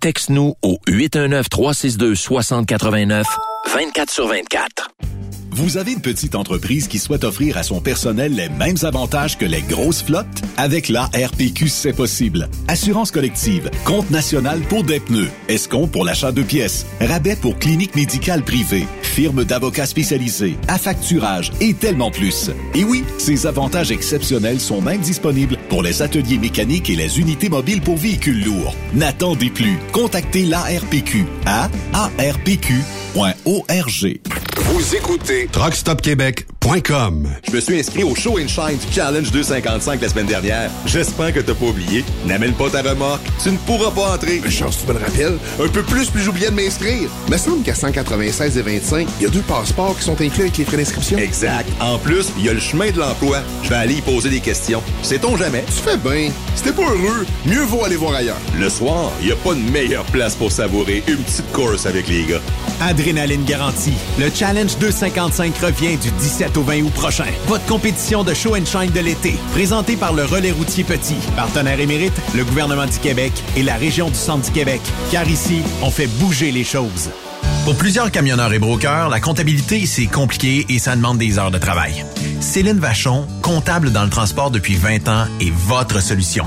Texte-nous au 819 362 6089 24 sur 24. Vous avez une petite entreprise qui souhaite offrir à son personnel les mêmes avantages que les grosses flottes? Avec la RPQ, c'est possible. Assurance collective, compte national pour des pneus, escompte pour l'achat de pièces, rabais pour clinique médicale privée, firme d'avocats spécialisés, affacturage et tellement plus. Et oui, ces avantages exceptionnels sont même disponibles pour les ateliers mécaniques et les unités mobiles pour véhicules lourds. N'attendez plus. Contactez l'ARPQ à arpq.org. Vous écoutez TruckStopQuébec.com. Je me suis inscrit au Show and Shine du Challenge 255 la semaine dernière. J'espère que t'as pas oublié. N'amène pas ta remorque. Tu ne pourras pas entrer. Chance, tu me le rappelles? Un peu plus, puis j'oubliais de m'inscrire. Mais semble qu'à 196 et 25, il y a deux passeports qui sont inclus avec les frais d'inscription. Exact. En plus, il y a le chemin de l'emploi. Je vais aller y poser des questions. Sait-on jamais? Tu fais bien. Si t'es pas heureux, mieux vaut aller voir ailleurs. Le soir, il n'y a pas de meilleure place pour savourer une petite course avec les gars. Adrénaline garantie. Le Challenge 255 revient du 17 au 20 août prochain. Votre compétition de show and shine de l'été, présentée par le Relais routier Petit, partenaire émérite, le gouvernement du Québec et la région du Centre du Québec. Car ici, on fait bouger les choses. Pour plusieurs camionneurs et brokers, la comptabilité, c'est compliqué et ça demande des heures de travail. Céline Vachon, comptable dans le transport depuis 20 ans, est votre solution.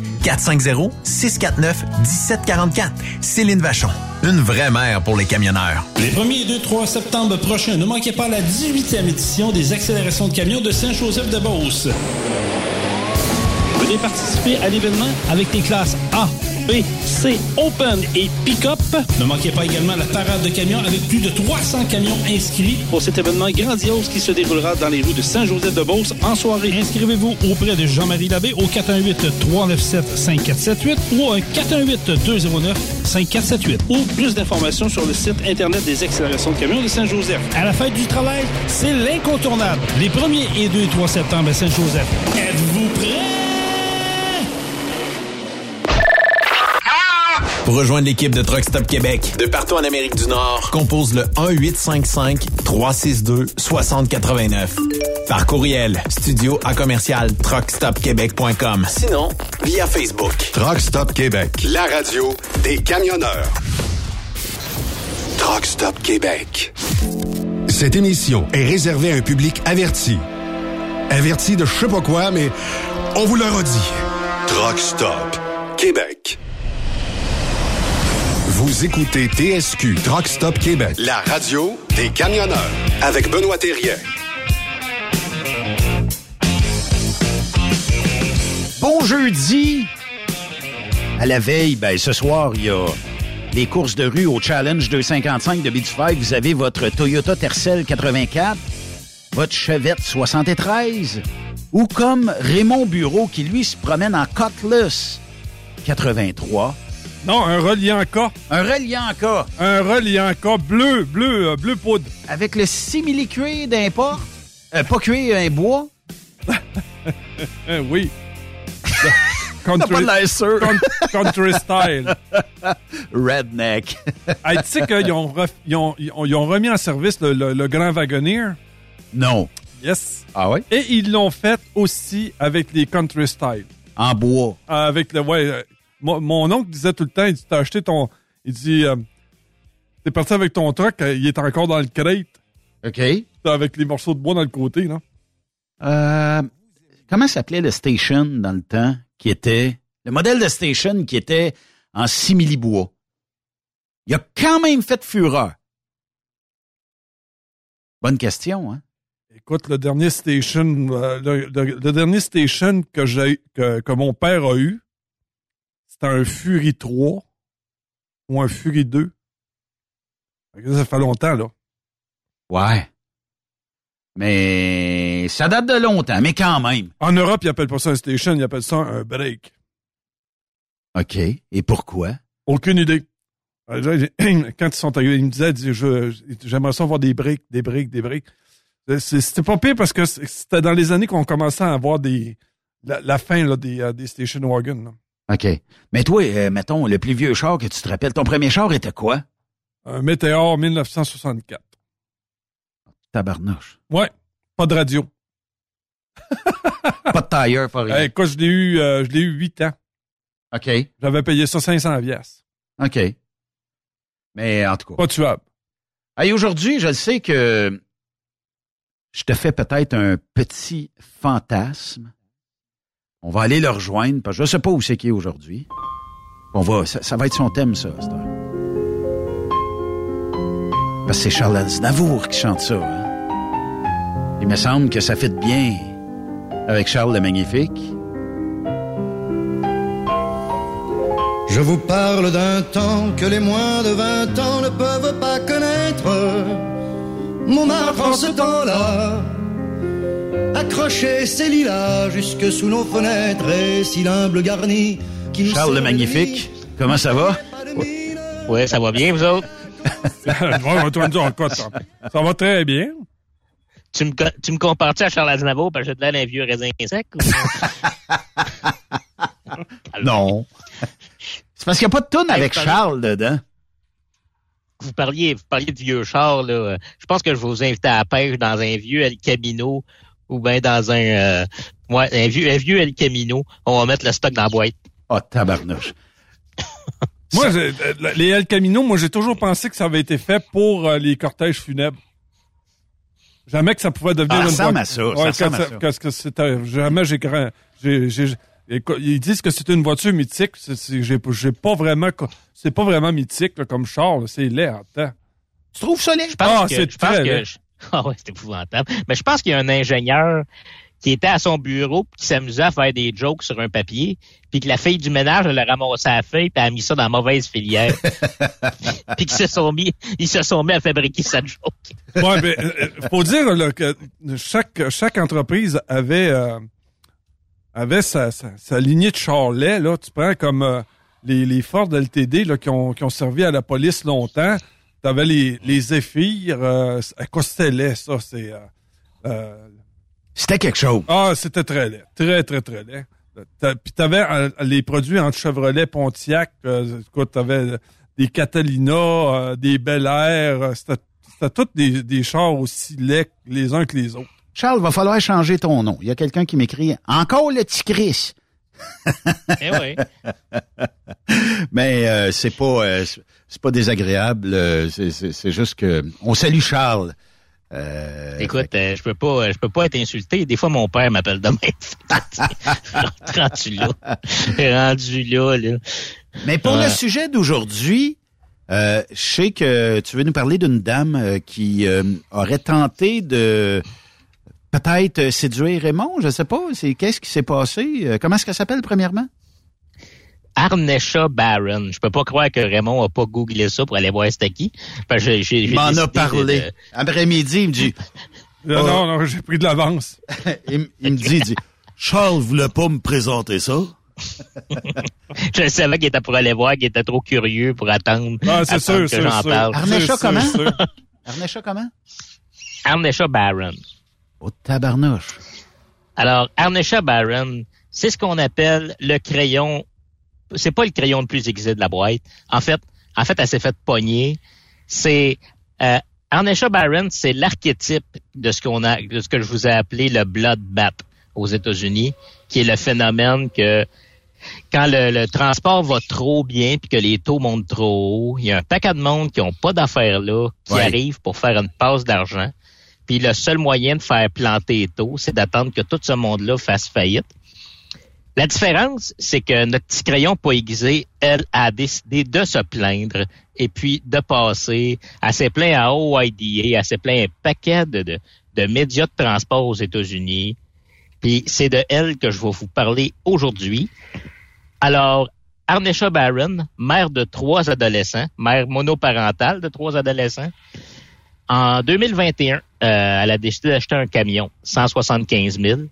450-649-1744. Céline Vachon. Une vraie mère pour les camionneurs. Les 1er et 2, 3 septembre prochains, ne manquez pas la 18e édition des accélérations de camions de Saint-Joseph de Beauce. Venez participer à l'événement avec les classes A, B, C, Open et Pick-up. Ne manquez pas également la parade de camions avec plus de 300 camions inscrits pour cet événement grandiose qui se déroulera dans les rues de Saint-Joseph-de-Beauce en soirée. Inscrivez-vous auprès de Jean-Marie Labbé au 418-397-5478 ou au 418-209-5478 ou plus d'informations sur le site Internet des accélérations de camions de Saint-Joseph. À la fête du travail, c'est l'incontournable. Les 1er et 2 et 3 septembre à Saint-Joseph. Êtes-vous prêts? Pour rejoindre l'équipe de Truck Stop Québec, de partout en Amérique du Nord, compose le 1-855-362-6089. Par courriel, studio à commercial truckstopquebec.com. Sinon, via Facebook. Truck Stop Québec, la radio des camionneurs. Truck Stop Québec. Cette émission est réservée à un public averti. Averti de je sais pas quoi, mais on vous le redit. Truck Stop Québec. Vous écoutez TSQ Truck Stop Québec, la radio des camionneurs avec Benoît Thérien. Bon jeudi! À la veille, ben, ce soir, il y a les courses de rue au Challenge 255 de Beach Vous avez votre Toyota Tercel 84, votre Chevette 73, ou comme Raymond Bureau qui, lui, se promène en Cutlass 83. Non, un reliant K. Un reliant K. Un reliant K bleu, bleu, euh, bleu poudre. Avec le simili-cuir d'import. Euh, pas cuir, un bois. oui. Country, pas country style. Redneck. tu sais qu'ils ont, ils ont, ils ont, remis en service le, le, Grand Wagoneer? Non. Yes. Ah oui? Et ils l'ont fait aussi avec les country style. En bois. Avec le, ouais. Euh, mon, oncle disait tout le temps, il dit, t'as acheté ton, il dit, euh, t'es parti avec ton truck, euh, il est encore dans le crate. OK. Avec les morceaux de bois dans le côté, là. Euh, comment s'appelait le station dans le temps qui était, le modèle de station qui était en simili-bois? Il a quand même fait fureur. Bonne question, hein? Écoute, le dernier station, euh, le, dernier station que j'ai, que, mon père a eu, c'était un Fury 3 ou un Fury 2. Ça fait longtemps, là. Ouais. Mais ça date de longtemps, mais quand même. En Europe, ils appellent pas ça un station, ils appellent ça un break. OK. Et pourquoi? Aucune idée. Euh, quand ils sont arrivés, ils me disaient, j'aimerais ça avoir des breaks, des breaks, des breaks. Euh, c'était pas pire parce que c'était dans les années qu'on commençait à avoir des la, fin là, des, euh, des station wagons. OK. Mais toi, mettons, le plus vieux char que tu te rappelles, ton premier char était quoi? Un Météor 1964. Tabarnouche. Ouais, pas de radio. pas de tailleur, pas rien. Hey, je l'ai eu, euh, je l'ai eu 8 ans. OK. J'avais payé ça 500 vias. OK. Mais en tout cas. Pas tuable. Hey, aujourd'hui, je sais que je te fais peut-être un petit fantasme. On va aller le rejoindre parce que je sais pas où c'est qui est aujourd'hui. On va, ça, va être son thème, ça. Parce que c'est Charles Aznavour qui chante ça. Hein? Il me semble que ça fait bien avec Charles le Magnifique. Je vous parle d'un temps que les moins de 20 ans ne peuvent pas connaître. Montmartre en ce temps-là, accroché ses lilas jusque sous nos fenêtres et si l'humble garni qui nous Charles le Magnifique, comment ça va? Oui, ça va bien, vous autres? ça va très bien. Tu me, tu me compares-tu à Charles Aznavour parce que j'ai de l'air d'un vieux raisin sec? non? C'est parce qu'il n'y a pas de tonne avec Charles dedans. Vous parliez, vous parliez de vieux Charles, là. Je pense que je vais vous inviter à la pêche dans un vieux El Camino ou bien dans un, euh, ouais, un vieux, un vieux El Camino. On va mettre le stock dans la boîte. Oh, tabarnouche. moi, euh, les El Camino, moi, j'ai toujours pensé que ça avait été fait pour euh, les cortèges funèbres. Jamais que ça pouvait devenir ah, une ça à ça. Ouais, ça, que c'était jamais j'ai j'ai ils disent que c'est une voiture mythique. J'ai pas vraiment c'est pas vraiment mythique là, comme Charles. C'est laid en temps. Tu trouves ça laid? Je pense ah, que, je pense que, ah ouais, c'est épouvantable. Mais je pense qu'il y a un ingénieur qui était à son bureau qui s'amusait à faire des jokes sur un papier, puis que la fille du ménage elle a ramassé la feuille puis a mis ça dans la mauvaise filière. puis qu'ils se sont mis ils se sont mis à fabriquer cette joke. ouais, mais euh, euh, faut dire que chaque chaque entreprise avait euh, avait sa, sa, lignée de charlet là, tu prends comme les les Ford LTD là qui ont qui ont servi à la police longtemps, t'avais les les Zephyr à quoi c'était ça, c'est c'était quelque chose. Ah, c'était très laid. Très, très, très laid. Puis t'avais euh, les produits entre Chevrolet, Pontiac, euh, t'avais des Catalina, euh, des Bel Air, euh, c'était tous des, des chars aussi laids les uns que les autres. Charles, va falloir changer ton nom. Il y a quelqu'un qui m'écrit « Encore le petit Chris! Eh oui. Mais c'est pas c'est pas désagréable. c'est juste que on salue Charles. Euh, Écoute, euh, je peux pas, je peux pas être insulté. Des fois, mon père m'appelle demain. rendu là, rendu là, là. Mais pour le sujet d'aujourd'hui, euh, je sais que tu veux nous parler d'une dame qui aurait tenté de peut-être séduire Raymond. Je sais pas. C'est qu'est-ce qui s'est passé? Comment est-ce qu'elle s'appelle premièrement? Arnesha Baron. Je peux pas croire que Raymond a pas googlé ça pour aller voir c'était qui. Il j'ai m'en a parlé. de- Après-midi, il me dit... Non, non, non, j'ai pris de l'avance. il, il me dit, il dit, Charles voulait pas me présenter ça. je savais qu'il était pour aller voir, qu'il était trop curieux pour attendre, Ah, c'est attendre sûr, que sûr, j'en parle. Arnesha comment? Arnesha comment? Arnesha Baron. Oh, tabarnouche. Alors, Arnesha Baron, c'est ce qu'on appelle le crayon. C'est pas le crayon le plus aiguisé de la boîte. En fait, en fait, elle s'est faite pogner. C'est euh, Arnesha Baron, c'est l'archétype de ce qu'on a, de ce que je vous ai appelé le bloodbath aux États-Unis, qui est le phénomène que quand le, le transport va trop bien puis que les taux montent trop haut, il y a un paquet de monde qui ont pas d'affaires là, qui Ouais. arrive pour faire une passe d'argent. Puis le seul moyen de faire planter taux, c'est d'attendre que tout ce monde-là fasse faillite. La différence, c'est que notre petit crayon pas aiguisé, elle, a décidé de se plaindre et puis de passer. Elle s'est plaint à OIDA, à un paquet de, de, de médias de transport aux États-Unis. Puis c'est de elle que je vais vous parler aujourd'hui. Alors, Arnesha Barron, mère de trois adolescents, mère monoparentale de trois adolescents, en 2021, euh, elle a décidé d'acheter un camion, 175 000. Tu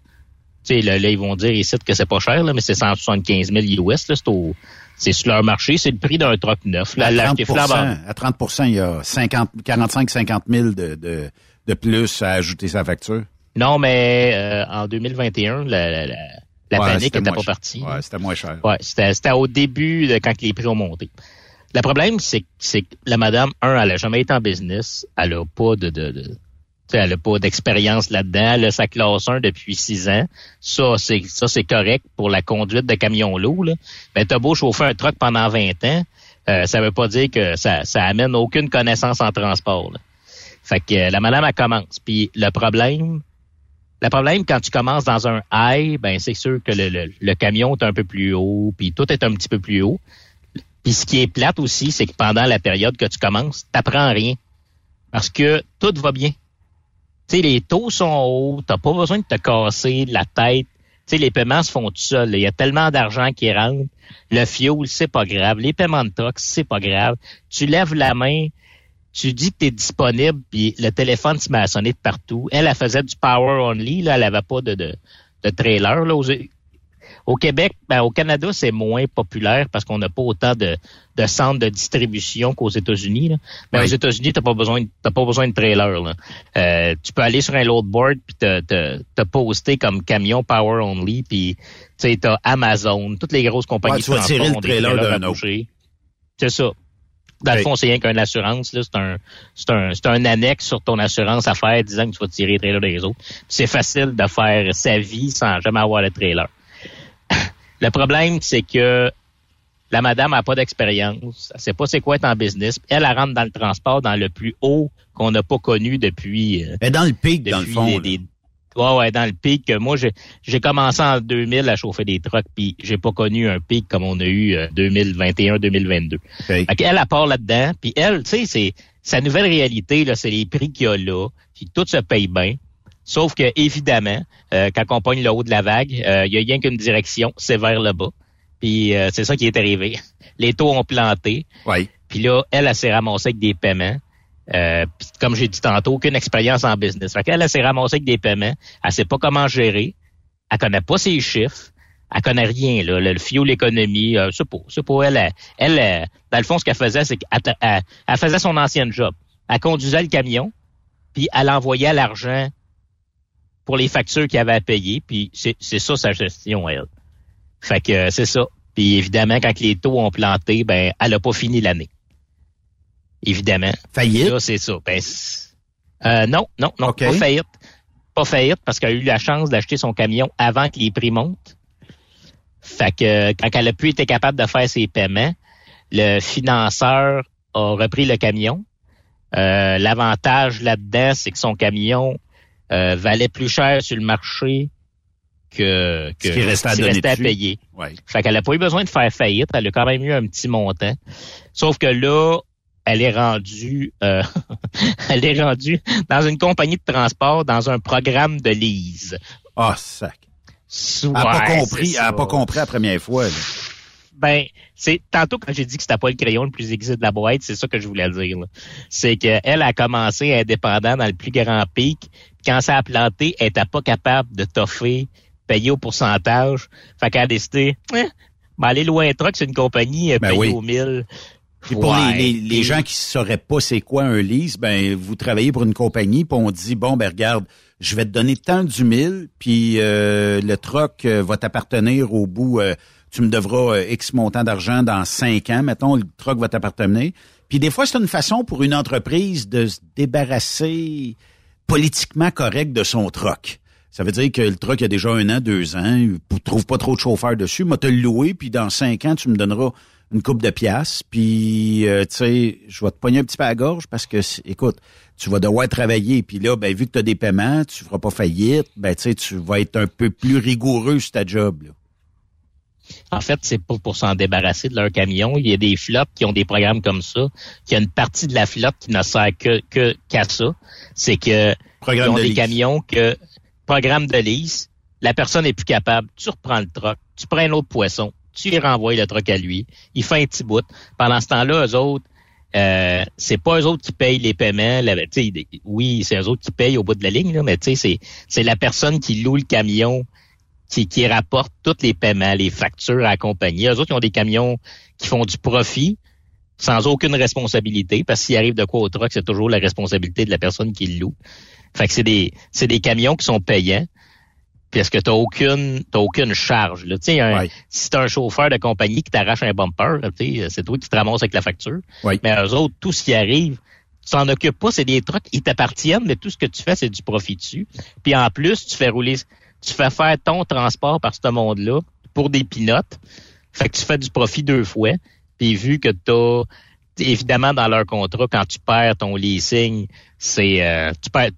sais, là, là, ils vont dire ici que c'est pas cher, là, mais c'est 175 000 US. là, C'est, au, c'est sur leur marché, c'est le prix d'un truck neuf. Là, à, elle l'a 30 acheté flambant. à 30 il y a 50, 45-50 000 de, de, de plus à ajouter sa facture. Non, mais euh, en 2021, la, la, la, la Ouais, panique n'était pas partie. Ouais, c'était moins cher. Ouais, c'était, c'était au début de quand les prix ont monté. Le problème, c'est, que la madame, un, elle a jamais été en business. Elle a pas de, de, de elle a pas d'expérience là-dedans. Elle a sa classe 1 depuis six ans. Ça, c'est, ça, c'est correct pour la conduite de camion lourd, là. Mais t'as beau chauffer un truck pendant 20 ans, euh, ça veut pas dire que ça, ça amène aucune connaissance en transport, là. Fait que euh, la madame, elle commence. Puis le problème, le problème, quand tu commences dans un high, ben c'est sûr que le, le, le camion est un peu plus haut, puis tout est un petit peu plus haut. Puis ce qui est plate aussi, c'est que pendant la période que tu commences, t'apprends rien. Parce que tout va bien. Tu sais, les taux sont hauts, t'as pas besoin de te casser la tête. Tu sais, les paiements se font tout seuls. Il y a tellement d'argent qui rentre. Le fuel, c'est pas grave. Les paiements de taxes, c'est pas grave. Tu lèves la main, tu dis que tu es disponible, puis le téléphone se met à sonner de partout. Elle, elle faisait du power only, là, elle avait pas de, de, de trailer. Là, au Québec, ben, au Canada, c'est moins populaire parce qu'on n'a pas autant de, de centres de distribution qu'aux États-Unis. Mais aux États-Unis, t'as pas besoin, de- t'as pas besoin de trailer. Là. Euh, tu peux aller sur un loadboard puis te, te, te poster comme camion power only, puis tu sais, t'as Amazon, toutes les grosses compagnies Ouais, tu vas de transport tirer le trailer d'un autre. C'est ça. Dans le fond, c'est rien qu'une assurance. là. C'est un, c'est un, c'est un annexe sur ton assurance à faire disant que tu vas tirer le trailer des autres. C'est facile de faire sa vie sans jamais avoir le trailer. le problème, c'est que la madame a pas d'expérience. Elle sait pas c'est quoi être en business. Elle, elle rentre dans le transport dans le plus haut qu'on n'a pas connu depuis. euh, Elle est dans le pic, dans le fond. les- Ouais, ouais, dans le pic. Moi, j'ai commencé en 2000 à chauffer des trucks, puis j'ai pas connu un pic comme on a eu 2021-2022. Fait qu'elle, elle part là-dedans, puis elle, tu sais, c'est sa nouvelle réalité, là, c'est les prix qu'il y a là, puis tout se paye bien. Sauf que, évidemment, euh, quand on pogne le haut de la vague, euh, il y a rien qu'une direction, c'est vers le bas. Puis euh, c'est ça qui est arrivé. Les taux ont planté. Oui. Puis là, elle, elle s'est ramassée avec des paiements. Euh, puis comme j'ai dit tantôt, aucune expérience en business. Fait qu'elle, elle s'est ramassée avec des paiements. Elle sait pas comment gérer. Elle connaît pas ses chiffres. Elle connaît rien, là. Le, le fuel, l'économie, euh, c'est pas. C'est pas elle. Elle, elle, euh, dans le fond, ce qu'elle faisait, c'est qu'elle elle- elle faisait son ancienne job. Elle conduisait le camion, puis elle envoyait l'argent pour les factures qu'il avait à payer, puis c'est ça sa gestion, elle. Fait que euh, c'est ça. Puis évidemment, quand les taux ont planté, ben, elle a pas fini l'année. Évidemment. Faillite? Là, c'est ça. Ben, euh, non, non, non, pas faillite. Pas faillite parce qu'elle a eu la chance d'acheter son camion avant que les prix montent. Fait que euh, quand elle a pu été capable de faire ses paiements, le financeur a repris le camion. Euh, L'avantage là-dedans, c'est que son camion euh, valait plus cher sur le marché que, que Ce qui restait à qui restait à payer. Ouais. Fait qu'elle a pas eu besoin de faire faillite. Elle a quand même eu un petit montant. Sauf que là, elle est rendue, euh, elle est rendue dans une compagnie de transport, dans un programme de lease. Ah, sac. Elle Elle n'a pas compris, elle a pas compris la première fois. là. Ben, c'est tantôt quand j'ai dit que c'était pas le crayon le plus aiguisé de la boîte, c'est ça que je voulais dire. C'est qu'elle a commencé indépendant dans le plus grand pic. Quand ça a planté, elle était pas capable de toffer, payer au pourcentage. Fait qu'elle a décidé, eh, ben, aller loin truck, c'est une compagnie, euh, Ben payer oui. au mille. Puis pour Ouais. les, les, les gens qui sauraient pas c'est quoi un lease, ben vous travaillez pour une compagnie, puis on dit bon ben regarde, je vais te donner tant du mille, puis euh, le troc euh, va t'appartenir au bout. euh, tu me devras X montant d'argent dans cinq ans, mettons, le troc va t'appartenir. Puis des fois, c'est une façon pour une entreprise de se débarrasser politiquement correct de son troc. Ça veut dire que le truck a déjà un an, deux ans, il trouve pas trop de chauffeurs dessus, moi te le louer, puis dans cinq ans, tu me donneras une coupe de pièces, puis euh, tu sais, je vais te pogner un petit peu à la gorge parce que, écoute, tu vas devoir travailler, puis là, ben vu que tu as des paiements, tu feras pas faillite, ben tu sais, tu vas être un peu plus rigoureux sur ta job. En fait, c'est pas pour s'en débarrasser de leur camion. Il y a des flottes qui ont des programmes comme ça. Il y a une partie de la flotte qui ne sert que que- qu'à ça. C'est que Programme ils ont de des lease. camions que programme de lease. La personne est plus capable. Tu reprends le troc, tu prends un autre poisson, tu lui renvoies le troc à lui. Il fait un petit bout. Pendant ce temps-là, eux autres, euh, c'est pas eux autres qui payent les paiements. La- tu sais, des- oui, c'est eux autres qui payent au bout de la ligne, là, mais tu sais, c'est c'est la personne qui loue le camion qui, qui rapporte tous les paiements, les factures à la compagnie. Eux autres, ils ont des camions qui font du profit sans aucune responsabilité, parce que s'il arrive de quoi au truck, c'est toujours la responsabilité de la personne qui le loue. Fait que c'est des, c'est des camions qui sont payants. Est-ce que t'as aucune, t'as aucune charge, là? Tu sais, un- si t'as un chauffeur de compagnie qui t'arrache un bumper, c'est toi qui te ramasses avec la facture. Mais eux autres, tout ce qui arrive, tu t'en occupes pas, c'est des trucks, ils t'appartiennent, mais tout ce que tu fais, c'est du profit dessus. Puis en plus, tu fais rouler, tu fais faire ton transport par ce monde-là pour des pinottes. Fait que tu fais du profit deux fois. Puis vu que t'as évidemment dans leur contrat, quand tu perds ton leasing, c'est euh, tu perds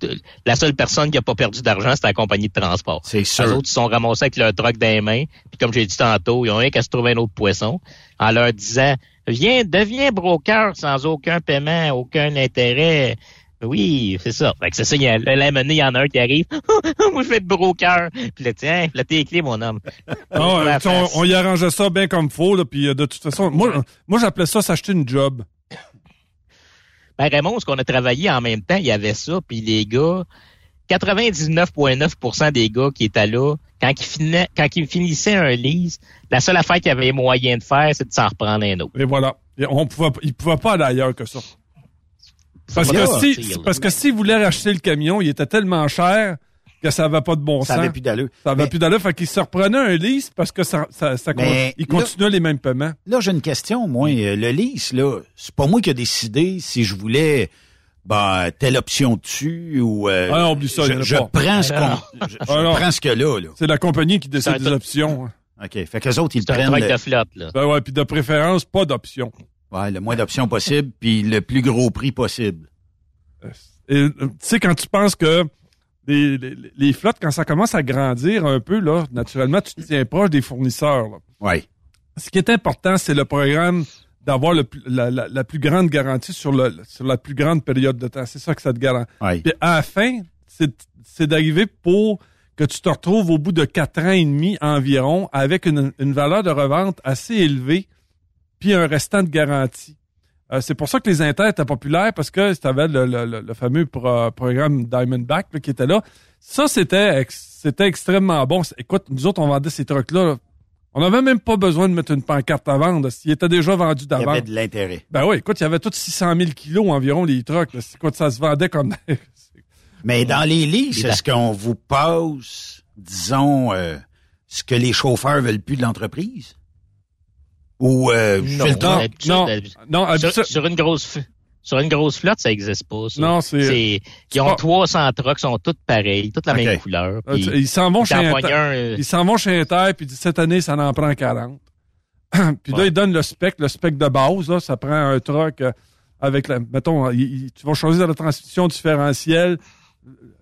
la seule personne qui a pas perdu d'argent, c'est la compagnie de transport. C'est sûr. Les autres ils sont ramassés avec leur truck dans les mains. Puis comme j'ai dit tantôt, ils ont rien qu'à se trouver un autre poisson en leur disant Viens, deviens broker sans aucun paiement, aucun intérêt. Oui, c'est ça. Fait que c'est ça, il y a, là, à il y en a un qui arrive. Moi, je vais être broker. Puis là, tiens, là, tes clés, mon homme. Ah on, y arrangeait ça bien comme faut, là, puis euh, de toute façon, moi, moi j'appelais ça s'acheter une job. Ben Raymond, ce qu'on a travaillé en même temps, il y avait ça, puis les gars, 99,9% des gars qui étaient là, quand ils, finaient, quand ils finissaient un lease, la seule affaire qu'ils avaient moyen de faire, c'est de s'en reprendre un autre. Et voilà. Et on pouvait, ils pouvaient pas aller ailleurs que ça. Parce Ça que, si, parce que s'ils voulaient racheter le camion, il était tellement cher que ça avait pas de bon Ça sens. avait plus d'allure. Ça avait plus d'allure. Fait qu'ils se reprenaient un lease parce que ça, ça, ça con- Mais ils là- continuaient les mêmes paiements. Là, j'ai une question, moi. Euh, Le lease, là, c'est pas moi qui ai décidé si je voulais ben, telle option dessus ou euh, Ah non, oublie ça, il je, a prends ce Ah qu'on je, je Ah prends ce que là, là. C'est la compagnie qui décide des options. hein. OK. Fait qu'eux autres, ils prennent le, de flotte, là. Ben ouais, puis de préférence, pas d'options. Ouais, le moins d'options possible, puis le plus gros prix possible. Et euh, tu sais, quand tu penses que les, les, les flottes, quand ça commence à grandir un peu, là, naturellement, tu te tiens proche des fournisseurs. Oui. Ce qui est important, c'est le programme d'avoir la, la- la plus grande garantie sur, le, sur la plus grande période de temps. C'est ça que ça te garantit. Oui. Puis à la fin, c'est c'est d'arriver pour que tu te retrouves au bout de quatre ans et demi environ avec une, une valeur de revente assez élevée, puis un restant de garantie. Euh, c'est pour ça que les Inter étaient populaires parce que tu avais le, le- le- fameux pro- programme Diamondback là, qui était là. Ça, c'était ex- c'était extrêmement bon. C'est- Écoute, nous autres, on vendait ces trucs-là. là. On n'avait même pas besoin de mettre une pancarte à vendre. S'ils étaient déjà vendus Il y d'avant. avait de l'intérêt. Ben oui, écoute, il y avait tous 600 000 kilos environ, les trucks. là. C'est- Écoute, ça se vendait comme... Mais dans les leases, est-ce qu'on vous passe, disons, euh, ce que les chauffeurs veulent plus de l'entreprise? Ou euh, Non, non, sur, une grosse sur une grosse flotte, ça existe pas. ça. Non, c'est- Ils ont pas- 300 trucks, sont toutes pareilles, toutes la même couleur. Puis tu- Ils s'en vont ils euh, Ils s'en vont chez Inter, puis ils cette année, ça en prend 40. puis là, ils donnent le spec, le spec de base. Là, ça prend un truck euh, avec, la, mettons, il- il- tu vas choisir la transmission différentielle.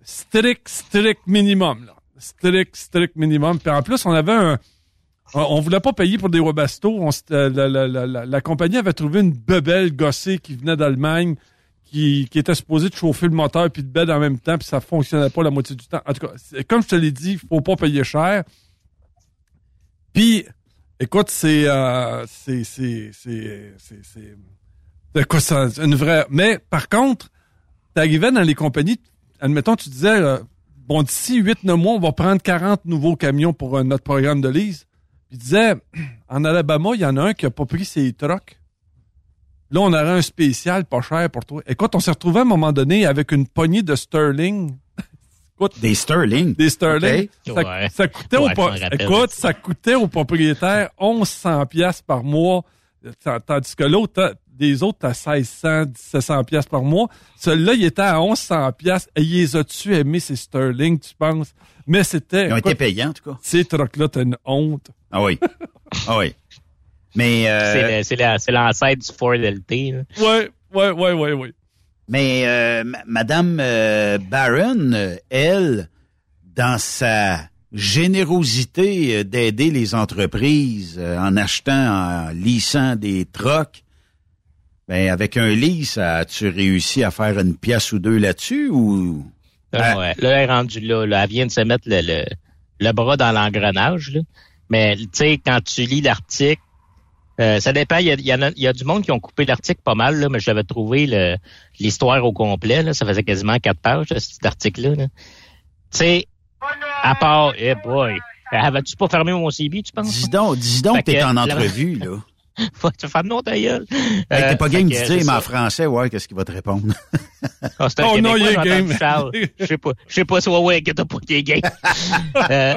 Strict, strict minimum. Là. Strict, strict minimum. Puis en plus, on avait un... On on voulait pas payer pour des Webasto. Euh, la, compagnie avait trouvé une bebelle gossée qui venait d'Allemagne qui, était supposée de chauffer le moteur puis de bed en même temps, puis ça fonctionnait pas la moitié du temps. En tout cas, comme je te l'ai dit, il faut pas payer cher. Puis, Écoute, c'est, euh, c'est, c'est, une vraie. Mais par contre, t'arrivais dans les compagnies, admettons, tu disais, euh, bon, d'ici 8-9 mois, on va prendre 40 nouveaux camions pour euh, notre programme de lease. Puis il disait, en Alabama, il y en a un qui a pas pris ses trucks. Là, on aurait un spécial pas cher pour toi. Écoute, on s'est retrouvé à un moment donné avec une poignée de Sterling. Écoute, des Sterling. Des Sterling. Ça, Ouais. ça coûtait Ouais, au, écoute, ça coûtait au propriétaire 1100 pièces par mois. Tandis que l'autre, des autres, t'as 1600, 1700 pièces par mois. Celui-là, il était à 1100 pièces et il les a-tu aimé, ces Sterling, tu penses? Mais c'était... Ils ont été écoute, payants, en tout cas. Ces trucks-là, t'as une honte. Ah oui. Ah oui. Mais. euh, C'est le- C'est la- c'est l'ancêtre du Ford LT. ouais, ouais, ouais, ouais. Mais euh, ma- Madame euh, Barron, elle, dans sa générosité euh, d'aider les entreprises euh, en achetant, en lissant des trocs, ben avec un lease, as-tu réussi à faire une pièce ou deux là-dessus ou? Ah ouais. Là, elle est rendue là, là. Elle vient de se mettre le, le, le bras dans l'engrenage. Mais tu sais, quand tu lis l'article, euh, ça dépend. Il y a, il y a, il y a du monde qui ont coupé l'article pas mal, là, mais j'avais trouvé l'histoire au complet. Là, ça faisait quasiment quatre pages, cet article-là. là. Tu sais, à part, eh boy, avais-tu pas fermé mon CB, tu penses? Dis donc, dis donc que t'es en entrevue, là. Faut te faire de nom ta gueule. Hey, Euh, t'es pas game dire, mais en ça. français, ouais, qu'est-ce qu'il va te répondre? Ah, c'est un Oh non, il est game. Charles. Je sais pas, je sais pas si ouais, ouais, que t'as pas été game. euh,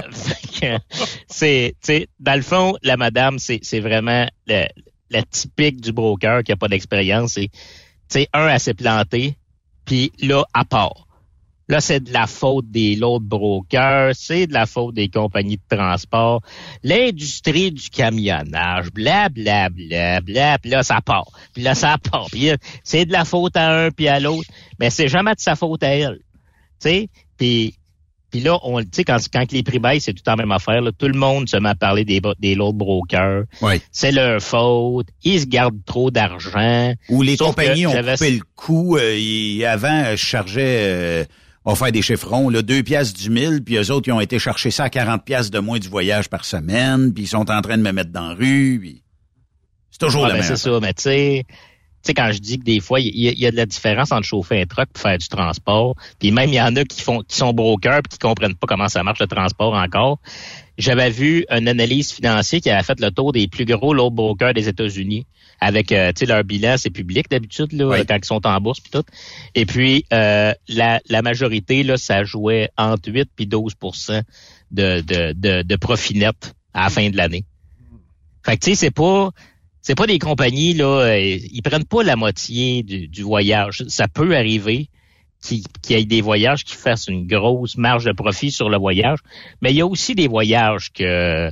c'est, tu sais, dans le fond, la madame, c'est, c'est vraiment le- la typique du broker qui a pas d'expérience. C'est, tu sais, un, elle s'est plantée, puis là, à part. Là, c'est de la faute des l'autre brokers, c'est de la faute des compagnies de transport, l'industrie du camionnage, bla bla bla bla, puis là ça part, puis là ça part, puis c'est de la faute à un puis à l'autre, mais c'est jamais de sa faute à elle, tu sais, puis puis là, on, tu sais, quand, quand les prix baissent, c'est tout la même affaire. Là. Tout le monde se met à parler des, des l'autre brokers. Oui. C'est leur faute. Ils se gardent trop d'argent. Ou les compagnies ont coupé le coup. euh, avant, euh, je chargeais, euh, on fait des chiffrons, là, deux piastres du mille, puis eux autres, ils ont été chercher ça à 40 piastres de moins du voyage par semaine, puis ils sont en train de me mettre dans la rue, puis c'est toujours Ouais, la ben, même C'est ça, mais tu sais, tu sais, quand je dis que des fois, il y, a- il y a de la différence entre chauffer un truck et faire du transport, puis même il y en a qui font qui sont brokers puis qui comprennent pas comment ça marche le transport encore. J'avais vu une analyse financière qui avait fait le tour des plus gros load brokers des États-Unis avec euh, tu sais leur bilan, c'est public d'habitude là quand ils sont en bourse puis tout. Et puis euh, la, la majorité là, ça jouait entre 8 puis 12 de de de, de profit net à la fin de l'année. Fait que tu sais, c'est pas c'est pas des compagnies là, euh, ils prennent pas la moitié du, du voyage. Ça peut arriver qu'il qu'il y ait des voyages qui fassent une grosse marge de profit sur le voyage, mais il y a aussi des voyages que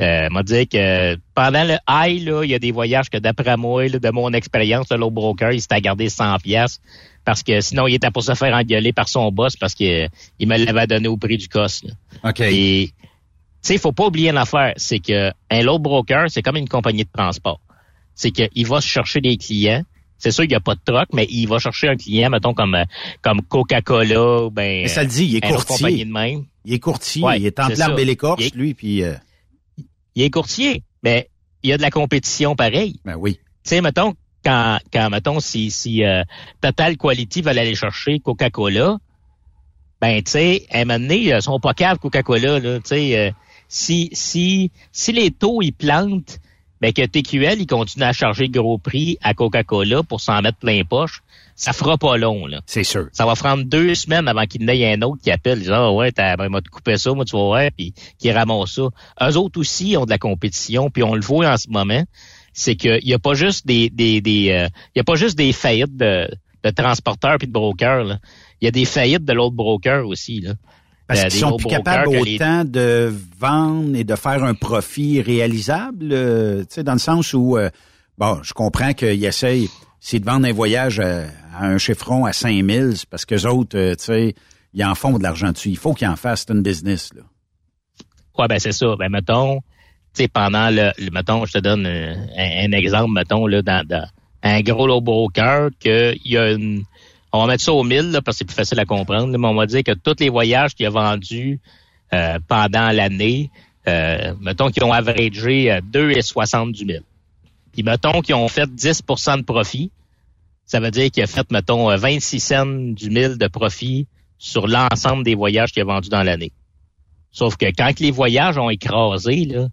euh, m'a dit que pendant le high, là, il y a des voyages que d'après moi, là, de mon expérience, le low broker, il s'était à garder 100 pièces parce que sinon, il était pour se faire engueuler par son boss parce qu'il il me l'avait donné au prix du cost. là. OK. Et tu sais, il faut pas oublier une affaire, c'est que un load broker, c'est comme une compagnie de transport. C'est qu'il va se chercher des clients. C'est sûr qu'il n'y a pas de troc, mais il va chercher un client, mettons, comme, euh, comme Coca-Cola, ben. Mais ça le dit, il est courtier. compagnie de même. Il est courtier, Ouais, il est l'arbre ça. et l'écorce, Il est- lui, puis... euh, Il est courtier, mais il y a de la compétition pareil. Ben oui. Tu sais, mettons, quand, quand mettons, si, si euh, Total Quality veulent aller chercher Coca-Cola, ben, tu sais, à un moment donné, ils sont pas caves Coca-Cola, là, tu sais. euh, si, si, si les taux, ils plantent, ben, que TQL, ils continuent à charger gros prix à Coca-Cola pour s'en mettre plein poche, ça fera pas long, là. C'est sûr. Ça va prendre deux semaines avant qu'il y ait un autre qui appelle, disant, ah ouais, t'as, ben, m'a coupé ça, moi, tu vas voir, puis qui ramasse ça. Eux autres aussi ont de la compétition, puis on le voit en ce moment, c'est qu'il y a pas juste des, des, des euh, il y a pas juste des faillites de, de transporteurs puis de brokers, là. Il y a des faillites de l'autre broker aussi, là. Parce Euh, qu'ils sont plus capables les- autant de vendre et de faire un profit réalisable, euh, tu sais, dans le sens où, euh, bon, je comprends qu'ils essayent, c'est de vendre un voyage à, à un chiffron à 5000, c'est parce que autres, euh, tu sais, ils en font de l'argent dessus. Il faut qu'ils en fassent, c'est une business, là. Ouais, ben c'est ça. Ben mettons, tu sais, pendant le, le- mettons, je te donne un, un exemple, mettons, là, dans, dans un gros low broker, que il y a une. On va mettre ça au 1000, là, parce que c'est plus facile à comprendre, mais on va dire que tous les voyages qu'il a vendus euh, pendant l'année, euh, mettons qu'ils ont averagé euh, 2,70 000. Puis mettons qu'ils ont fait 10% de profit. Ça veut dire qu'il a fait, mettons, euh, 26 cents du mille de profit sur l'ensemble des voyages qu'il a vendus dans l'année. Sauf que quand les voyages ont écrasé, là,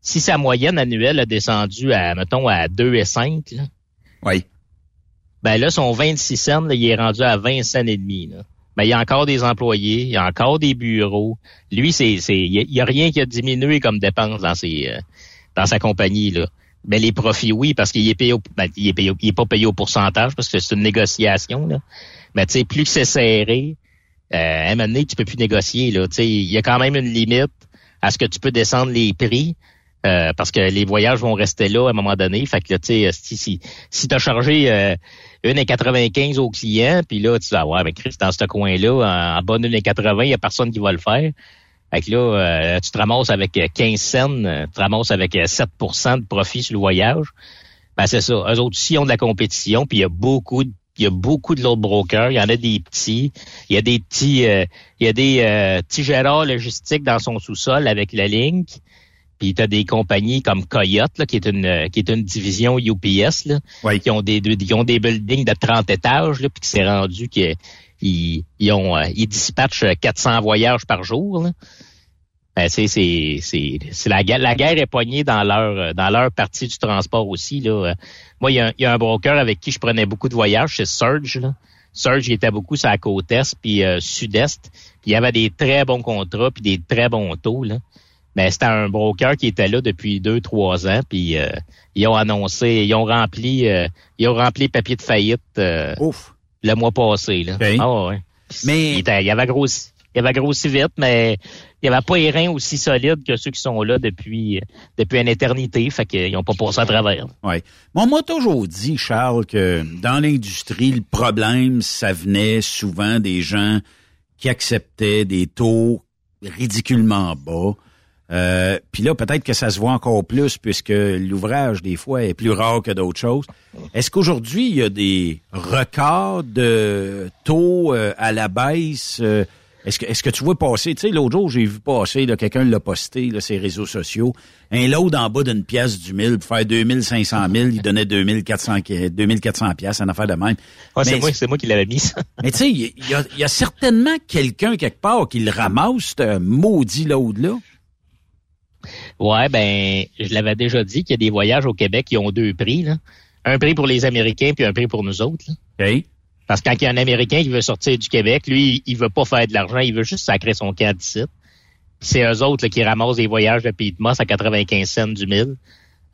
si sa moyenne annuelle a descendu à, mettons, à 2,5, là, Oui. Ben là, son 26 cents, là, il est rendu à 20 cents et demi. Là. Ben, il y a encore des employés, il y a encore des bureaux. Lui, c'est, c'est, il y a- rien qui a diminué comme dépense dans ses, euh, dans sa compagnie, là. Mais les profits, oui, parce qu'il est payé au, ben, il est payé il est pas payé au pourcentage parce que c'est une négociation, là. Mais tu sais, plus que c'est serré, euh, à un moment donné, tu peux plus négocier, là. Tu sais, il y a quand même une limite à ce que tu peux descendre les prix. Euh, parce que les voyages vont rester là à un moment donné. Fait que là, tu sais, si, si, si tu as chargé euh, 1,95 au client, puis là, tu dis, ah ouais, mais Chris, dans ce coin-là, en, en bonne 1,80, il n'y a personne qui va le faire. Fait que là, euh, tu te ramasses avec euh, 15 cents, euh, tu te ramasses avec euh, 7% de profit sur le voyage. Ben, c'est ça. Eux autres aussi ont de la compétition, puis il y a beaucoup de il y a beaucoup de l'autre brokers. Il y en a des petits. Il y a des petits, euh, il y a des euh, petits gérants logistiques dans son sous-sol avec la Link. Puis tu as des compagnies comme Coyote, là, qui est une euh, qui est une division UPS, là, qui ont des qui ont des buildings de 30 étages, là, puis qui s'est rendu qu'ils ils ont euh, ils dispatchent 400 voyages par jour. Là. Ben, c'est c'est c'est c'est la guerre la guerre est poignée dans leur euh, dans leur partie du transport aussi là. Euh, Moi il y a, il y a un broker avec qui je prenais beaucoup de voyages, c'est Surge là. Surge il était beaucoup sur la côte est puis euh, sud-est, puis il y avait des très bons contrats puis des très bons taux là. Mais c'était un broker qui était là depuis deux trois ans puis euh, ils ont annoncé, ils ont rempli euh, ils ont rempli papier de faillite euh, le mois passé là. Ah ouais. Mais il, était- il avait grossi, il avait grossi vite, mais il n'y avait pas les reins aussi solides que ceux qui sont là depuis depuis une éternité, fait qu'ils n'ont pas passé à travers. Oui. Moi, on m'a toujours dit, Charles, que dans l'industrie, le problème, ça venait souvent des gens qui acceptaient des taux ridiculement bas. Euh, Puis là, peut-être que ça se voit encore plus puisque l'ouvrage, des fois, est plus rare que d'autres choses. Est-ce qu'aujourd'hui, il y a des records de taux euh, à la baisse? euh, est-ce que, est-ce que tu vois passer, tu sais, l'autre jour, j'ai vu passer, là, quelqu'un l'a posté, là, ses réseaux sociaux, un load en bas d'une pièce du mille pour faire 2500 000, il donnait 2400, 2400 pièces, une affaire de même. Ouais, c'est moi, c'est moi qui l'avais mis ça. mais tu sais, il y, a- y a certainement quelqu'un quelque part qui le ramasse, ce maudit load-là. Ouais, ben, je l'avais déjà dit qu'il y a des voyages au Québec qui ont deux prix, là. Un prix pour les Américains puis un prix pour nous autres. là. Parce que quand il y a un Américain qui veut sortir du Québec, lui, il veut pas faire de l'argent, il veut juste sacrer son camp d'ici. C'est eux autres là, qui ramassent des voyages de Pays de Moss à 95 cents du mille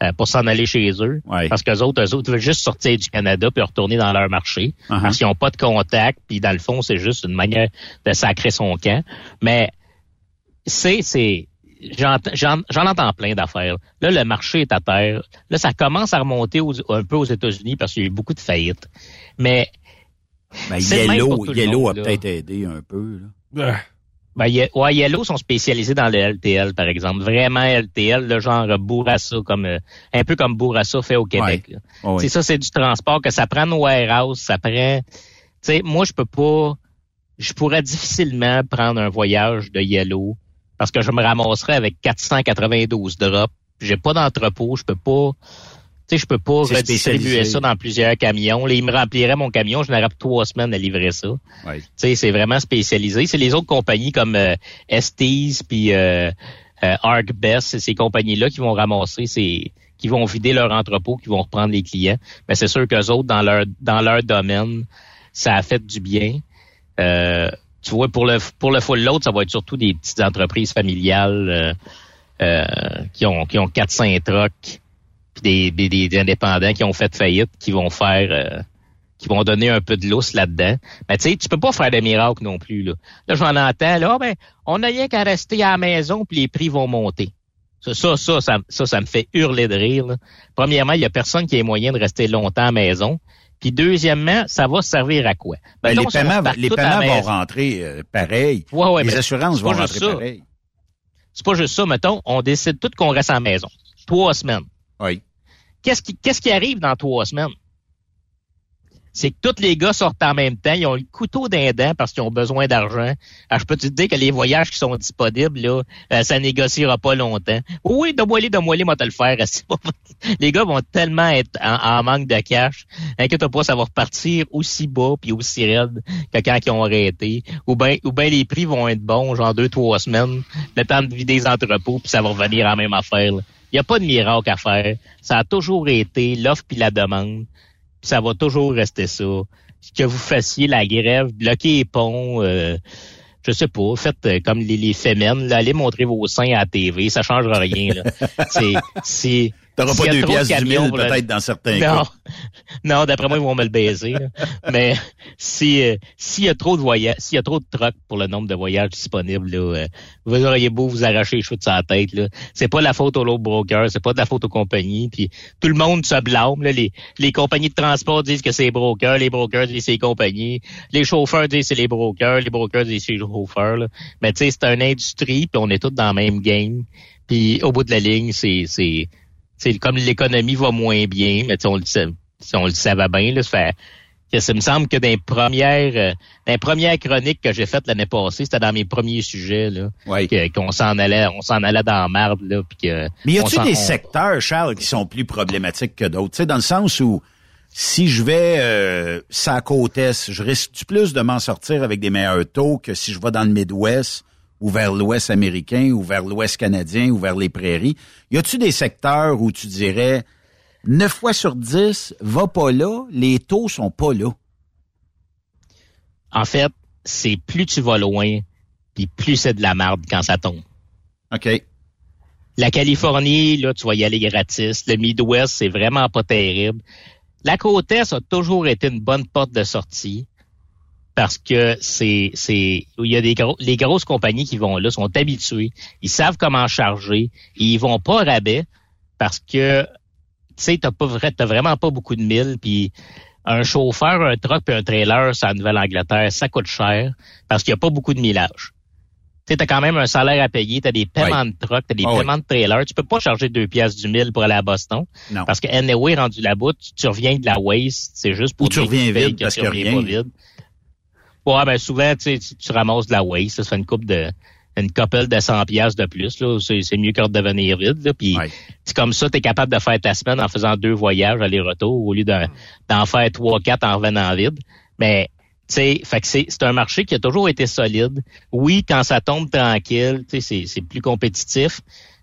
euh, pour s'en aller chez eux. Parce qu'eux autres, eux autres veulent juste sortir du Canada puis retourner dans leur marché. Uh-huh. Parce qu'ils n'ont pas de contact, puis dans le fond, c'est juste une manière de sacrer son camp. Mais c'est, c'est, j'en, j'en entends plein d'affaires. Là, le marché est à terre. Là, ça commence à remonter aux- un peu aux États-Unis parce qu'il y a eu beaucoup de faillites. Mais Ben, Yellow, Yellow monde, a peut-être aidé un peu. Là. Ben, Ye- ouais, Yellow sont spécialisés dans le LTL, par exemple. Vraiment LTL, le genre Bourassa, comme euh, un peu comme Bourassa fait au Québec. Ouais. C'est ça, c'est du transport que ça prend nos warehouse, ça prend. Tu sais, moi, je peux pas. Je pourrais difficilement prendre un voyage de Yellow parce que je me ramasserais avec 492 drops. J'ai pas d'entrepôt, je peux pas. Tu sais, je peux pas redistribuer ça dans plusieurs camions. Là, il me remplirait mon camion, je n'aurais trois semaines à livrer ça. Ouais. Tu sais, c'est vraiment spécialisé. C'est les autres compagnies comme euh, Estes puis euh, euh, ArcBest, c'est ces compagnies-là qui vont ramasser ces qui vont vider leur entrepôt, qui vont reprendre les clients. Mais c'est sûr qu'eux autres, dans leur dans leur domaine, ça a fait du bien. Euh, tu vois, pour le pour le full load, ça va être surtout des petites entreprises familiales euh, euh, qui ont qui ont 4-5 trucks, puis des, des, des indépendants qui ont fait faillite, qui vont faire euh, qui vont donner un peu de lousse là-dedans. Mais tu sais, tu peux pas faire de miracle non plus. Là, là j'en entends, là, Ah, ben, on n'a rien qu'à rester à la maison, puis les prix vont monter. Ça, ça, ça, ça, ça, ça me fait hurler de rire. là. Premièrement, il y a personne qui ait moyen de rester longtemps à la maison. Puis deuxièmement, ça va servir à quoi? Ben, Mettons, les paiements, les paiements vont rentrer euh, pareil. Ouais, ouais, les assurances vont rentrer ça. pareil. C'est pas juste ça, mettons, on décide tout qu'on reste à la maison. Trois semaines. Oui. Qu'est-ce qui, qu'est-ce qui arrive dans trois semaines? C'est que tous les gars sortent en même temps. Ils ont le couteau d'un dent parce qu'ils ont besoin d'argent. Alors, je peux te dire que les voyages qui sont disponibles, là, euh, ça négociera pas longtemps. Oui, donne-moi les, donne-moi les, moi te le faire. les gars vont tellement être en, manque de cash. Inquiète pas, ça va repartir aussi bas puis aussi raide que quand ils ont arrêté. Ou bien ou ben les prix vont être bons, genre deux, trois semaines, le temps de vider les entrepôts, puis ça va revenir en même affaire. Il n'y a pas de miracle à faire. Ça a toujours été l'offre puis la demande ça va toujours rester ça. Que vous fassiez la grève, bloquer les ponts, euh, je sais pas, faites euh, comme les, les fémènes, allez montrer vos seins à la TV, ça changera rien. c'est, c'est, T'auras pas deux pièces du mille, peut-être, dans certains non. cas. Non, d'après moi, ils vont me le baiser. Mais si euh, s'il y a trop de voyages, s'il y a trop de trucks pour le nombre de voyages disponibles, là, euh, vous auriez beau vous arracher les cheveux de sa tête. Là. C'est pas la faute au low broker, c'est pas de la faute aux compagnies. Puis tout le monde se blâme. Là. Les, les compagnies de transport disent que c'est les brokers, les brokers disent que c'est les compagnies, les chauffeurs disent que c'est les brokers, les brokers disent que c'est les chauffeurs. Là. Mais tu sais, c'est une industrie, puis on est tous dans le même game. Puis au bout de la ligne, c'est c'est comme l'économie va moins bien, mais on le on le savait bien, là, ça fait que ça me semble que dans les premières, euh, dans les premières chroniques que j'ai faites l'année passée, c'était dans mes premiers sujets, là, qu'on s'en allait, on s'en allait dans la marde, là, puis que. Mais y a-tu des secteurs, Charles, qui sont plus problématiques que d'autres, tu sais, dans le sens où si je vais euh, sa côte est, je risque plus de m'en sortir avec des meilleurs taux que si je vais dans le Midwest? Ou vers l'Ouest américain ou vers l'Ouest canadien ou vers les prairies. Y a-tu des secteurs où tu dirais 9 fois sur 10, va pas là, les taux sont pas là? En fait, c'est plus tu vas loin, puis plus c'est de la merde quand ça tombe. OK. La Californie, là, tu vas y aller gratis. Le Midwest, c'est vraiment pas terrible. La côte Est a toujours été une bonne porte de sortie parce que c'est c'est il y a des les grosses compagnies qui vont là sont habituées, ils savent comment charger, ils vont pas rabais parce que tu sais t'as pas vrai t'as vraiment pas beaucoup de milles puis un chauffeur, un truck et un trailer, c'est en Nouvelle-Angleterre, ça coûte cher parce qu'il y a pas beaucoup de millage. Tu sais, as quand même un salaire à payer, tu as des paiements de truck, tu as des ah paiements de trailer. Tu peux pas charger deux pièces du mille pour aller à Boston. Non. Parce que anyway, rendu là-bas, tu, reviens de la waste. C'est juste pour Ou tu reviens vide parce que rien. Vide. Ouais, ben souvent, tu, tu ramasses de la waste, ça, fait une coupe de une couple de 100 pièces de plus là, c'est mieux que de devenir vide là, puis comme ça tu es capable de faire ta semaine en faisant deux voyages aller-retour au lieu d'en faire trois quatre en revenant vide. Mais c'est un marché qui a toujours été solide. Oui, quand ça tombe tranquille, c'est plus compétitif,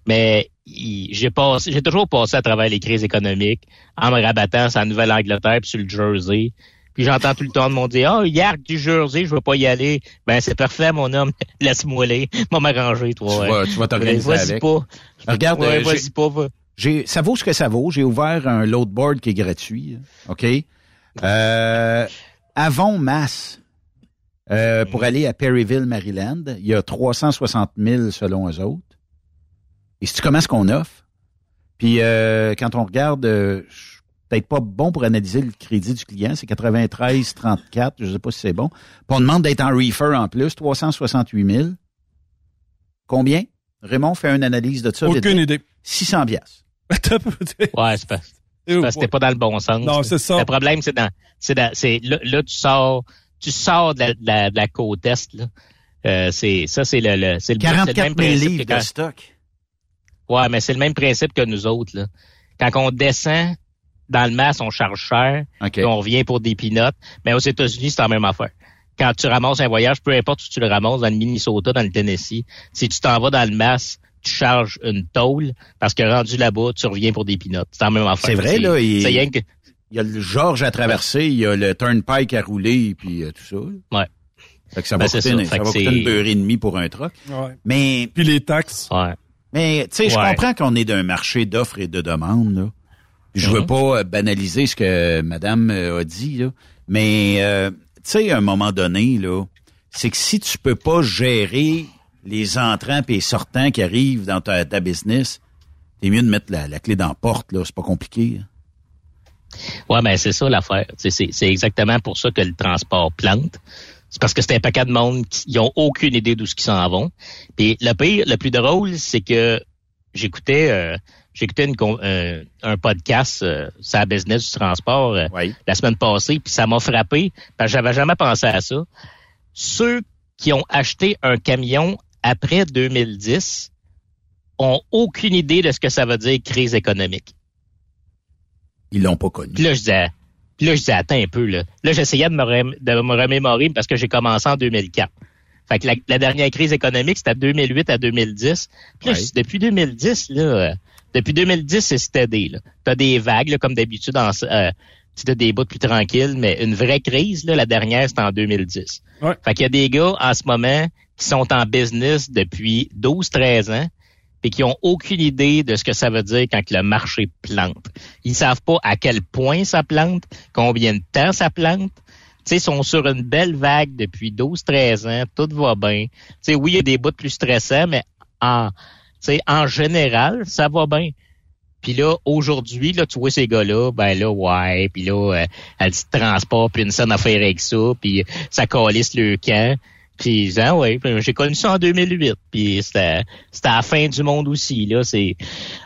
mais j'ai passé j'ai toujours passé à travers les crises économiques en me rabattant sur la Nouvelle-Angleterre puis sur le Jersey puis j'entends tout le temps de monde dire, ah, oh, hier du Jersey, je veux pas y aller. Ben, c'est parfait, mon homme. Laisse-moi aller. Moi, m'arranger, toi. Tu vas, tu vas t'organiser avec. pas. Regarde, ouais, vas-y pas. J'ai, ça vaut ce que ça vaut. J'ai ouvert un loadboard qui est gratuit. OK? Euh, Avon Mass. Euh, pour aller à Perryville, Maryland, il y a 360 000 selon eux autres. Et si tu commences qu'on offre, puis euh, quand on regarde, euh, peut-être pas bon pour analyser le crédit du client. C'est 93, 34, je sais pas si c'est bon. Puis on demande d'être en refer en plus, 368 000. Combien? Raymond fait une analyse de ça. Aucune idée. 600 pièces. ouais, c'est pas, c'était pas dans le bon sens. Non, c'est ça. Le problème, c'est dans, c'est c'est là, là, tu sors, tu sors de la, de la, côte est, là. Euh, c'est, ça, c'est le, le c'est le, 44 le même livres de stock. Ouais, mais c'est le même principe que nous autres, là. Quand on descend dans le mass, on charge cher. on revient pour des pinottes. Mais aux États-Unis, c'est la même affaire. Quand tu ramasses un voyage, peu importe où tu le ramasses, dans le Minnesota, dans le Tennessee, si tu t'en vas dans le mass, tu charges une tôle parce que rendu là-bas, tu reviens pour des pinottes. C'est la même affaire. C'est vrai, là. Il... y a le George à traverser, il y a le Turnpike à rouler, puis euh, tout ça. Ouais. Fait que ça va ben, coûter, une, ça, va coûter une beurre et demie pour un truck. Ouais. Mais. Puis les taxes. Ouais. Mais, tu sais, je comprends qu'on est d'un marché d'offres et de demandes, là. Je veux pas euh, banaliser ce que Madame euh, a dit, là, mais euh, tu sais, à un moment donné, là, c'est que si tu peux pas gérer les entrants et les sortants qui arrivent dans ta, ta business, c'est mieux de mettre la, clé dans la porte, là. C'est pas compliqué. Hein. Ouais, mais c'est ça l'affaire. C'est exactement pour ça que le transport plante. C'est parce que c'est un paquet de monde qui n'ont aucune idée d'où ce qu'ils s'en vont. Puis le pire, le plus drôle, c'est que j'écoutais J'écoutais euh, un podcast euh, sur la business du transport euh, la semaine passée, puis ça m'a frappé, parce que j'avais jamais pensé à ça. Ceux qui ont acheté un camion après 2010 ont aucune idée de ce que ça veut dire crise économique. Ils l'ont pas connu. Puis là, je disais, puis là, je disais, attends un peu, là. Là, j'essayais de me, rem- de me remémorer parce que j'ai commencé en 2004. Fait que la, la dernière crise économique, c'était de 2008 à 2010. Puis là, Ouais. depuis 2010, là, depuis 2010, c'est steady, là. T'as des vagues, là, comme d'habitude, en, euh, tu as des bouts plus tranquilles, mais une vraie crise, là, la dernière, c'était en 2010. Fait qu'il y a des gars, en ce moment, qui sont en business depuis 12, 13 ans, et qui ont aucune idée de ce que ça veut dire quand le marché plante. Ils savent pas à quel point ça plante, combien de temps ça plante. Tu sais, ils sont sur une belle vague depuis 12-13 ans, tout va bien. Tu sais, oui, il y a des bouts plus stressants, mais en, tu en général, ça va bien. Puis là, aujourd'hui, là, tu vois ces gars-là, ben là, ouais, puis là, euh, elle dit transport, puis une scène à faire avec ça, puis ça calisse le camp. Puis ah ouais, j'ai connu ça en 2008, puis c'était c'était à la fin du monde aussi là, c'est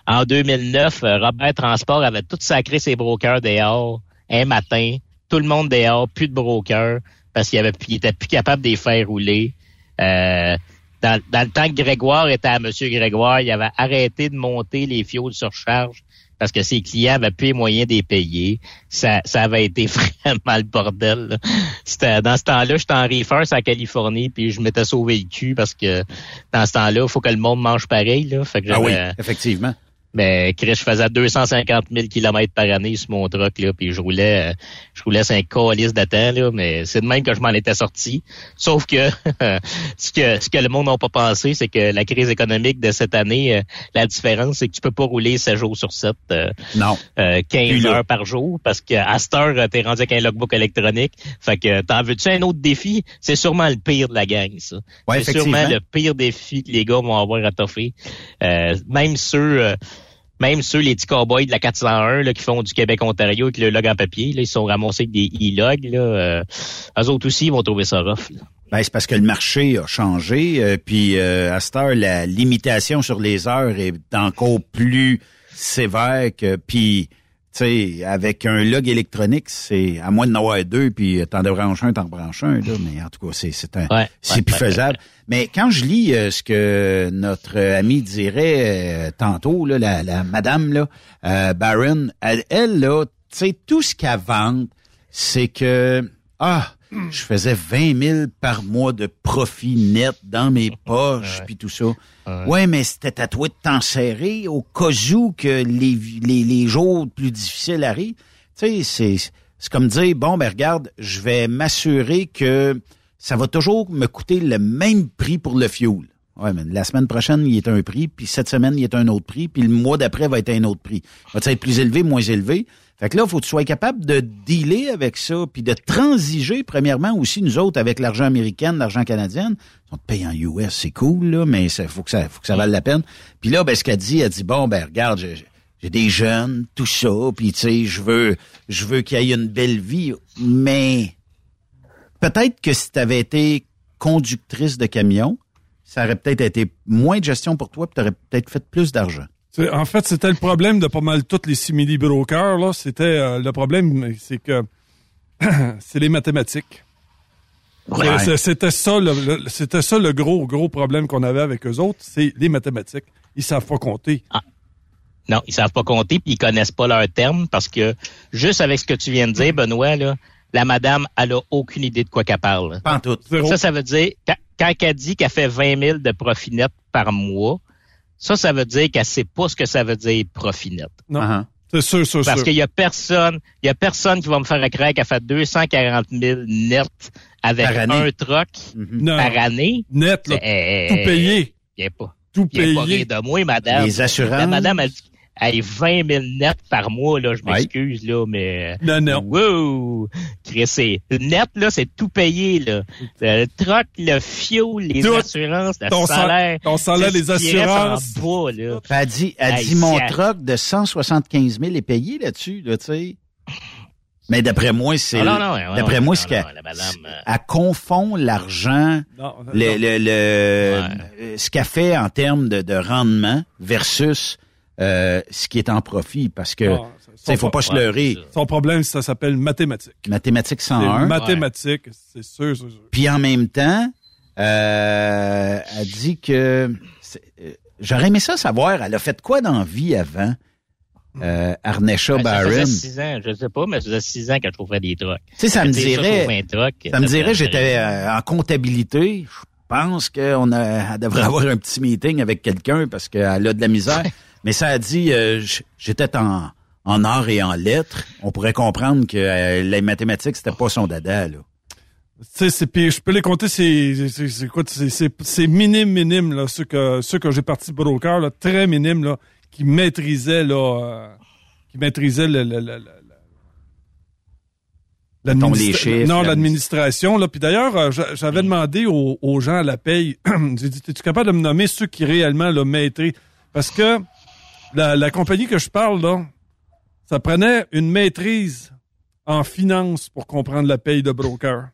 en 2009, euh, Robert Transport avait tout sacré ses brokers dehors un matin, tout le monde dehors, plus de brokers parce qu'il avait il était plus capable de les faire rouler. Euh, dans, dans le temps que Grégoire était à Monsieur Grégoire, il avait arrêté de monter les fioles sur charge parce que ses clients avaient plus les moyens de les payer. Ça, ça avait été vraiment le bordel. C'était, dans ce temps-là, j'étais en reefer à Californie, puis je m'étais sauvé le cul parce que dans ce temps-là, il faut que le monde mange pareil. Là. Fait que Ah oui, effectivement. mais Chris, je faisais 250 000 kilomètres par année sur mon truck, là, puis je roulais, euh, je roulais sur un calice de temps, là, mais c'est de même que je m'en étais sorti. Sauf que ce que ce que le monde n'a pas pensé, c'est que la crise économique de cette année, euh, la différence, c'est que tu peux pas rouler 7 jours sur 7, euh, non. euh, 15 Plus là. heures par jour, parce que à cette heure, euh, t'es rendu avec un logbook électronique. Fait que t'en veux-tu un autre défi? C'est sûrement le pire de la gang, ça. Ouais, c'est sûrement le pire défi que les gars vont avoir à toffer. Euh, même ceux, euh, même ceux, les petits cowboys de la 401 là, qui font du Québec-Ontario avec le log en papier, là, ils sont ramassés avec des e-logs. Là, euh, eux autres aussi, ils vont trouver ça rough. Ben, c'est parce que le marché a changé, euh, puis euh, à cette heure, la limitation sur les heures est encore plus sévère que, puis, sais, avec un log électronique, c'est à moins de n'avoir deux, puis t'en branches un, t'en branches un, là, mais en tout cas, c'est c'est un, c'est ouais, plus ouais, faisable. Mais quand je lis euh, ce que notre ami dirait euh, tantôt, là, la, la madame là, euh, Baron, elle, elle, là, tu sais, tout ce qu'elle vante, c'est que ah, je faisais 20 000 par mois de profit net dans mes poches, puis tout ça. Ouais. mais c'était tatoué de temps serré au cas où que les, les, les jours plus difficiles arrivent. Tu sais, c'est, c'est comme dire, bon, ben regarde, je vais m'assurer que ça va toujours me coûter le même prix pour le fuel. Ouais, mais la semaine prochaine, il est un prix, puis cette semaine, il est un autre prix, puis le mois d'après va être un autre prix. Va être plus élevé, moins élevé? Fait que là, il faut que tu sois capable de dealer avec ça, puis de transiger, premièrement, aussi, nous autres, avec l'argent américain, l'argent canadien. On te paye en US, c'est cool, là, mais il faut que ça faut que ça vale la peine. Puis là, ben, ce qu'elle dit, elle dit, bon, ben, regarde, j'ai- j'ai des jeunes, tout ça, puis tu sais, je veux, je veux qu'il y ait une belle vie, mais peut-être que si tu avais été conductrice de camion, ça aurait peut-être été moins de gestion pour toi, puis tu aurais peut-être fait plus d'argent. En fait, c'était le problème de pas mal tous les simili brokers. Là, c'était euh, le problème, c'est que c'est les mathématiques. Ouais. C'était ça, le, le- c'était ça le gros gros problème qu'on avait avec eux autres, c'est les mathématiques. Ils savent pas compter. Non, ils savent pas compter puis ils connaissent pas leurs termes parce que juste avec ce que tu viens de dire, Benoît, là, la madame, elle a aucune idée de quoi qu'elle parle. Pas en tout. Ça, ça veut dire, quand, elle dit qu'elle fait 20 000 de profit net par mois, ça, ça veut dire qu'elle sait pas ce que ça veut dire profit net. Non. Uh-huh. C'est sûr, sûr, Parce qu'il y a personne, il y a personne qui va me faire croire qu'elle fait 240 000 net avec un truck par année. Net, là, Eh, tout payé. Il a pas. Tout Il a pas payé. rien de moi, madame. Les assurances. La madame, elle dit, hey, 20 000 net par mois, là, je m'excuse, là, mais... Non, non. Wow! Chris, c'est, net, là, c'est tout payé, là. Le truck, le fuel, les Tout. assurances, le Ton sal- salaire. ton salaire, les assurances. en bas, là. Elle dit, elle Hey, dit mon elle- troc de 175 000 est payé là-dessus, là, tu sais. Mais d'après moi, c'est. Ah, non, non, ouais, d'après moi, non, c'est qu'elle non, la madame, euh, elle confond l'argent, Non, le, non. le, le- euh, ce qu'elle fait en termes de, de rendement versus euh, ce qui est en profit parce que Ah, il faut pas se leurrer. Son problème, ça s'appelle mathématiques. Mathématiques C'est 101. Mathématiques, c'est sûr, c'est sûr. Puis en même temps, euh, elle dit que euh, j'aurais aimé ça savoir. Elle a fait quoi dans la vie avant? Euh, Arnesha Ben, ça faisait Barron? six ans, je sais pas, mais ça faisait six ans qu'elle trouvait des trucks. Tu sais, ça me dirait, ça me dirait, j'étais euh, en comptabilité. Je pense qu'on a, elle devrait avoir un petit meeting avec quelqu'un parce qu'elle a de la misère. Mais ça a dit, euh, j'étais en, en arts et en lettres. On pourrait comprendre que euh, les mathématiques, c'était pas son dada, là. Tu sais, je peux les compter, c'est quoi, c'est minime minime là, ceux que ceux que j'ai parti broker là, très minime là, qui maîtrisaient là, euh, qui maîtrisaient le, le, le, le- le- Mettons l'administra- les chiffres, Non, l'admi- l'administration là. Puis d'ailleurs, j'a- j'avais demandé aux, aux gens à la paye, j'ai dit, es-tu capable de me nommer ceux qui réellement le maîtrisent? Parce que la, la compagnie que je parle là, ça prenait une maîtrise en finance pour comprendre la paye de broker.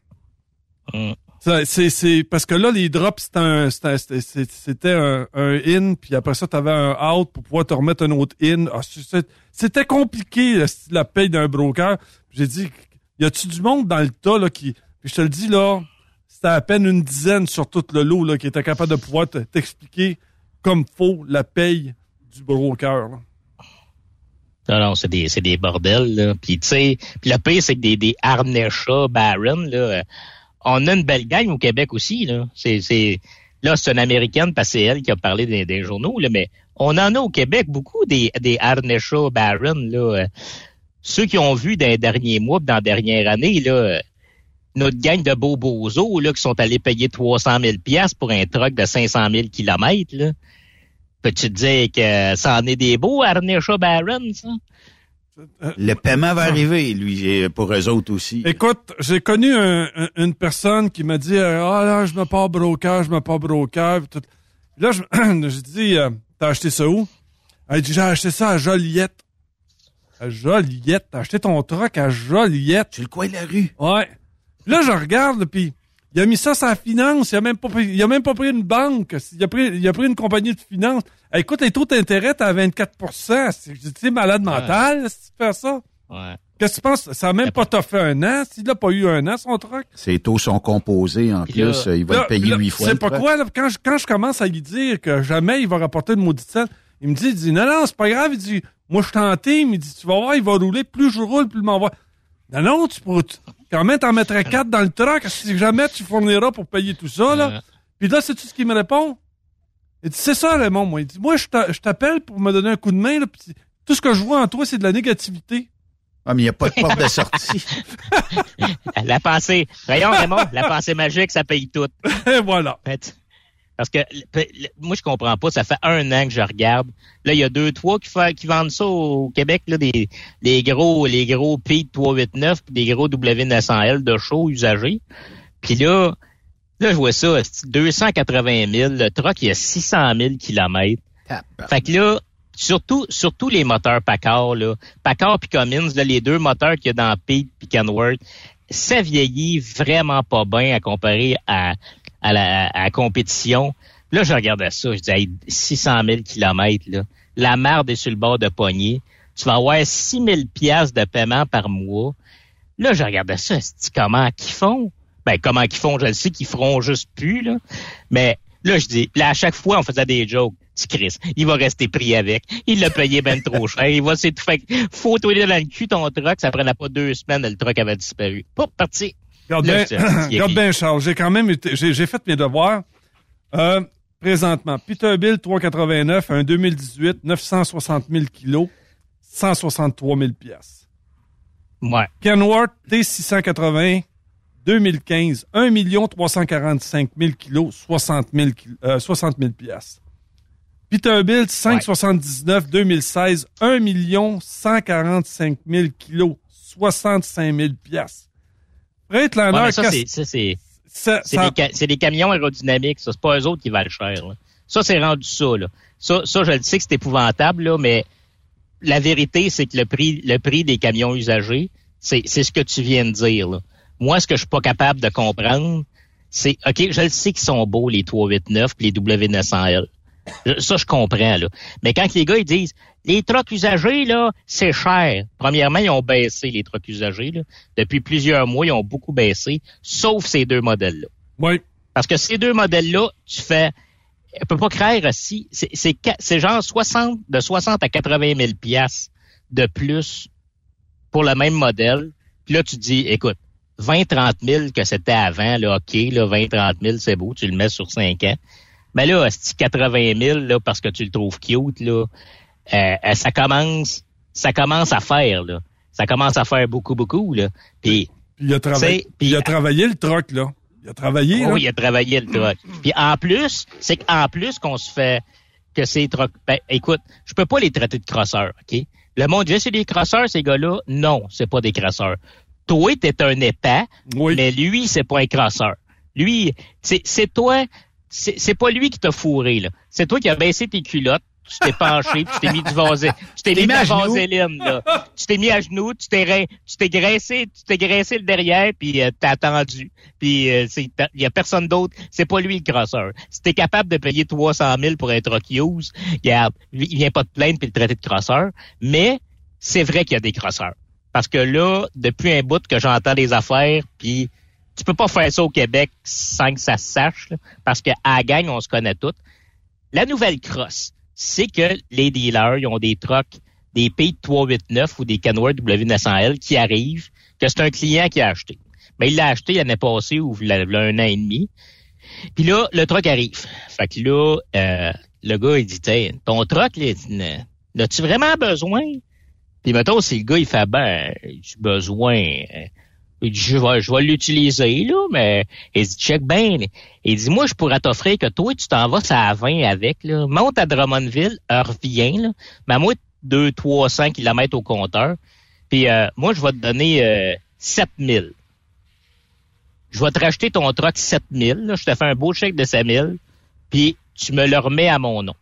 Ça, C'est, c'est, parce que là, les drops, c'était un, c'était, c'était- c'était- c'était un, un in, puis après ça, tu avais un out pour pouvoir te remettre un autre in. Ah, c'était compliqué, la, la paye d'un broker. J'ai dit, y a-tu du monde dans le tas, là, qui... Puis je te le dis, là, c'était à peine une dizaine sur tout le lot, là, qui était capable de pouvoir te- t'expliquer comme faut la paye du broker, là. Non, non, c'est des, des bordels, là. Puis, tu sais, puis le pire, c'est que des, des Arnesha Barron, là, euh, on a une belle gang au Québec aussi, là. C'est, là, c'est une Américaine, parce que c'est elle qui a parlé des, journaux, mais on en a au Québec beaucoup des, des Arnesha Barron, là. Euh, Ceux qui ont vu dans les derniers mois, dans la dernière année, euh, notre gang de beaux bozos, là, qui sont allés payer 300 000 piastres pour un truck de 500 000 kilomètres. Peux-tu te dire que ça en est des beaux, Arnesha Barron, ça? Le paiement va arriver, lui, pour eux autres aussi. Écoute, j'ai connu un- un- une personne qui m'a dit Ah là, je me pars broker, je me pars broker. Là, je- j'ai dit euh, T'as acheté ça où? Elle dit J'ai acheté ça à Joliette. À Joliette. T'as acheté ton truck à Joliette. Tu le coin de la rue. Ouais. Là, je regarde, puis il a mis ça sur la finance. Il a même pas pris, il a même pas pris une banque. Il a pris, il a pris une compagnie de finance. Eh, écoute, les taux d'intérêt, t'es à 24 C'est- Tu es malade mental si tu fais ça. Ouais. Qu'est-ce que tu penses? Ça a même pas fait un an. S'il n'a pas eu un an, son truc. Ses taux sont composés en là- plus. euh, il va là, le payer huit fois. C'est pas quoi, là, quand je, quand je commence à lui dire que jamais il va rapporter une maudite scène, il me dit, il dit, non, non, c'est pas grave. Il dit, moi, je tenté, mais il dit, tu vas voir, il va rouler. Plus je roule, plus il m'envoie. Non, non, tu pourras, tu- quand même, t'en mettrais quatre dans le truck. Si jamais tu fourniras pour payer tout ça, là. Puis là, sais-tu ce qu'il me répond? Il dit, c'est ça, Raymond, moi. Il dit, moi, je t'a- je t'appelle pour me donner un coup de main, là, puis tout ce que je vois en toi, c'est de la négativité. Ah, mais il n'y a pas de porte de sortie. La pensée, voyons Raymond, la pensée magique, ça paye tout. Et voilà. Parce que moi, je comprends pas. Ça fait un an que je regarde. Là, il y a deux, trois qui, fa- qui vendent ça au Québec, là, des, les gros, les gros P 389 puis des gros W900L de show usagés. Puis là, là, je vois ça, c'est 280 000. Le truck, il y a 600 000 kilomètres. Fait que là, surtout, surtout les moteurs Packard, là. Packard puis Cummins, là, les deux moteurs qu'il y a dans Pete puis Kenworth, ça vieillit vraiment pas bien à comparer à, à, la, à compétition. Là, je regardais ça, je disais, hey, 600 000 kilomètres, là. La merde est sur le bord de poignée. Tu vas avoir 6 000 piastres de paiement par mois. Là, je regardais ça, c'est comment qu'ils font? Ben, comment qu'ils font, je le sais qu'ils feront juste plus, là. Mais là, je dis, là, à chaque fois, on faisait des jokes. Tu Chris, il va rester pris avec. Il l'a payé ben trop cher. Il va s'étouffer. Faut toi dans le cul ton truck. Ça prenait pas deux semaines, le truck avait disparu. Pas parti. Regarde Là, bien, Charles. J'ai quand même été- j'ai, j'ai fait mes devoirs. Euh, présentement, Peterbilt 389, un 2018, 960 000 kilos, 163 000 piastres. Ouais. Kenworth T680, 2015, 1 345 000 kilos, 60 000, ki- euh, 60 000 piastres. Peterbilt 579, 2016, 1 145 000 kilos, 65 000 piastres. Freightliner, Ouais, mais ça, Cas- c'est, ça, c'est, ça- c'est ça- des, ca- c'est des camions aérodynamiques. Ça, c'est pas eux autres qui valent cher, là. Ça, c'est rendu ça, là. Ça, ça, je le sais que c'est épouvantable, là, mais la vérité, c'est que le prix, le prix des camions usagés, c'est, c'est ce que tu viens de dire, là. Moi, ce que je suis pas capable de comprendre, c'est, OK, je le sais qu'ils sont beaux, les 389 puis les W900L. Je- Ça, je comprends, là. Mais quand les gars, ils disent, les trucks usagés, là, c'est cher. Premièrement, ils ont baissé, les trucks usagés. Là. Depuis plusieurs mois, ils ont beaucoup baissé, sauf ces deux modèles-là. Oui. Parce que ces deux modèles-là, tu fais... On peut pas créer aussi. C'est genre 60, de 60 à 80 000 piastres de plus pour le même modèle. Puis là, tu dis, écoute, 20, 30 000 que c'était avant, là, OK, là, 20, 30 000, c'est beau, tu le mets sur 5 ans. Mais là, c'est 80 000, là, parce que tu le trouves cute, là, euh, euh, ça commence, ça commence à faire, là. Ça commence à faire beaucoup, beaucoup, là. Puis, il a, travaillé, il a travaillé le troc, là. Il a travaillé, Oui, il a travaillé le troc. Puis en plus, c'est qu'en plus qu'on se fait que ces trocs... Ben, écoute, je peux pas les traiter de crosseurs, OK? Le monde dit, c'est des crosseurs, ces gars-là. Non, c'est pas des crosseurs. Toi, t'es un épais, mais lui, c'est pas un crosseur. Lui, c'est toi, c'est pas lui qui t'a fourré, là. C'est toi qui as baissé tes culottes, tu t'es penché, tu t'es mis du vasé, tu t'es mis la vaseline, là. Tu t'es mis à genoux, tu t'es tu t'es graissé, tu t'es graissé le derrière, puis euh, t'as attendu. Puis euh, il y a personne d'autre, c'est pas lui le crosseur. Si t'es capable de payer 300 000 pour être use, regarde, il vient pas de plaindre puis le traiter de crosseur, mais c'est vrai qu'il y a des crosseurs. Parce que là, depuis un bout que j'entends des affaires, puis tu peux pas faire ça au Québec sans que ça se sache, parce qu'à la gang, on se connaît toutes. La nouvelle crosse, c'est que les dealers, ils ont des trucks, des P 389 ou des Kenworth W900L qui arrivent, que c'est un client qui a acheté. Mais il l'a acheté l'année passée ou il a un an et demi. Puis là, le truck arrive. Fait que là, euh, le gars, il dit, ton truck, as-tu vraiment besoin? Puis mettons, si le gars, il fait, ben, j'ai besoin, euh, il dit, je vais, l'utiliser, là, mais il dit, check bien. Il dit, moi, je pourrais t'offrir que toi, tu t'en vas à 20 avec, là. Monte à Drummondville, reviens, là. Mais moi, 2, 300 km au compteur. Puis euh, moi, je vais te donner euh, 7000. Je vais te racheter ton truck 7000. Là. Je te fais un beau chèque de 5000. Puis tu me le remets à mon nom.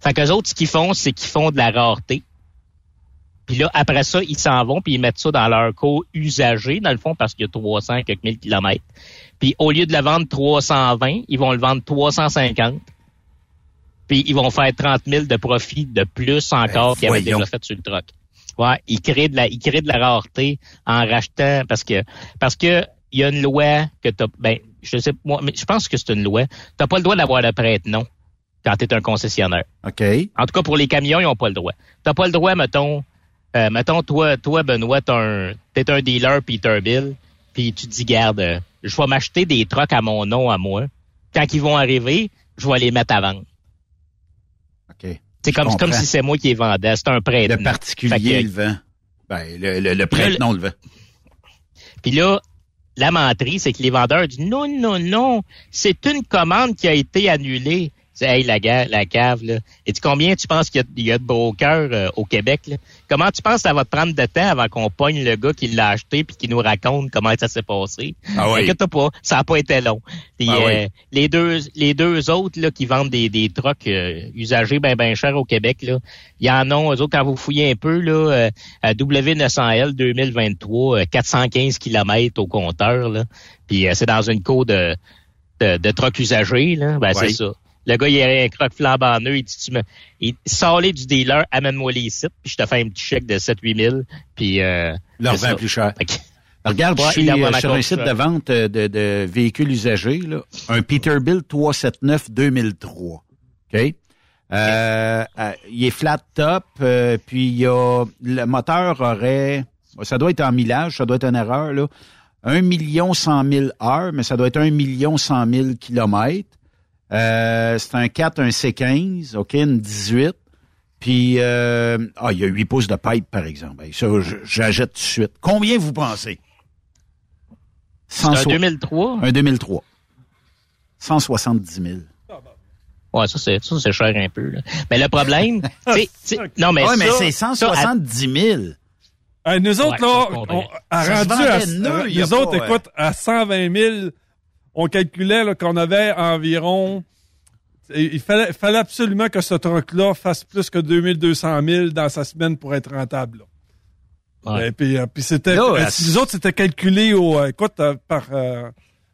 Fait qu'eux autres, ce qu'ils font, c'est qu'ils font de la rareté. Puis là, après ça, ils s'en vont, puis ils mettent ça dans leur cours usagé, dans le fond, parce qu'il y a 300 quelques mille kilomètres. Puis au lieu de le vendre 320, ils vont le vendre 350. Puis ils vont faire 30 000 de profit de plus encore ben, qu'ils avaient déjà fait sur le truck. Ouais, ils créent de la, ils créent de la rareté en rachetant parce que parce que il y a une loi que t'as, ben je sais moi, mais je pense que c'est une loi. T'as pas le droit d'avoir le prête-nom quand tu es un concessionnaire. OK. En tout cas, pour les camions, ils ont pas le droit. T'as pas le droit, mettons, euh, mettons, toi, toi, Benoît, t'es un, t'es un dealer Peterbilt, puis tu te dis, garde, euh, je vais m'acheter des trucks à mon nom, à moi. Quand ils vont arriver, je vais les mettre à vendre. OK. C'est comme, comme si c'est moi qui les vendais. C'est un prêt. Le particulier le vend. Ben, le, le, le prêt, non, le vend. Puis là, la menterie, c'est que les vendeurs disent non, non, non, c'est une commande qui a été annulée. C'est hey, la, la cave, là. Et tu combien tu penses qu'il y, a de brokers euh, au Québec? Là? Comment tu penses que ça va te prendre de temps avant qu'on pogne le gars qui l'a acheté puis qui nous raconte comment ça s'est passé? Ah oui. Inquiète pas, ça n'a pas été long. Puis, ah euh, les deux les deux autres là, qui vendent des, des trucks euh, usagés ben ben chers au Québec, là, il y en a, eux autres, quand vous fouillez un peu, là, à W900L 2023, 415 km au compteur, là. Puis c'est dans une cour de, de, de trucks usagés, là. Ben, c'est ça. Le gars, il a un croque flambant en eux. Il dit, tu me, il sort les du dealer, amène-moi les sites, puis je te fais un petit chèque de 7-8 000, puis euh, Leur vend plus cher. Regarde, je suis euh, sur un site de vente euh, de, de véhicules usagés, là, un Peterbilt 379 2003. OK? Euh, il est flat top, puis il y a le moteur aurait, ça doit être en millage, ça doit être une erreur là, 1 million 100 000 heures, mais ça doit être 1 million 100 000 kilomètres. Euh, c'est un 4, un C15, OK, une 18. Puis, euh, ah, il y a 8 pouces de pipe, par exemple. Ça, j'achète tout de suite. Combien vous pensez? C'est un 2003? Un 2003. 170 000. Ouais, ça c'est ça c'est cher un peu. Là. Mais le problème, c'est non mais ouais, mais c'est 170 000. Euh, nous autres là, on, a rendu à, nous autres, écoute, à 120 000 on calculait qu'on avait environ... Il fallait, fallait absolument que ce truc-là fasse plus que 2200 000 dans sa semaine pour être rentable. Et puis, euh, puis c'était... Euh, nous autres, c'était calculé au... Euh, écoute, par...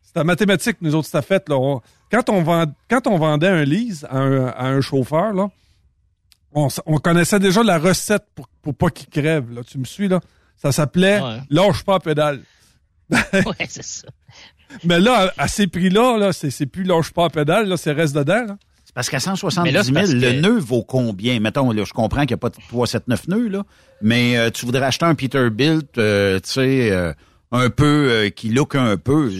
c'était mathématique, nous autres, c'était fait. Là, quand, on vend, quand on vendait un lease à un, chauffeur, là, on, connaissait déjà la recette pour, pour pas qu'il crève. Là. Tu me suis, là? Ça s'appelait Ouais. Lâche pas la pédale. ouais, c'est ça. Mais là, à, à ces prix-là, là, c'est, c'est plus Lâche pas la pédale, là, c'est reste dedans. Là. C'est parce qu'à 170 Mais là, 000, c'est parce le nœud vaut combien? Mettons, là, je comprends qu'il n'y a pas de 379 nœuds, là, mais euh, tu voudrais acheter un Peterbilt, euh, tu sais, euh, un peu, euh, qui look un peu,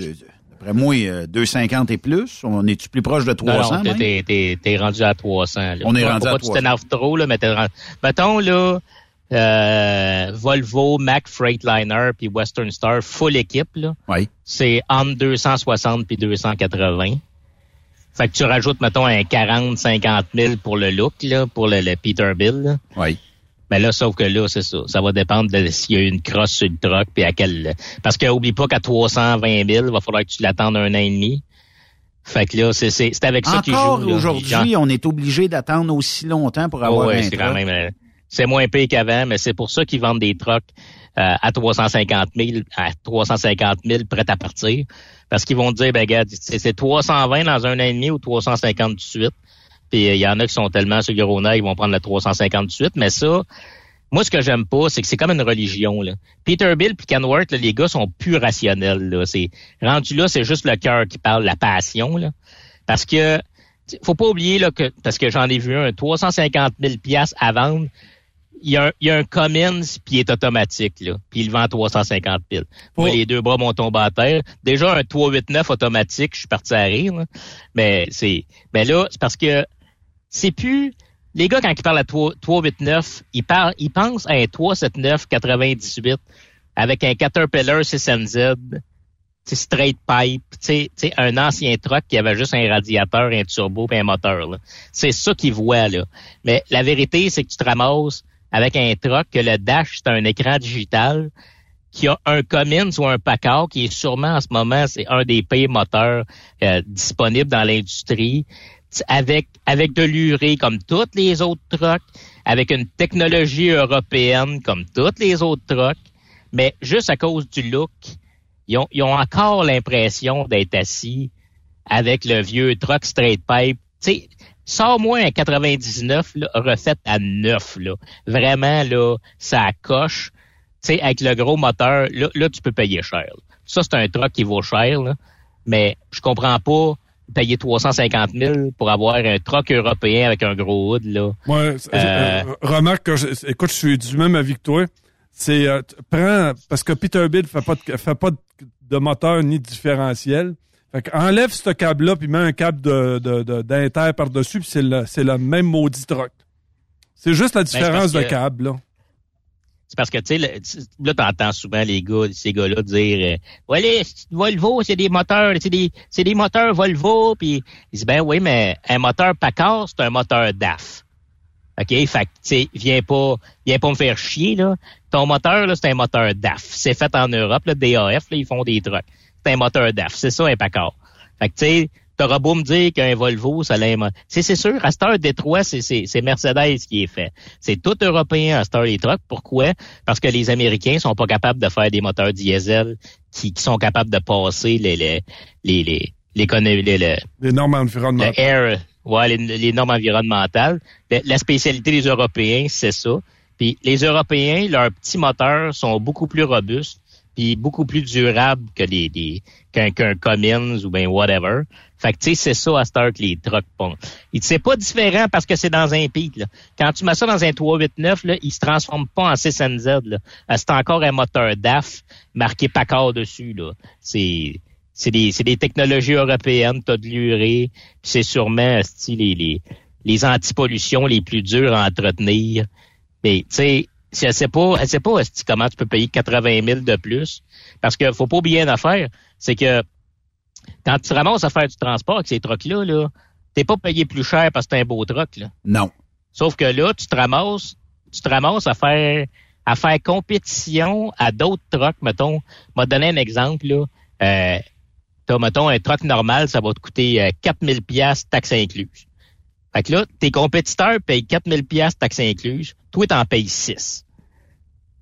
d'après moi, euh, 250 et plus. On est-tu plus proche de 300? Non, non, t'es- rendu à 300. Là. On est rendu pas à que tu 300. t'énerves trop, là, mais t'es rendu... Mettons, là, euh, Volvo, Mac Freightliner puis Western Star, full équipe, là. Oui. C'est entre 260 puis 280. Fait que tu rajoutes, mettons, un 40, 50 000 pour le look, là, pour le, le Peterbilt, là. Oui. Mais là, sauf que là, c'est ça. Ça va dépendre de s'il y a une crosse sur le truck, puis à quel. Parce que oublie pas qu'à 320 000, il va falloir que tu l'attendes un an et demi. Fait que là, c'est c'est c'est avec ça qu'ils jouent. Encore aujourd'hui, on est obligé d'attendre aussi longtemps pour avoir ouais, un c'est quand truck. même. C'est moins payé qu'avant, mais c'est pour ça qu'ils vendent des trucks euh, à 350 000, à 350 000 prêts à partir. Parce qu'ils vont dire, ben regarde, c'est c'est 320 dans un an et demi ou 350 tout de suite. Puis euh, il y en a qui sont tellement sur nerf, ils vont prendre le 350 tout de suite. Mais ça, moi, ce que j'aime pas, c'est que c'est comme une religion. Là. Peterbilt puis Kenworth, là, les gars sont plus rationnels. Là. C'est rendu là, c'est juste le cœur qui parle, la passion. Là. Parce que faut pas oublier là que parce que j'en ai vu un 350 000 pièces à vendre. Il y a un, il y a un Cummins puis il est automatique là, puis il vend à 350 000. Moi, Oh. les deux bras m'ont tombé à terre. Déjà un 389 automatique, je suis parti à rire. là. Mais c'est, mais là c'est parce que c'est plus les gars quand ils parlent à 3, 389, ils parlent, ils pensent à un 379 98 avec un Caterpillar 6NZ c'est straight pipe, tu sais, tu sais, un ancien truck qui avait juste un radiateur, un turbo et un moteur. C'est ça qu'ils voient là. Mais la vérité, c'est que tu te ramasses avec un truck que le dash c'est un écran digital qui a un Cummins ou un Packard qui est sûrement en ce moment c'est un des pires moteurs euh, disponibles dans l'industrie avec avec de l'urée comme tous les autres trucks, avec une technologie européenne comme tous les autres trucks, mais juste à cause du look, ils ont, ils ont encore l'impression d'être assis avec le vieux truck straight pipe. Sors-moi un 99 là, refait à neuf là. Vraiment là, ça coche. Tu sais, avec le gros moteur, là, là tu peux payer cher. là. Ça c'est un truck qui vaut cher là. Mais je comprends pas payer 350 000 pour avoir un truck européen avec un gros hood là. C'est- Euh, euh, remarque que, je- écoute, je suis du même avis que toi. C'est, euh, prends, parce que Peterbilt fait pas de, fait pas de, de moteur ni de différentiel. Fait enlève ce câble-là puis mets un câble de, de, de- d'inter par-dessus puis c'est le, le même maudit truck. C'est juste la Ben, différence de que- câble, là. C'est parce que, tu sais, le- là, t'entends souvent les gars, ces gars-là dire, euh, ouais, les Volvo, c'est des moteurs, c'est des, des moteurs Volvo, puis ils disent, ben oui, mais un moteur Packard, c'est un moteur DAF. OK? Fait que, tu sais, viens pas, viens pas me faire chier, là. Ton moteur, là, c'est un moteur DAF. C'est fait en Europe, là, DAF, là, ils font des trucks. C'est un moteur DAF. C'est ça, un Packard. Fait que, tu sais, t'auras beau me dire qu'un Volvo, ça l'a... C'est, c'est sûr, à cette heure, Détroit, c'est, c'est, c'est Mercedes qui est fait. C'est tout européen à cette heure, les trucks. Pourquoi? Parce que les Américains sont pas capables de faire des moteurs diesel qui, qui sont capables de passer les, les, les, les, les, les- les- Les normes environnementales. le air, ouais, les, les normes environnementales. La, la spécialité des Européens, c'est ça. Puis les Européens, leurs petits moteurs sont beaucoup plus robustes puis beaucoup plus durables que les, les- qu'un qu'un Cummins ou ben whatever. Fait que tu sais, c'est ça à cette heure que les trucks font. Et c'est pas différent parce que c'est dans un pic. Là. Quand tu mets ça dans un 389, là, il se transforme pas en 6NZ. Là. Euh, C'est encore un moteur DAF marqué Packard dessus. Là. C'est c'est des, des technologies européennes, t'as de l'urée, c'est sûrement les, les, les antipollutions les plus dures à entretenir. Mais tu sais, si elle sait pas, elle sait pas comment tu peux payer 80 000 de plus? Parce que faut pas oublier une affaire, c'est que quand tu ramasses à faire du transport avec ces trucks-là, là, t'es pas payé plus cher parce que c'est un beau truck. Là. Non. Sauf que là, tu te ramasses, tu te ramasses à faire à faire compétition à d'autres trucks, mettons. Je vais te donner un exemple, là. Euh, t'as, mettons, un truck normal, ça va te coûter euh, 4000 pièces taxes incluses. Fait que là, tes compétiteurs payent 4000 pièces taxes incluses. Toi, t'en payes 6.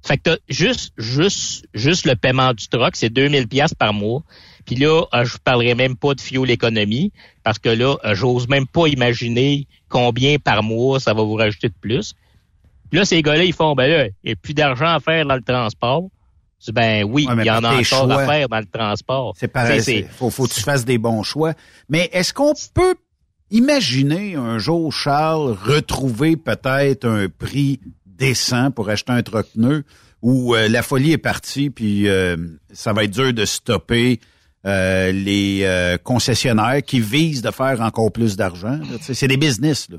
Fait que t'as juste, juste, juste le paiement du truck, c'est 2000 pièces par mois. Puis là, euh, je parlerai même pas de fuel économie parce que là, euh, j'ose même pas imaginer combien par mois ça va vous rajouter de plus. Puis là, ces gars-là, ils font, ben là, il n'y a plus d'argent à faire dans le transport. Dis, ben oui, Ouais, il y en a encore choix. à faire dans le transport. C'est pareil. C'est- c'est- Faut, faut que tu fasses des bons choix. Mais est-ce qu'on peut imaginer un jour, Charles, retrouver peut-être un prix décent pour acheter un troc pneu où euh, la folie est partie puis euh, ça va être dur de stopper euh, les concessionnaires qui visent de faire encore plus d'argent. C'est des business, là.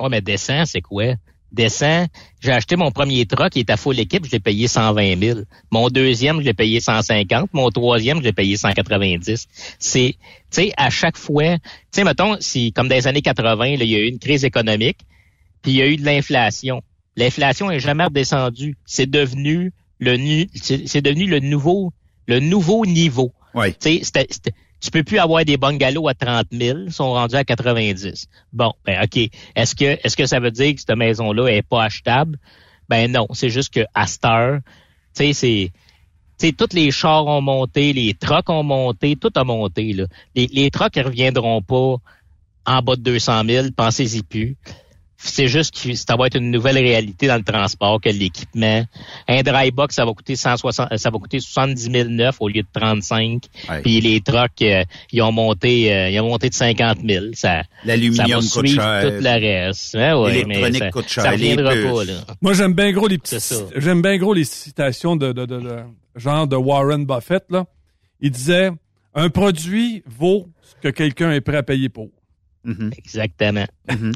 Ouais, mais descend, c'est quoi? Descend, j'ai acheté mon premier truck, il est à full équipe, je l'ai payé 120 000. Mon deuxième, je l'ai payé 150. Mon troisième, je l'ai payé 190. C'est, tu sais, à chaque fois, tu sais, mettons, si, comme dans les années 80, là, il y a eu une crise économique, puis il y a eu de l'inflation. L'inflation est jamais redescendue. C'est devenu le nu, c'est devenu le nouveau, le nouveau niveau. Ouais. Tu sais, tu peux plus avoir des bungalows à 30 000, ils sont rendus à 90. Bon, ben ok. Est-ce que est-ce que ça veut dire que cette maison-là est pas achetable? Ben non, c'est juste que à cette heure, tu sais, c'est tu sais, tous les chars ont monté, les trucks ont monté, tout a monté. Là. Les, les trucks ne reviendront pas en bas de 200 000, pensez-y plus. C'est juste que ça va être une nouvelle réalité dans le transport que l'équipement. Un dry box, ça va coûter 160, ça va coûter 70 000 neuf au lieu de 35. Ouais. Puis les trucks, euh, ils ont monté, euh, ils ont monté de 50 000. Ça, L'aluminium ça coûte cher. Tout le reste. Ouais, ouais, L'électronique mais ça- coûte cher. Ça reviendra pas, là. Moi, j'aime bien gros les j'aime bien gros les citations de, de, de, de- genre de Warren Buffett, là. Il disait, un produit vaut ce que quelqu'un est prêt à payer pour. Mhm. Exactement. Mhm.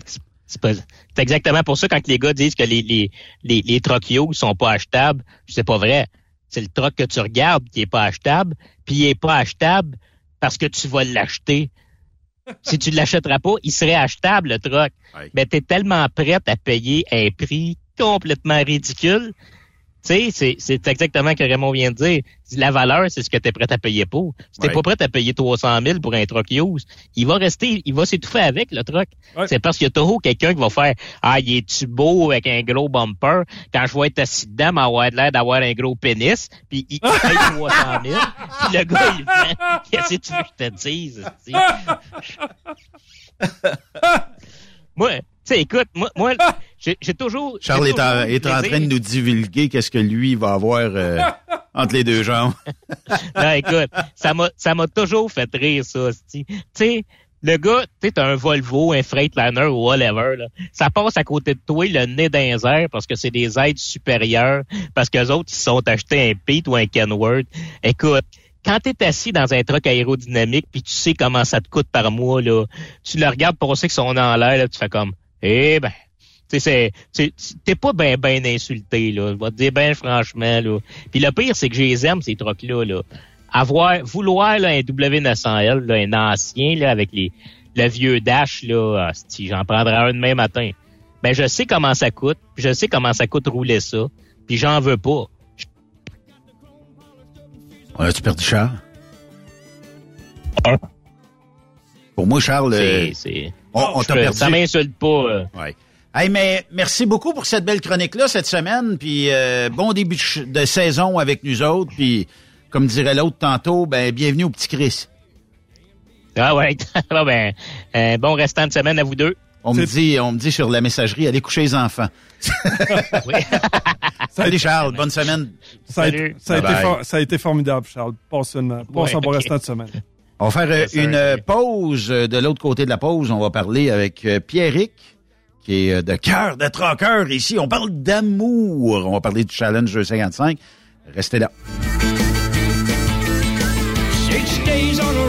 C'est- C'est pas- c'est exactement pour ça quand les gars disent que les, les, les, Yo sont pas achetables, c'est pas vrai. C'est le truck que tu regardes qui est pas achetable, puis il est pas achetable parce que tu vas l'acheter. si tu l'achèteras pas, il serait achetable le. Ouais. Mais tu es tellement prêt à payer un prix complètement ridicule. Tu sais, c'est- exactement ce que Raymond vient de dire. La valeur, c'est ce que tu es prêt à payer pour. Si t'es Ouais. pas prêt à payer 300 000 pour un truck use, il va rester, il va s'étouffer avec le truck. Ouais. C'est parce qu'il y a toujours quelqu'un qui va faire Ah, il est-tu beau avec un gros bumper? Quand je vais être assis dedans, m'avoir l'air d'avoir un gros pénis, puis il, paye 300 000. Puis le gars, il fait Qu'est-ce que tu veux que je te dise? moi, tu sais, écoute, moi, moi j'ai toujours. Charles est en, est train de nous divulguer qu'est-ce que lui va avoir euh, entre les deux jambes. Non, écoute, ça m'a, ça m'a toujours fait rire, ça. Tu sais, le gars, tu sais, t'as un Volvo, un Freightliner ou whatever, là. Ça passe à côté de toi, le nez les airs, parce que c'est des aides supérieures, parce qu'eux autres, ils se sont achetés un Pete ou un Kenworth. Écoute, quand t'es assis dans un truck aérodynamique, puis tu sais comment ça te coûte par mois, là, tu le regardes penser que son en l'air, là, tu fais comme, eh ben, tu t'es pas ben ben insulté, là. Je vais te dire ben franchement, là. Puis le pire, c'est que je les aime, ces trucks-là, là. Avoir, vouloir, là, un W900L, là, un ancien, là, avec les, le vieux Dash, là, si j'en prendrais un demain matin. Ben, je sais comment ça coûte, puis je sais comment ça coûte rouler ça, puis j'en veux pas. On a-tu perdu Charles? Pour moi, Charles, euh, on, t'a perdu. ça m'insulte pas. euh. Ouais. Hey, mais merci beaucoup pour cette belle chronique-là cette semaine. Puis euh, bon début de saison avec nous autres. Puis comme dirait l'autre tantôt, ben bienvenue au petit Chris. Ah ouais, ben, euh, bon restant de semaine à vous deux. On me dit, on me dit sur la messagerie, allez coucher les enfants. Salut Charles, bonne semaine. Ça a, Salut. ça, a été Bye-bye. for- ça a été formidable, Charles. Passe, une, passe Ouais, un bon restant de semaine. On va faire euh, une euh, pause. De l'autre côté de la pause, on va parler avec euh, Pierrick, qui est euh, de cœur de troqueur ici. On parle d'amour. On va parler du Challenge 255. Restez là. Six days on the.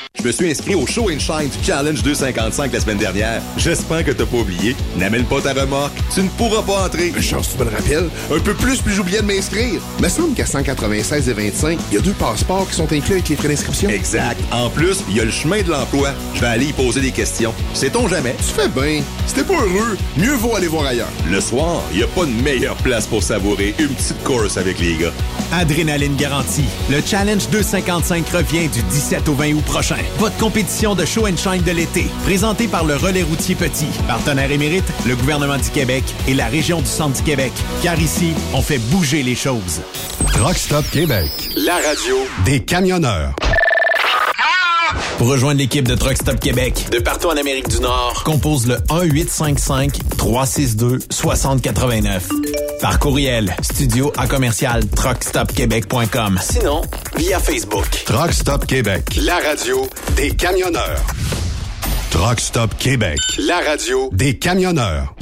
Je me suis inscrit au Show and Shine du Challenge 255 la semaine dernière. J'espère que t'as pas oublié. N'amène pas ta remorque. Tu ne pourras pas entrer. Une chance, tu me le rappelles. Un peu plus, puis j'oubliais de m'inscrire. Me semble qu'à 196 et 25, il y a deux passeports qui sont inclus avec les frais d'inscription. Exact. En plus, il y a le chemin de l'emploi. Je vais aller y poser des questions. Sait-on jamais? Tu fais bien. Si t'es pas heureux, mieux vaut aller voir ailleurs. Le soir, il n'y a pas de meilleure place pour savourer une petite course avec les gars. Adrénaline garantie. Le Challenge 255 revient du 17 au 20 août prochain. Votre compétition de show and shine de l'été, présentée par le Relais routier Petit, partenaire émérite, le gouvernement du Québec et la région du Centre du Québec. Car ici, on fait bouger les choses. Truck Stop Québec. La radio des camionneurs. Pour rejoindre l'équipe de Truck Stop Québec, de partout en Amérique du Nord, compose le 1-855-362-6089. Par courriel, studio à commercial truckstopquebec.com. Sinon, via Facebook. Truck Stop Québec. La radio des camionneurs. Truck Stop Québec. La radio des camionneurs.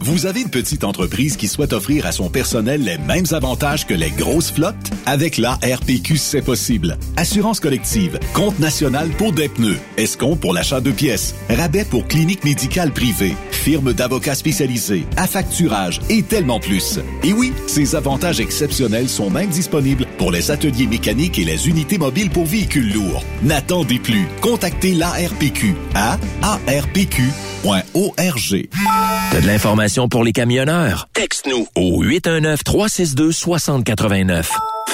Vous avez une petite entreprise qui souhaite offrir à son personnel les mêmes avantages que les grosses flottes? Avec la RPQ, c'est possible. Assurance collective, compte national pour des pneus, escompte pour l'achat de pièces, rabais pour clinique médicale privée, firme d'avocats spécialisés, affacturage et tellement plus. Et oui, ces avantages exceptionnels sont même disponibles pour les ateliers mécaniques et les unités mobiles pour véhicules lourds. N'attendez plus. Contactez l'ARPQ à arpq.org. T'as de l'information pour les camionneurs? Texte-nous au 819-362-6089.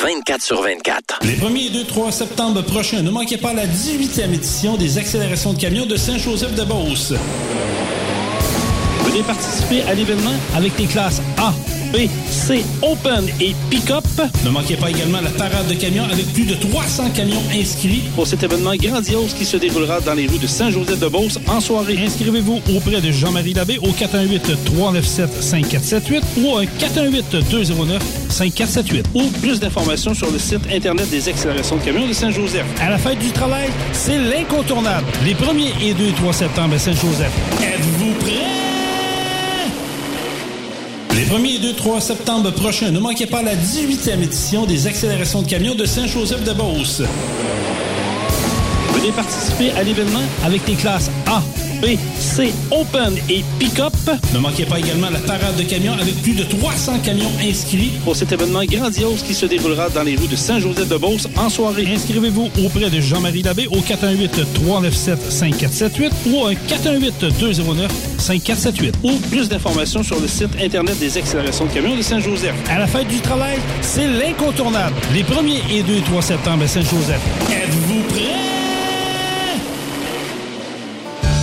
24 sur 24. Les 1er et 2, 3 septembre prochains, ne manquez pas la 18e édition des accélérations de camions de Saint-Joseph-de-Beauce. Venez participer à l'événement avec les classes A, B, C, Open et Pick-up. Ne manquez pas également la parade de camions avec plus de 300 camions inscrits pour cet événement grandiose qui se déroulera dans les rues de Saint-Joseph-de-Beauce en soirée. Inscrivez-vous auprès de Jean-Marie Labbé au 418-397-5478 ou au 418-209-5478 ou plus d'informations sur le site Internet des accélérations de camions de Saint-Joseph. À la fête du travail, c'est l'incontournable. Les 1er et 2 et 3 septembre à Saint-Joseph. Êtes-vous prêts? Les 1er et 2, 3 septembre prochains, ne manquez pas la 18e édition des accélérations de camions de Saint-Joseph-de-Beauce. Venez participer à l'événement avec les classes A, B, C, Open et Pick-up. Ne manquez pas également la parade de camions avec plus de 300 camions inscrits pour cet événement grandiose qui se déroulera dans les rues de Saint-Joseph-de-Beauce en soirée. Inscrivez-vous auprès de Jean-Marie Labbé au 418-397-5478 ou au 418-209-5478 ou plus d'informations sur le site Internet des accélérations de camions de Saint-Joseph. À la fête du travail, c'est l'incontournable. Les 1er et 2 et 3 septembre à Saint-Joseph. Êtes-vous prêts?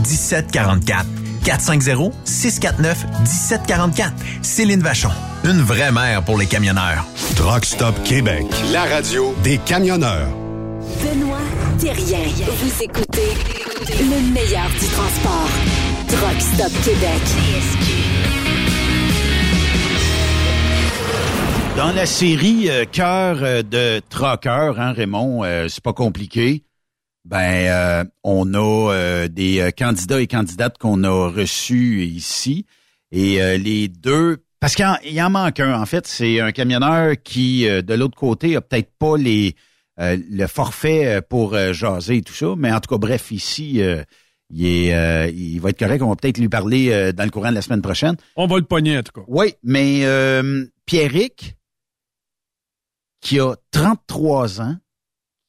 1744. 450-649-1744. Céline Vachon. Une vraie mère pour les camionneurs. Truck Stop Québec. La radio des camionneurs. Benoît Thérien. Vous écoutez le meilleur du transport. Truck Stop Québec. Dans la série euh, Cœur euh, de Trocker, hein, Raymond, euh, c'est pas compliqué. Ben, euh, on a euh, des euh, candidats et candidates qu'on a reçus ici. Et euh, les deux, parce qu'il en, en manque un, en fait, c'est un camionneur qui, euh, de l'autre côté, a peut-être pas les euh, le forfait pour euh, jaser et tout ça. Mais en tout cas, bref, ici, euh, Il, est, euh, il va être correct. On va peut-être lui parler euh, dans le courant de la semaine prochaine. On va le pogner, en tout cas. Oui, mais euh, Pierrick, qui a 33 ans,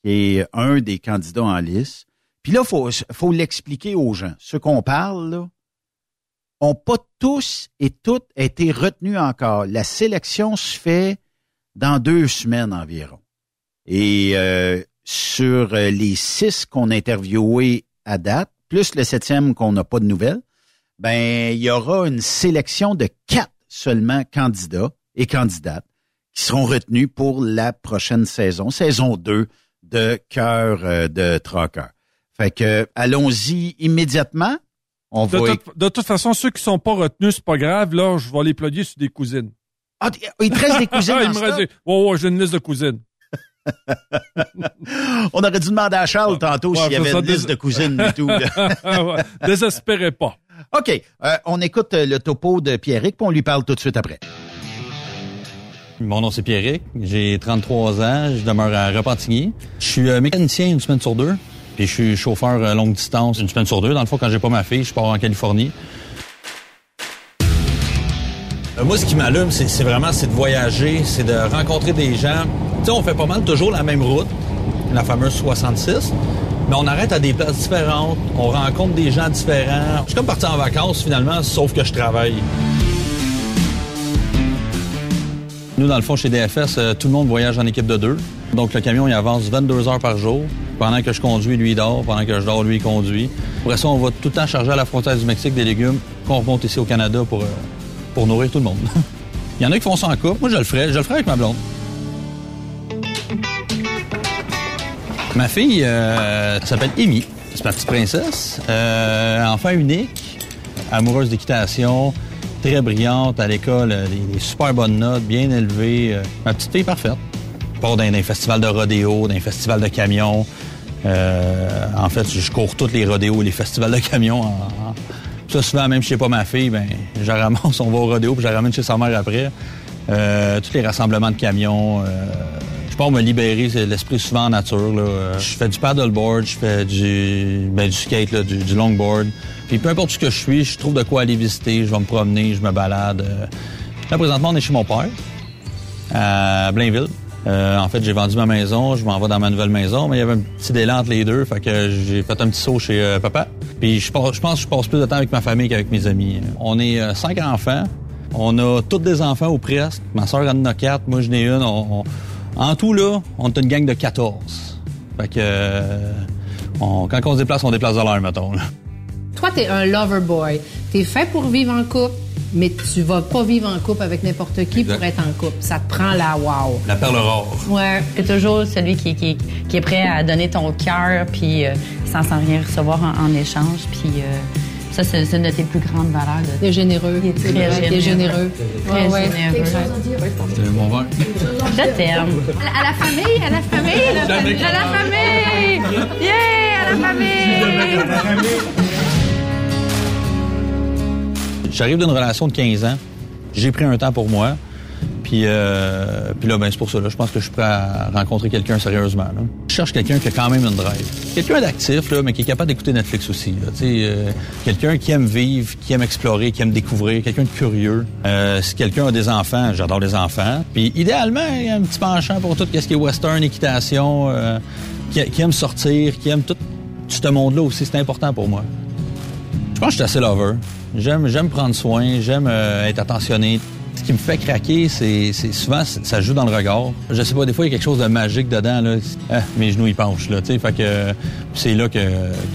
est un des candidats en lice. Puis là, faut faut l'expliquer aux gens. Ceux qu'on parle, là, ont pas tous et toutes été retenus encore. La sélection se fait dans deux semaines environ. Et euh, sur euh, les six qu'on a interviewés à date, plus le septième qu'on n'a pas de nouvelles, ben il y aura une sélection de quatre seulement candidats et candidates qui seront retenus pour la prochaine saison, saison 2 de Cœur euh, de Trocker. Fait que allons-y immédiatement. On de, va toute- de toute façon, ceux qui sont pas retenus, c'est pas grave. Là, je vais les plugger sur des cousines. Ah, il te reste des cousines Ah, il me reste des- Ouais, ouais, j'ai une liste de cousines. On aurait dû demander à Charles tantôt Ouais, s'il y avait une liste de cousines et tout. Désespérez pas. OK. euh, on écoute euh, le topo de Pierrick, puis on lui parle tout de suite après. Mon nom c'est Pierrick, j'ai 33 ans, je demeure à Repentigny. Je suis euh, mécanicien une semaine sur deux, puis je suis chauffeur euh, longue distance une semaine sur deux. Dans le fond, quand j'ai pas ma fille, je pars en Californie. Euh, Moi, ce qui m'allume, c'est vraiment c'est de voyager, c'est de rencontrer des gens. Tu sais, on fait pas mal toujours la même route, la fameuse 66, mais on arrête à des places différentes, on rencontre des gens différents. Je suis comme parti en vacances finalement, sauf que je travaille. Nous, dans le fond, chez DFS, euh, tout le monde voyage en équipe de deux. Donc, le camion, il avance 22 heures par jour. Pendant que je conduis, lui, il dort. Pendant que je dors, lui, il conduit. Après ça, on va tout le temps charger à la frontière du Mexique des légumes qu'on remonte ici au Canada pour, euh, pour nourrir tout le monde. il y en a qui font ça en couple. Moi, je le ferais. Je le ferais avec ma blonde. Ma fille euh, s'appelle Amy. C'est ma petite princesse. Euh, enfant unique, amoureuse d'équitation, très brillante à l'école, euh, des, super bonnes notes, bien élevée. euh, ma petite fille parfaite. Pas dans un festival de rodéo, dans un festival de camions. Euh, en fait, je cours tous les rodéos, les festivals de camions. Ça, souvent, même si je pas ma fille, ben, je ramasse, on va au rodéo, puis je la ramène chez sa mère après. Tous les rassemblements de camions. Je pars me libérer, c'est l'esprit souvent en nature. Là. Euh, Je fais du paddleboard, je fais du, ben, du skate, là, du, longboard. Puis peu importe ce que je suis, je trouve de quoi aller visiter, je vais me promener, je me balade. Euh, Là, présentement, on est chez mon père, à Blainville. Euh, en fait, j'ai vendu ma maison, je m'en vais dans ma nouvelle maison, mais il y avait un petit délai entre les deux, fait que j'ai fait un petit saut chez euh, papa. Puis je, pense- je que je passe plus de temps avec ma famille qu'avec mes amis. On est cinq enfants. On a tous des enfants ou presque. Ma soeur en a quatre, moi je n'ai une. En tout, là, on est une gang de 14. Fait que euh, on- quand on se déplace, on déplace de l'air, mettons. là. Toi, t'es un lover boy. T'es fait pour vivre en couple, mais tu vas pas vivre en couple avec n'importe qui Exact. pour être en couple. Ça te prend la wow. La perle rare. Ouais, t'es toujours celui qui, qui, qui est prêt à donner ton cœur, puis euh, sans, sans rien recevoir en, en échange. Puis euh, ça, c'est une de tes plus grandes valeurs. De... T'es généreux. Il est très généreux. t'es généreux. Très? C'est mon verre. Je t'aime. À la famille, à la famille, à la famille, à la famille. Yeah, à la famille. J'arrive d'une relation de 15 ans. J'ai pris un temps pour moi. Puis, euh, puis là, ben, c'est pour ça. Là, je pense que je suis prêt à rencontrer quelqu'un sérieusement. Je cherche quelqu'un qui a quand même une drive. Quelqu'un d'actif, mais qui est capable d'écouter Netflix aussi. euh, quelqu'un qui aime vivre, qui aime explorer, qui aime découvrir, quelqu'un de curieux. Euh, si quelqu'un a des enfants, j'adore les enfants. Puis idéalement, il y a un petit penchant pour tout ce qui est western, équitation, qui, aime sortir, qui aime tout ce monde-là aussi. C'est important pour moi. Je pense que je suis assez lover. J'aime, j'aime prendre soin, j'aime être attentionné. Ce qui me fait craquer, c'est, souvent ça joue dans le regard. Je sais pas, des fois il y a quelque chose de magique dedans là. Ah, mes genoux ils penchent là. Fait que c'est là que,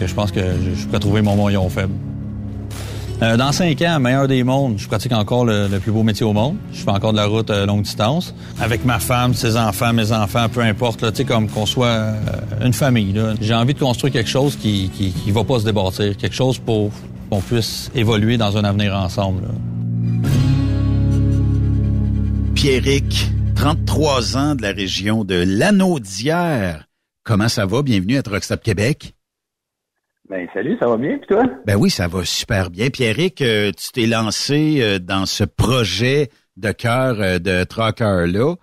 que je pense que je, pourrais trouver mon moyen faible. Euh, dans cinq ans, meilleur des mondes, je pratique encore le, plus beau métier au monde. Je fais encore de la route euh, longue distance. Avec ma femme, ses enfants, mes enfants, peu importe, tu sais, comme qu'on soit euh, une famille. J'ai envie de construire quelque chose qui, qui, qui va pas se débâtir, quelque chose pour qu'on puisse évoluer dans un avenir ensemble. là. Pierrick, 33 ans de la région de Lanaudière. Comment ça va? Bienvenue à Truck Stop Québec. Ben salut, ça va bien, puis toi? Ben oui, ça va super bien. Pierrick, euh, tu t'es lancé euh, dans ce projet de cœur euh, de Trucker-là.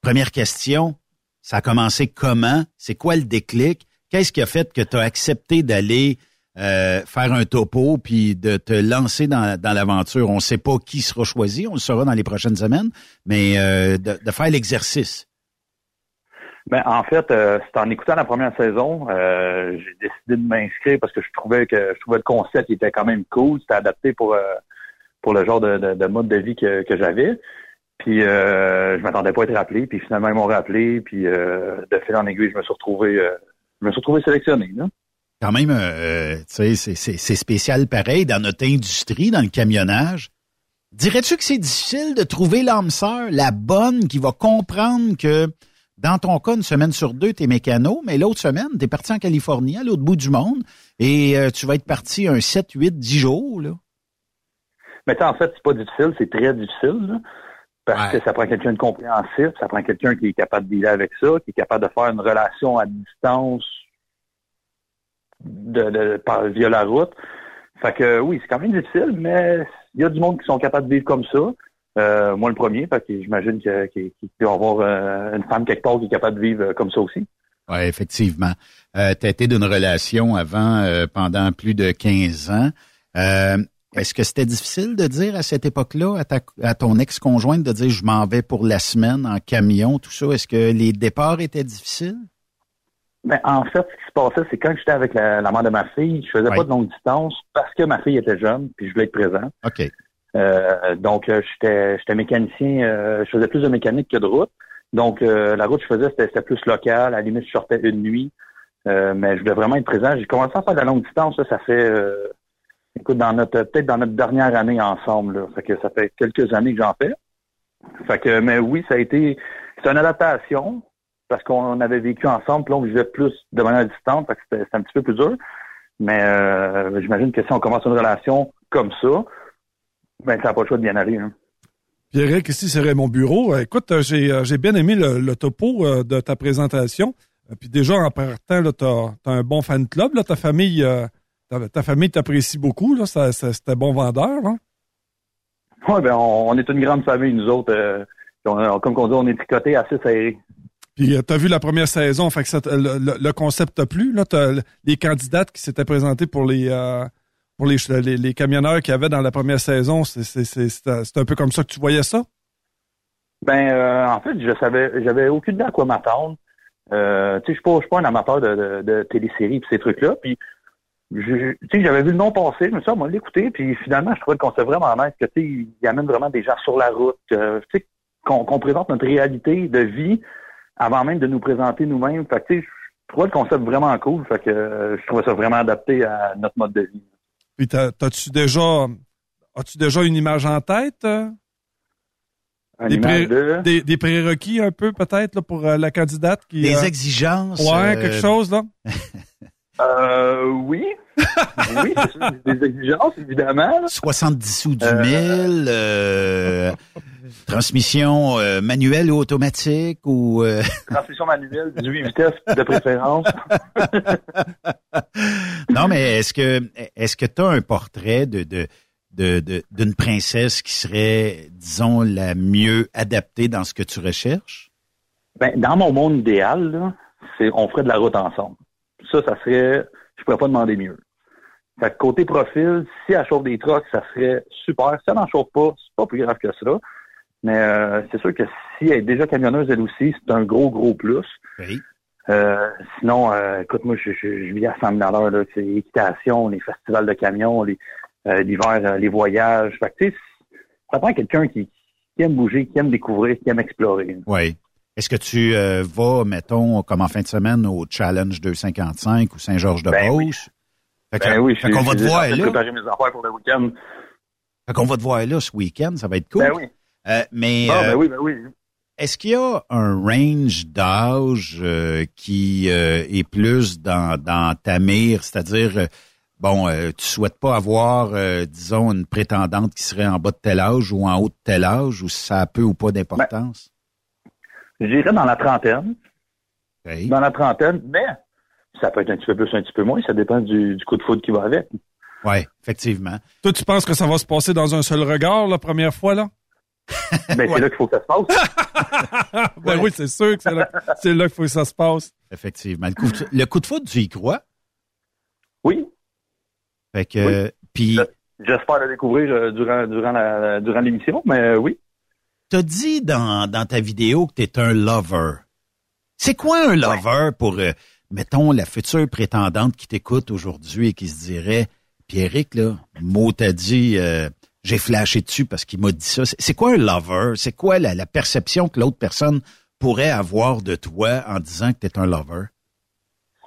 Première question, ça a commencé comment? C'est quoi le déclic? qu'est-ce qui a fait que tu as accepté d'aller euh, faire un topo puis de te lancer dans, dans l'aventure? On ne sait pas qui sera choisi, on le saura dans les prochaines semaines, mais euh, de, faire l'exercice. Ben, en fait, euh, c'est en écoutant la première saison, euh, j'ai décidé de m'inscrire parce que je trouvais que je trouvais le concept qui était quand même cool. C'était adapté pour euh, pour le genre de, de, de mode de vie que, que j'avais. Puis euh, je m'attendais pas à être rappelé. Puis finalement ils m'ont rappelé. Puis euh, de fil en aiguille, je me suis retrouvé je me suis retrouvé sélectionné. Là. Quand même, euh, tu sais, c'est- spécial pareil dans notre industrie, dans le camionnage. Dirais-tu que c'est difficile de trouver l'âme sœur, la bonne, qui va comprendre que dans ton cas, une semaine sur deux, t'es mécano, mais l'autre semaine, t'es parti en Californie, à l'autre bout du monde, et euh, tu vas être parti un 7, 8, 10 jours, là? Mais en fait, c'est pas difficile, c'est très difficile. là, parce que ça prend quelqu'un de compréhensif, ça prend quelqu'un qui est capable de dealer avec ça, qui est capable de faire une relation à distance par, via la route. Fait que oui, c'est quand même difficile, mais il y a du monde qui sont capables de vivre comme ça. Euh, moi, le premier, fait que j'imagine qu'il qu'il doit y avoir euh, une femme quelque part qui est capable de vivre euh, comme ça aussi. Oui, effectivement. Euh, tu été d'une relation avant, pendant plus de 15 ans. Est-ce que c'était difficile de dire à cette époque-là, à, à ton ex-conjointe, de dire je m'en vais pour la semaine en camion, tout ça? Est-ce que les départs étaient difficiles? Ben, en fait, ce qui se passait, c'est quand j'étais avec la, la mère de ma fille, je faisais pas de longue distance parce que ma fille était jeune, puis je voulais être présent. OK. Euh, donc, euh, j'étais mécanicien, euh, je faisais plus de mécanique que de route. Donc, euh, la route que je faisais, c'était plus local. À la limite, je sortais une nuit. Euh, mais je voulais vraiment être présent. J'ai commencé à faire de la longue distance, là, ça fait euh, écoute, dans notre peut-être dans notre dernière année ensemble. Là. Fait que ça fait quelques années que j'en fais. Fait que, mais oui, ça a été c'est une adaptation parce qu'on avait vécu ensemble, puis là, on vivait plus de manière distante, que c'était un petit peu plus dur. Mais euh, j'imagine que si on commence une relation comme ça, ben ça n'a pas le choix de bien aller. Hein. Pierrick, ici, c'est Raymond Bureau. Euh, Écoute, euh, j'ai bien aimé le, le topo de ta présentation. Puis déjà, en partant, t'as as un bon fan club. Là, ta famille euh, ta, ta famille t'apprécie beaucoup. C'était bon vendeur. Là. Ouais, ben on, on est une grande famille, nous autres. euh, on- comme on dit, on est tricotés assez serrés. Puis euh, t'as vu la première saison, fait que le, concept t'a plu. Là, les candidates qui s'étaient présentées pour les euh, pour les, camionneurs qu'il y avait dans la première saison, c'est un peu comme ça que tu voyais ça? Ben, euh, en fait, je savais, j'avais aucune idée à quoi m'attendre. Tu sais, je je suis pas un amateur de, de, de téléséries et ces trucs-là. Puis, tu j'avais vu le nom passer, je me suis dit, ah, on l'écouter. Puis, finalement, je trouvais le concept vraiment nice, que tu sais, il amène vraiment des gens sur la route, tu sais, qu'on présente notre réalité de vie avant même de nous présenter nous-mêmes. Fait que, je trouvais le concept vraiment cool. Fait que, euh, je trouvais ça vraiment adapté à notre mode de vie. Puis t'as- t'as-tu déjà as-tu déjà une image en tête? euh? Une des, image de- des, des prérequis un peu peut-être là, pour euh, la candidate qui Des euh, exigences. Ouais, euh, quelque chose là. Euh, oui. Oui, c'est des exigences, évidemment. là. 70 sous du Euh, mille, euh, transmission euh, manuelle ou automatique ou euh, Transmission manuelle, 18 vitesses de préférence. non mais est-ce que est-ce que tu as un portrait de de de- de- d'une princesse qui serait disons la mieux adaptée dans ce que tu recherches? Ben, dans mon monde idéal, là, c'est on ferait de la route ensemble. Ça, ça serait, je pourrais pas demander mieux. Fait que côté profil, si elle chauffe des trucks, ça serait super. Si elle n'en chauffe pas, c'est pas plus grave que ça. Mais euh, c'est sûr que si elle est déjà camionneuse elle aussi, c'est un gros, gros plus. Euh, sinon, euh, écoute, moi, je, je, je vis à 100 000 à l'heure. C'est équitation, les festivals de camions, les, euh, l'hiver, euh, les voyages. Fait que, tu sais, ça prend quelqu'un qui, qui aime bouger, qui aime découvrir, qui aime explorer. Oui. Est-ce que tu euh, vas, mettons, comme en fin de semaine, au Challenge 255 ou Saint-Georges-de-Beauce? Fait que- Ben oui, fait suis qu'on va te voir là. préparer mes affaires pour le week-end. Fait qu'on va te voir là ce week-end, ça va être cool. Ben oui. Euh, mais Ah, euh, ben oui, ben oui. est-ce qu'il y a un range d'âge euh, qui euh, est plus dans, dans ta mire, c'est-à-dire euh, bon, euh, tu souhaites pas avoir, euh, disons, une prétendante qui serait en bas de tel âge ou en haut de tel âge, ou ça a peu ou pas d'importance? J'irais dans la trentaine. Dans la trentaine, mais ça peut être un petit peu plus, un petit peu moins. Ça dépend du, du coup de foudre qui va avec. Oui, effectivement. Toi, tu penses que ça va se passer dans un seul regard la première fois là? Ben, c'est là qu'il faut que ça se passe. ben oui, c'est sûr que c'est là, c'est là qu'il faut que ça se passe. Effectivement. Le coup, de, le coup de foot, tu y crois? Oui. Fait que, euh, puis... J'espère le découvrir euh, durant, durant l'émission, mais euh, oui. T'as dit dans, dans ta vidéo que t'es un lover. C'est quoi un lover pour, euh, mettons, la future prétendante qui t'écoute aujourd'hui et qui se dirait, Pierrick, là, mot t'a dit, euh, j'ai flashé dessus parce qu'il m'a dit ça. C'est- C'est quoi un lover? C'est quoi la, la perception que l'autre personne pourrait avoir de toi en disant que t'es un lover?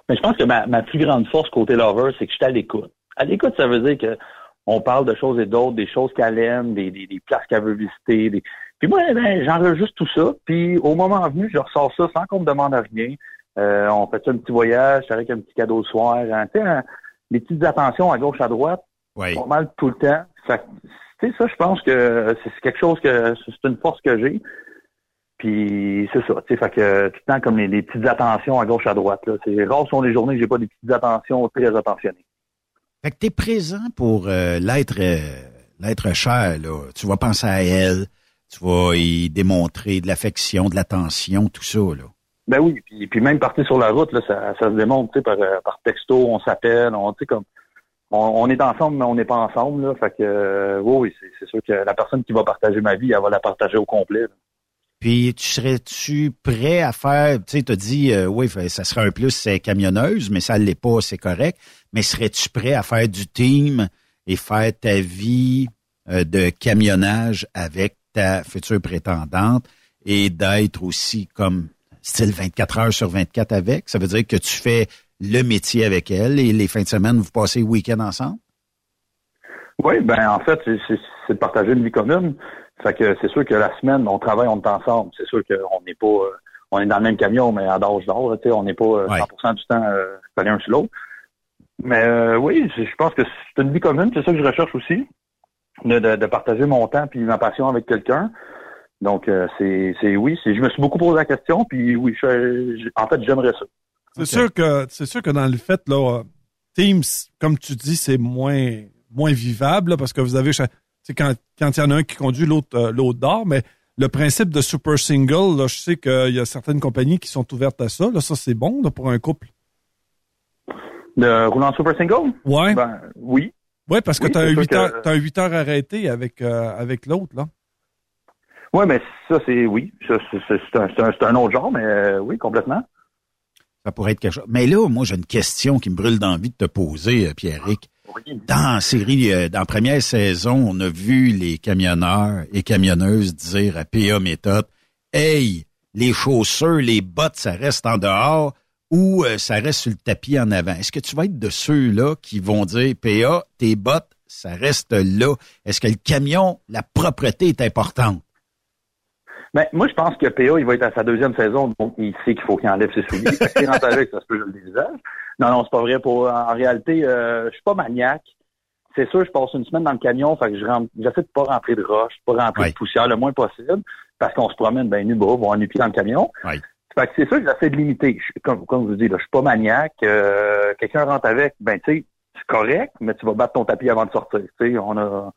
Mais je pense que ma, ma plus grande force côté lover, c'est que je suis à l'écoute. À l'écoute, ça veut dire que on parle de choses et d'autres, des choses qu'elle aime, des, des, des places qu'elle veut visiter. Des... Puis moi, ben, j'enregistre tout ça. Puis au moment venu, je ressors ça sans qu'on me demande à rien. Euh, on fait un petit voyage avec un petit cadeau le soir. hein, hein, des petites attentions à gauche, à droite. Oui. Pas mal tout le temps. Fait que, tu sais, ça, je pense que c'est c'est quelque chose que c'est une force que j'ai. Puis c'est ça, tu sais, fait que tout le temps comme les, les petites attentions à gauche à droite. Là. C'est rare sont les journées que j'ai pas des petites attentions très attentionnées. Fait que t'es présent pour euh, l'être euh, l'être cher, là. Tu vas penser à elle, tu vas y démontrer de l'affection, de l'attention, tout ça, là. Ben oui, puis, puis même partir sur la route, là, ça, ça se démontre, tu par, euh, par texto, on s'appelle, on, tu comme, on, on est ensemble, mais on n'est pas ensemble, là. Fait que, euh, oui, c'est, sûr que la personne qui va partager ma vie, elle va la partager au complet. là. Puis, tu serais-tu prêt à faire, tu sais, t'as dit, euh, oui, ça serait un plus, c'est camionneuse, mais ça l'est pas, c'est correct. Mais serais-tu prêt à faire du team et faire ta vie euh, de camionnage avec ta future prétendante et d'être aussi comme style 24 heures sur 24 avec? Ça veut dire que tu fais le métier avec elle et les fins de semaine, vous passez le week-end ensemble? Oui, ben en fait, c'est, de partager une vie commune. Fait que c'est sûr que la semaine, on travaille, on est ensemble. C'est sûr qu'on n'est pas euh, on est dans le même camion, mais à d'âge d'or, on n'est pas euh, 100% du temps euh, collé un sur l'autre. Mais euh, oui, je pense que c'est une vie commune, c'est ça que je recherche aussi. De, de, de partager mon temps puis ma passion avec quelqu'un. Donc euh, c'est, c'est oui, c'est, je me suis beaucoup posé la question, puis oui, je, je- en fait j'aimerais ça. C'est sûr que c'est sûr que dans le fait là, euh, Teams, comme tu dis, c'est moins moins vivable là, parce que vous avez sais, quand quand il y en a un qui conduit, l'autre euh, l'autre dort, mais le principe de super single, là, je sais qu'il y a certaines compagnies qui sont ouvertes à ça. Là, ça c'est bon là, pour un couple. De rouler en super single? Ouais. Ben oui. Ouais, parce que Oui, tu as un sûr 8 que- heures, t'as un 8 heures arrêté avec euh, avec l'autre là. Oui, mais ça c'est oui, ça, c'est, un, c'est un, c'est un autre genre, mais euh, oui, complètement. Ça pourrait être quelque chose. Mais là, moi, j'ai une question qui me brûle d'envie de te poser, euh, Pierrick. Dans la série, dans la première saison, on a vu les camionneurs et camionneuses dire à PA Méthode, Hey, les chaussures, les bottes, ça reste en dehors ou euh, ça reste sur le tapis en avant? Est-ce que tu vas être de ceux-là qui vont dire, PA, tes bottes, ça reste là? Est-ce que le camion, la propreté est importante? Ben, moi, je pense que PA, il va être à sa deuxième saison, donc il sait qu'il faut qu'il enlève ses souliers. S'il rentre avec, ça se peut, je le dévisage. Non, non, c'est pas vrai. Pour, en réalité, euh, je suis pas maniaque. C'est sûr, je passe une semaine dans le camion, fait que je rentre, j'essaie de pas rentrer de roche, pas rentrer de poussière le moins possible, parce qu'on se promène ben nu bas, on nu pied dans le camion. Ouais. Fait que c'est sûr que j'essaie de limiter. Je suis- comme, comme je vous dis, là, je suis pas maniaque. Euh, Quelqu'un rentre avec, ben tu sais, c'est correct, mais tu vas battre ton tapis avant de sortir. Tu sais, on a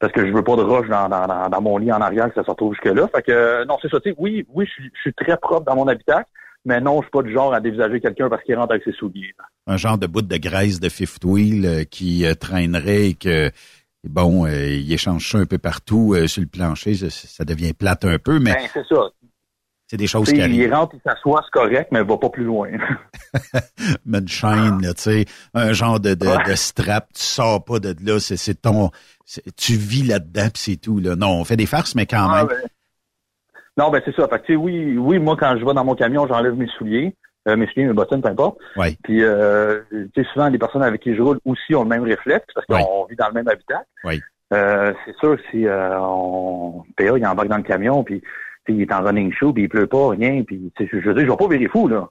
parce que je veux pas de roche dans, dans, dans, dans mon lit en arrière que ça se retrouve jusque-là. Fait que euh, non, c'est ça. Tu sais, oui, oui, je suis- je suis très propre dans mon habitacle, mais non, je suis pas du genre à dévisager quelqu'un parce qu'il rentre avec ses souliers. un genre de bout de graisse de fifth wheel euh, qui euh, traînerait et que bon, euh, il échange ça un peu partout sur le plancher, ça, ça devient plate un peu, mais Ben, c'est ça. C'est des choses qui sais, il arrivent. rentre, il s'assoit, c'est correct, mais va pas plus loin. Mais une chaîne, tu sais, un genre de, de, Ouais. de strap, tu sors pas de là, c'est, ton, tu vis là-dedans pis c'est tout, là. Non, on fait des farces, mais quand Ah, même. ben, Non, ben c'est ça. Fait que, oui, oui, moi, quand je vais dans mon camion, j'enlève mes souliers, euh, mes souliers, mes bottines, peu importe. Ouais. Puis, euh, tu sais, souvent, les personnes avec qui je roule aussi ont le même réflexe parce qu'on vit dans le même habitat. Oui. Euh, c'est sûr, si euh, on PA, il embarque dans le camion, puis il est en running shoe, puis il pleut pas, rien, puis tu sais, je veux dire, je vais pas virer fou, là.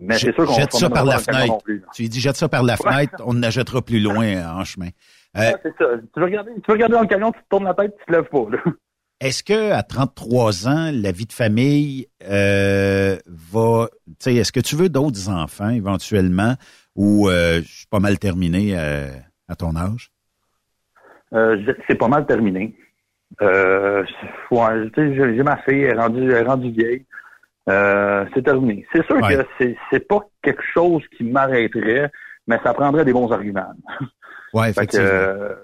Mais c'est sûr qu'on Jette ça par la fenêtre. plus. Tu lui dis, jette ça par la fenêtre, on ne jettera plus loin euh, en chemin. Euh, Ouais, c'est ça. Tu veux, regarder, tu veux regarder dans le camion, tu te tournes la tête, tu te lèves pas, là. Est-ce que à 33 ans, la vie de famille euh, va, tu sais, est-ce que tu veux d'autres enfants éventuellement ou euh, je suis pas mal terminé à ton âge? Euh, c'est pas mal terminé. Euh, ouais, j'ai ma fille, elle est rendue, elle est rendue vieille. euh, c'est terminé. C'est sûr Ouais. que c'est, c'est pas quelque chose qui m'arrêterait, mais ça prendrait des bons arguments. Ouais, que, effectivement. euh,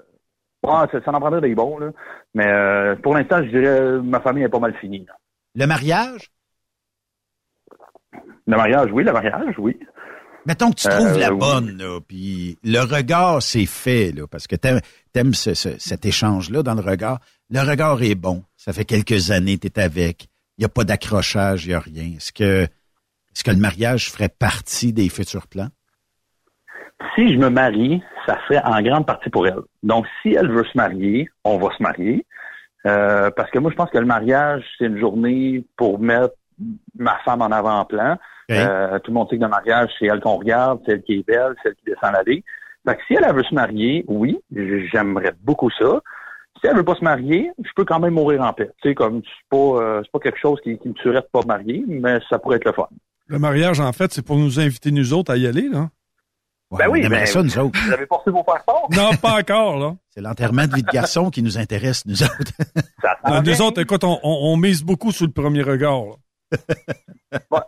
ouais, ça, ça en prendrait des bons, là. Mais euh, pour l'instant, je dirais ma famille est pas mal finie. là. Le mariage? Le mariage, oui, le mariage, oui. Mettons que tu trouves la oui. bonne, là, puis le regard, c'est fait, là, parce que t'aimes, t'aimes ce- ce- cet échange-là dans le regard. Le regard est bon. Ça fait quelques années que t'es avec. Il n'y a pas d'accrochage, il n'y a rien. Est-ce que, est-ce que le mariage ferait partie des futurs plans? Si je me marie, ça serait en grande partie pour elle. Donc, si elle veut se marier, on va se marier. Euh, parce que moi, je pense que le mariage, c'est une journée pour mettre ma femme en avant-plan. Euh, tout le monde sait que le mariage, c'est elle qu'on regarde, c'est elle qui est belle, c'est elle qui descend l'allée. Fait que si elle, elle veut se marier, oui, j'aimerais beaucoup ça. Si elle veut pas se marier, je peux quand même mourir en paix. Tu sais, comme c'est pas, euh, c'est pas quelque chose qui, qui me tuerait de pas marier, mais ça pourrait être le fun. Le mariage, en fait, c'est pour nous inviter, nous autres, à y aller, là. ben oui, ben, ça, nous autres. Vous avez porté vos passeports? Non, pas encore, là. C'est l'enterrement de vie de garçon qui nous intéresse, nous autres. Euh, nous autres, écoute, on, on- on mise beaucoup sur le premier regard. là.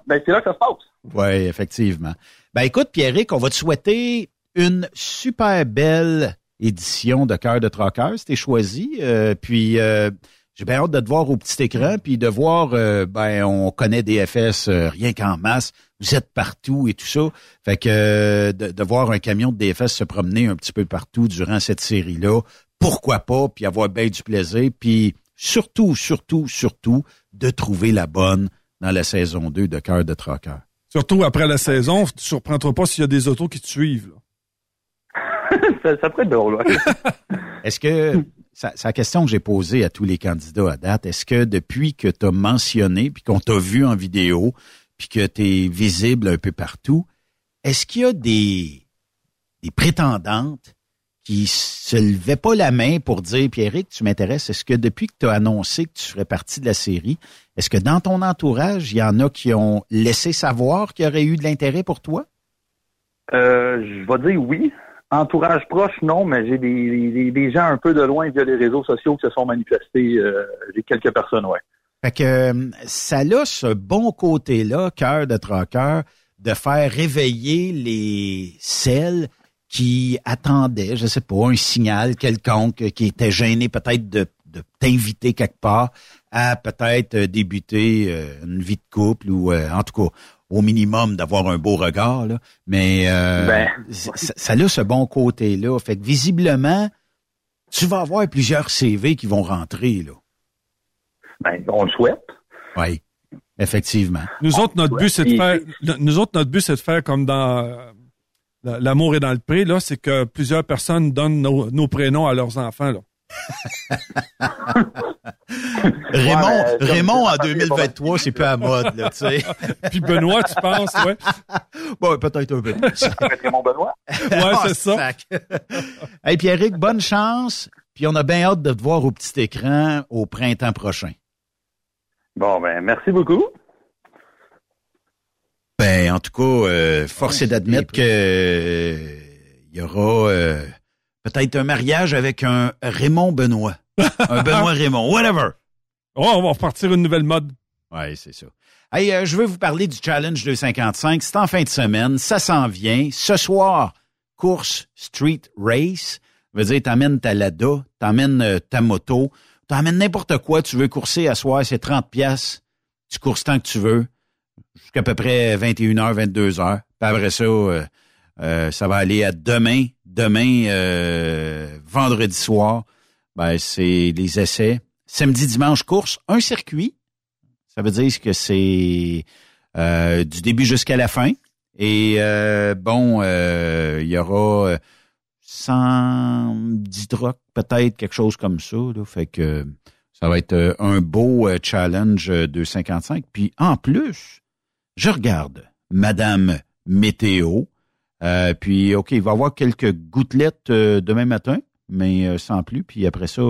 Ben, c'est là que ça se passe. Oui, effectivement. Ben écoute, Pierrick, on va te souhaiter une super belle édition de Cœur de Troqueur. C'était choisi. Euh, puis euh, j'ai bien hâte de te voir au petit écran, puis de voir, euh, ben on connaît DFS rien qu'en masse. Vous êtes partout et tout ça. Fait que de, de voir un camion de DFS se promener un petit peu partout durant cette série-là, pourquoi pas, puis avoir bien du plaisir, puis surtout, surtout, surtout, de trouver la bonne dans la saison 2 de Cœur de Troqueur. Surtout après la saison, tu ne surprendras pas s'il y a des autos qui te suivent. là. Ça, ça pourrait être drôle. ouais. Est-ce que, c'est la question que j'ai posée à tous les candidats à date, est-ce que depuis que tu as mentionné, puis qu'on t'a vu en vidéo, puis que tu es visible un peu partout, est-ce qu'il y a des, des prétendantes qui se levaient pas la main pour dire, Pierrick, tu m'intéresses, est-ce que depuis que tu as annoncé que tu ferais partie de la série, est-ce que dans ton entourage, il y en a qui ont laissé savoir qu'il y aurait eu de l'intérêt pour toi? Euh, je vais dire oui. Entourage proche, non, mais j'ai des, gens un peu de loin via les réseaux sociaux qui se sont manifestés. Euh, j'ai quelques personnes, ouais. Fait que euh, ça a ce bon côté-là, cœur de troqueur, de faire réveiller les celles qui attendaient, je sais pas, un signal quelconque, qui était gêné peut-être de, de t'inviter quelque part à peut-être débuter euh, une vie de couple ou euh, en tout cas au minimum d'avoir un beau regard. Là. Mais euh, Ben. ça, ça a ce bon côté-là. Fait que visiblement, tu vas avoir plusieurs CV qui vont rentrer. là. Ben, on le souhaite. Oui, effectivement. Nous autres, notre but, c'est de faire. le- Nous autres, notre but, c'est de faire comme dans L'amour est dans le pré, là, c'est que plusieurs personnes donnent nos, nos prénoms à leurs enfants, là. Raymond, Ouais, mais, Raymond en 2023, c'est peu à mode, là, tu sais. Puis Benoît, tu penses, ouais? Bon, peut-être un peu. Raymond Benoît. Ouais, c'est ça. sac. hey, Pierrick, bonne chance. Puis on a bien hâte de te voir au petit écran au printemps prochain. Bon, ben, merci beaucoup. Ben, en tout cas, euh, force est d'admettre que euh, il y aura euh, peut-être un mariage avec un Raymond Benoît. Un Benoît Raymond, whatever. Oh, on va repartir une nouvelle mode. Oui, c'est ça. Hey, euh, je veux vous parler du Challenge 255. C'est en fin de semaine. Ça s'en vient. Ce soir, course Street Race. Ça veut dire, t'amènes ta Lada, t'amènes euh, ta moto, t'amènes n'importe quoi. Tu veux courser à soir, c'est 30 pièces. Tu courses tant que tu veux. Jusqu'à peu près 21h, 22h. Puis après ça, euh, euh, ça va aller à demain. Demain, euh, vendredi soir, ben, c'est les essais. Samedi, dimanche, course, un circuit. Ça veut dire que c'est euh, du début jusqu'à la fin. Et euh, bon, euh, il y aura euh, 110 trucks, peut-être quelque chose comme ça. Là. Fait que ça va être euh, un beau euh, challenge euh, 255. Puis en plus, je regarde Madame Météo. Euh, puis, OK, il va y avoir quelques gouttelettes euh, demain matin, mais euh, sans plus. Puis après ça,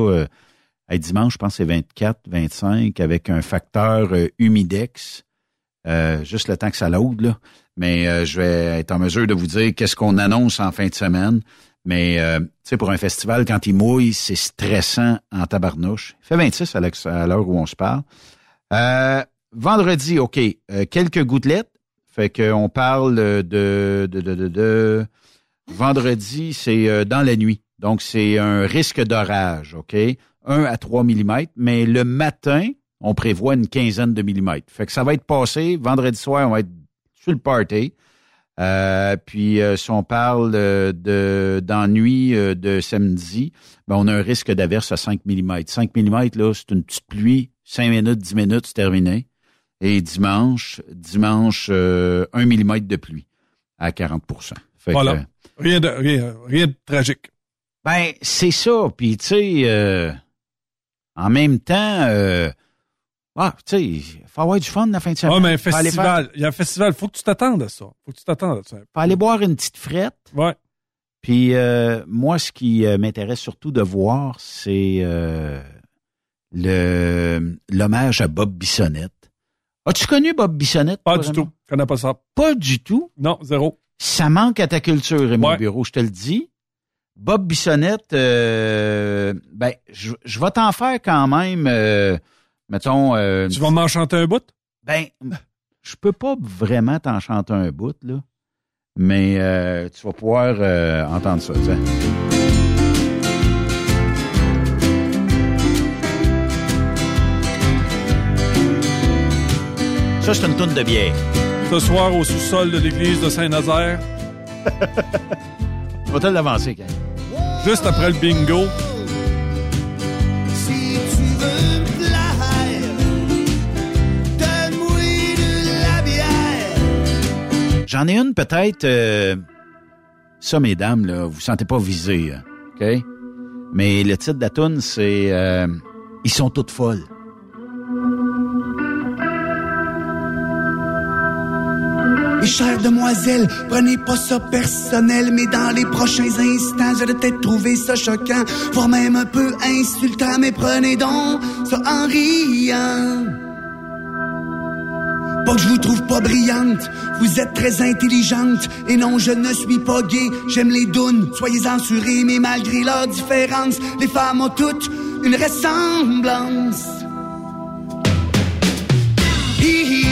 Hey, dimanche, je pense c'est 24, 25, avec un facteur humidex. Juste le temps que ça load, là. Mais je vais être en mesure de vous dire qu'est-ce qu'on annonce en fin de semaine. Mais, tu sais, pour un festival, quand il mouille, c'est stressant en tabarnouche. Il fait 26 à à l'heure où on se parle. Vendredi, OK, quelques gouttelettes. Fait qu'on parle de, de, de, de, vendredi, c'est euh, dans la nuit. Donc, c'est un risque d'orage, OK? 1 à 3 mm, mais le matin, on prévoit une quinzaine de millimètres. Fait que ça va être passé. Vendredi soir, on va être sur le party. Euh, puis, euh, si on parle euh, de nuit euh, de samedi, ben, on a un risque d'averse à 5 mm. 5 mm, là, c'est une petite pluie. 5 minutes, 10 minutes, c'est terminé. Et dimanche, dimanche, euh, 1 mm de pluie à 40 Fait Voilà. Rien de, rien, rien de tragique. ben, c'est ça. Puis, tu sais, euh, en même temps, euh, ah, tu sais, il faut avoir du fun la fin de semaine. Mais un faire- festival. Il y a un festival. Faut que tu t'attendes à ça. Faut que tu t'attendes à ça. faut aller boire une petite frette. Ouais. Puis euh, moi, ce qui euh, m'intéresse surtout de voir, c'est euh, le l'hommage à Bob Bissonnette. As-tu connu Bob Bissonnette? Pas du tout. Je connais pas ça. Pas du tout? Non, zéro. Ça manque à ta culture, Raymond Ouais. Bureau, je te le dis. Bob Bissonnette, euh, ben, je, je vais t'en faire quand même, euh, mettons... euh, Tu vas m'en chanter un bout? Ben, je peux pas vraiment t'en chanter un bout, là. Mais euh, tu vas pouvoir entendre ça, Ça, c'est une tourne de bière. Ce soir, au sous-sol de l'église de Saint-Nazaire, te l'avancer, quand juste après le bingo, Si tu veux me plaire, donne-moi de la bière. J'en ai une peut-être. euh, ça, mesdames, là, vous sentez pas visé, hein, OK? Mais le titre de la toune, c'est euh, Ils sont toutes folles. Et chère demoiselle, prenez pas ça personnel, mais dans les prochains instants, je vais peut-être trouver ça choquant, voire même un peu insultant, mais prenez donc ça en riant. Pas que je vous trouve pas brillante, vous êtes très intelligente, et non, je ne suis pas gay, j'aime les dounes, soyez censurés, mais malgré leurs différences, les femmes ont toutes une ressemblance. Hi hi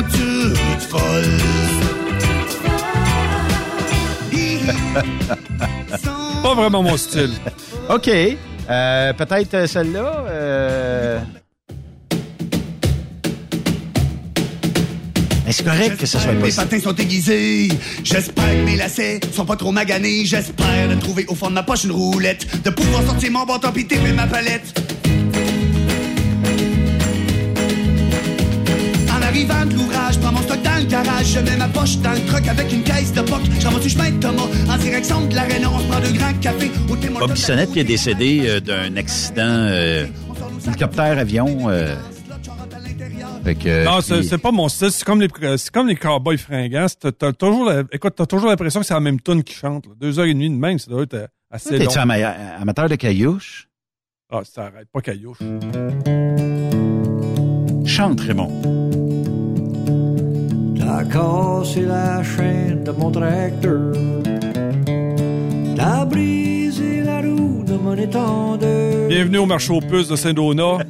pas vraiment mon style. OK. Euh, peut-être euh, celle-là. euh, Mais c'est correct que ça soit Mes possible. patins sont aiguisés. J'espère que mes lacets sont pas trop maganés. J'espère de trouver au fond de ma poche une roulette. De pouvoir sortir mon bâton pis ma palette. Garage. Je mets ma poche dans le truck avec une caisse de poc. J'en du chemin de Thomas en direction de l'aréna. On se prend deux grands cafés au Tim Bob. Bissonnette qui est décédé euh, d'un accident euh, hélicoptère-avion. euh, que, Non, c'est puis- pas mon style. C'est comme les, c'est comme les cowboys fringants. T'as toujours, la- écoute, t'as toujours l'impression que c'est la même tune qui chante. là. Deux heures et demie de même, ça doit être euh, assez long. T'es-tu ama- amateur de caillouche? Ah, ça arrête pas caillouche. Chante, Raymond. T'as cassé la chaîne de mon tracteur. T'as brisé la roue de mon étendeur. Bienvenue au marché aux puces de Saint-Donat.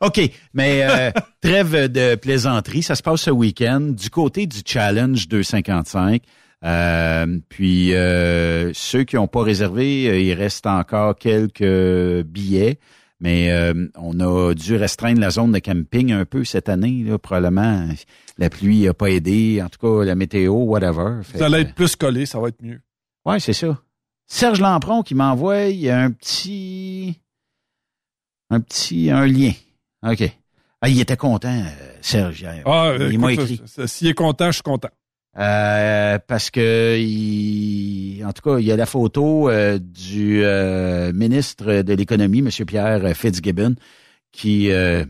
OK, mais euh, trêve de plaisanterie, ça se passe ce week-end du côté du Challenge 255. Euh, puis euh, ceux qui n'ont pas réservé, euh, il reste encore quelques billets, mais euh, on a dû restreindre la zone de camping un peu cette année, là, probablement. La pluie n'a pas aidé, en tout cas la météo, whatever. Fait Vous allez être plus collé, ça va être mieux. Ouais, c'est ça. Serge Lampron qui m'envoie un petit. Un petit. un lien. OK. Ah, il était content, euh, Serge. hier. Ah, il m'a écrit. S'il est content, je suis content. Euh, parce que il, en tout cas, il y a la photo euh, du euh, ministre de l'économie, M. Pierre Fitzgibbon, qui euh,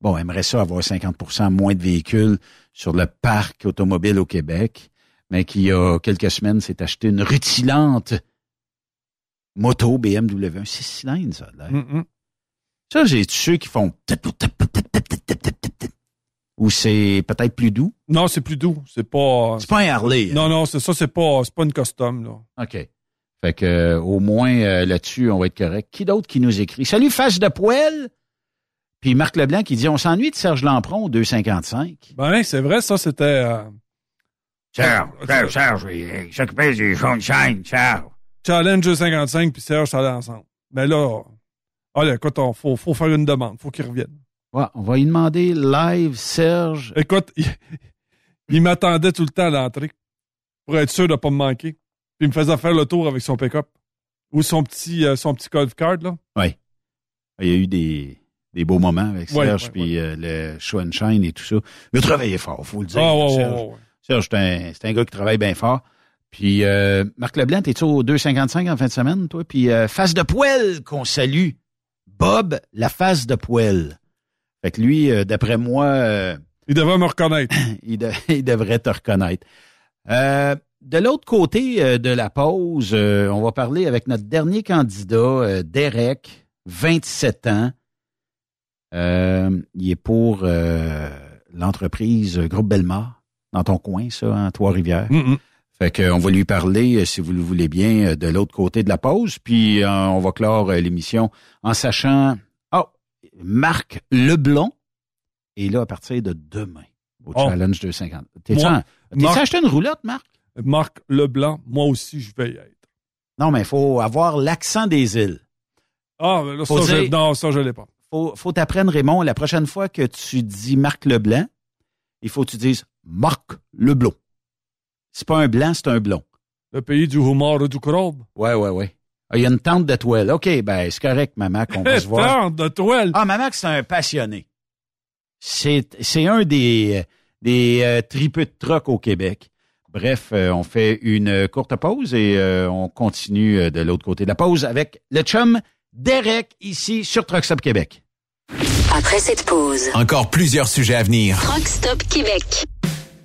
bon aimerait ça avoir 50% moins de véhicules sur le parc automobile au Québec, mais qui il y a quelques semaines s'est acheté une rutilante moto BMW, un six cylindres, ça. Mm, mm. Ça, j'ai ceux qui font ou c'est peut-être plus doux? Non, c'est plus doux. C'est pas. C'est pas un Harley. hein? Non, non, c'est ça, c'est pas, c'est pas une custom, là. OK. Fait que euh, au moins euh, là-dessus, on va être correct. Qui d'autre qui nous écrit? Salut, face de poêle! Puis Marc Leblanc qui dit On s'ennuie de Serge Lampron au 2,55. Ben, c'est vrai, ça, c'était. euh, Serge, Serge, Serge, il s'occupait du sunshine, Serge. Challenge 255 puis Serge, ça allait ensemble. Mais là, allez, écoute, il faut, faut faire une demande. faut qu'il revienne. Ouais, on va lui demander live, Serge. Écoute, il, il m'attendait tout le temps à l'entrée pour être sûr de ne pas me manquer. Puis il me faisait faire le tour avec son pick-up. Ou son petit, euh, son petit golf card, là. Oui. Il y a eu des, des beaux moments avec Serge, ouais, puis euh, le show and shine et tout ça. Il a travaillé fort, faut le dire. Ah, ouais, ouais, Serge. Serge, c'est un, c'est un gars qui travaille bien fort. Puis euh, Marc Leblanc, t'es-tu au 2,55 en fin de semaine, toi? Puis euh, face de poêle qu'on salue. Bob, la face de poêle. Fait que lui, euh, d'après moi... euh, il devrait me reconnaître. il, de- il devrait te reconnaître. Euh, de l'autre côté euh, de la pause, euh, on va parler avec notre dernier candidat, Derek, 27 ans. Euh, il est pour euh, l'entreprise Groupe Belmar, dans ton coin, ça, en Trois-Rivières. Fait que, on va lui parler, si vous le voulez bien, de l'autre côté de la pause. Puis on va clore l'émission en sachant... Marc Leblond est là à partir de demain au Oh. Challenge 250. T'es-tu Marc- acheté une roulotte, Marc? Marc Leblanc, moi aussi, je vais y être. Non, mais il faut avoir l'accent des îles. Ah, mais là, ça, je, non, ça, je l'ai pas. Faut, faut t'apprendre, Raymond, la prochaine fois que tu dis Marc Leblanc, il faut que tu dises Marc Leblond. C'est pas un blanc, c'est un blond. Le pays du homard et du crabe. Ouais, ouais, ouais. Ah, Il y a une tente de toile. OK, ben, c'est correct, maman, qu'on va se voir. Tente de toile. Ah, maman, c'est un passionné. C'est, c'est un des, des euh, tripeux de troc au Québec. Bref, euh, on fait une courte pause et euh, on continue euh, de l'autre côté de la pause avec le chum Derek ici sur Truck Stop Québec. Après cette pause, Encore plusieurs sujets à venir. Rock Stop Québec.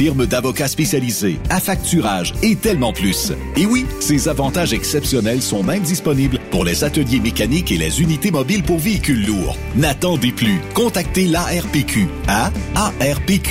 firme d'avocats spécialisés, affacturage et tellement plus. Et oui, ces avantages exceptionnels sont même disponibles pour les ateliers mécaniques et les unités mobiles pour véhicules lourds. N'attendez plus. Contactez l'ARPQ à arpq.org.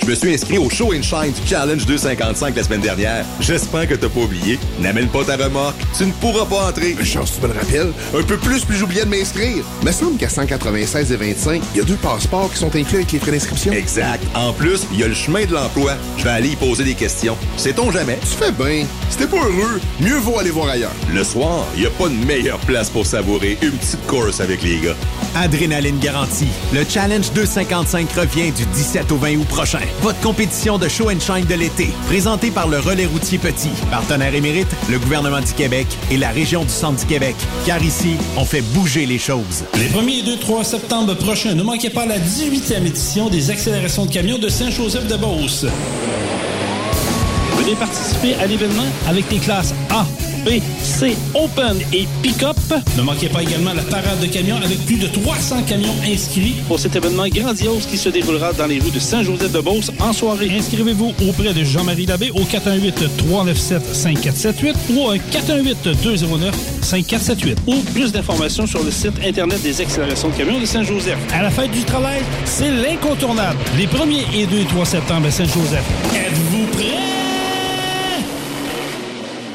Je me suis inscrit au Show and Shine du Challenge 255 la semaine dernière. J'espère que t'as pas oublié. N'amène pas ta remorque. Tu ne pourras pas entrer. Mais chance, tu me le rappelles. Un peu plus, puis j'oubliais de m'inscrire. Me semble qu'à 196 et 25, il y a deux passeports qui sont inclus avec les frais d'inscription. Exact. En plus, il y a le chemin de l'emploi. Je vais aller y poser des questions. Sait-on jamais? Tu fais bien. Si t'es pas heureux, mieux vaut aller voir ailleurs. Le soir, il n'y a pas de meilleure place pour savourer une petite course avec les gars. Adrénaline garantie. Le Challenge 255 revient du 17 au 20 août prochain. Votre compétition de show and shine de l'été, présentée par le Relais routier Petit, partenaire émérite, le gouvernement du Québec et la région du Centre du Québec. Car ici, on fait bouger les choses. Les 1er et 2, 3 septembre prochains, ne manquez pas la 18e édition des accélérations de camions de Saint-Joseph-de-Beauce. Venez participer à l'événement avec les classes A, B, C, Open et Pick-up. Ne manquez pas également la parade de camions avec plus de 300 camions inscrits pour cet événement grandiose qui se déroulera dans les rues de Saint-Joseph-de-Beauce en soirée. Inscrivez-vous auprès de Jean-Marie Labbé au 418-397-5478 ou au 418-209-5478 ou plus d'informations sur le site Internet des accélérations de camions de Saint-Joseph. À la fête du travail, c'est l'incontournable. Les 1er et 2 et 3 septembre à Saint-Joseph. Êtes-vous prêts?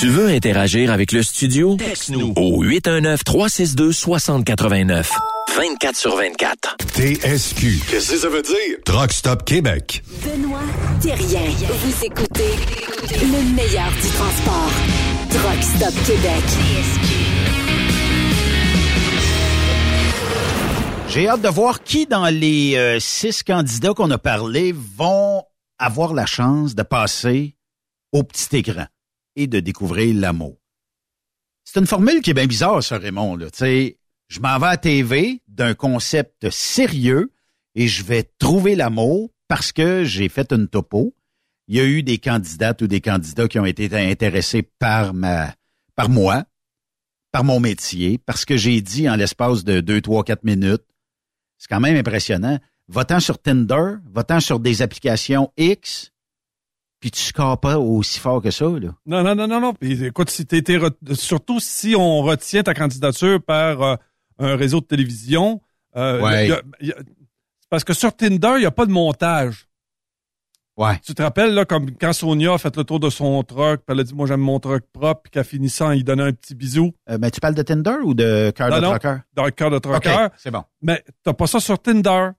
Tu veux interagir avec le studio? Texte-nous au 819-362-6089. 24 sur 24. TSQ. Qu'est-ce que ça veut dire? Truck Stop Québec. Benoît Thérien. Vous écoutez le meilleur du transport. Truck Stop Québec. J'ai hâte de voir qui dans les euh, six candidats qu'on a parlé vont avoir la chance de passer au petit écran et de découvrir l'amour. C'est une formule qui est bien bizarre, ça, Raymond. Là. Je m'en vais à TV d'un concept sérieux et je vais trouver l'amour parce que j'ai fait une topo. Il y a eu des candidates ou des candidats qui ont été intéressés par ma, par moi, par mon métier, parce que j'ai dit en l'espace de deux, trois, quatre minutes. C'est quand même impressionnant. Votant sur Tinder, votant sur des applications X, puis tu scores pas aussi fort que ça, là. Non, non, non, non, non. Puis écoute, si t'es surtout si on retient ta candidature par euh, un réseau de télévision, euh, Ouais. y a- y a- parce que sur Tinder, il n'y a pas de montage. Ouais. Tu te rappelles, là, comme quand Sonia a fait le tour de son truck, puis elle a dit, moi, j'aime mon truck propre, puis qu'à finissant, il donnait un petit bisou. Euh, ben, tu parles de Tinder ou de cœur de trucker? Dans cœur de trucker. C'est bon. Mais t'as pas ça sur Tinder.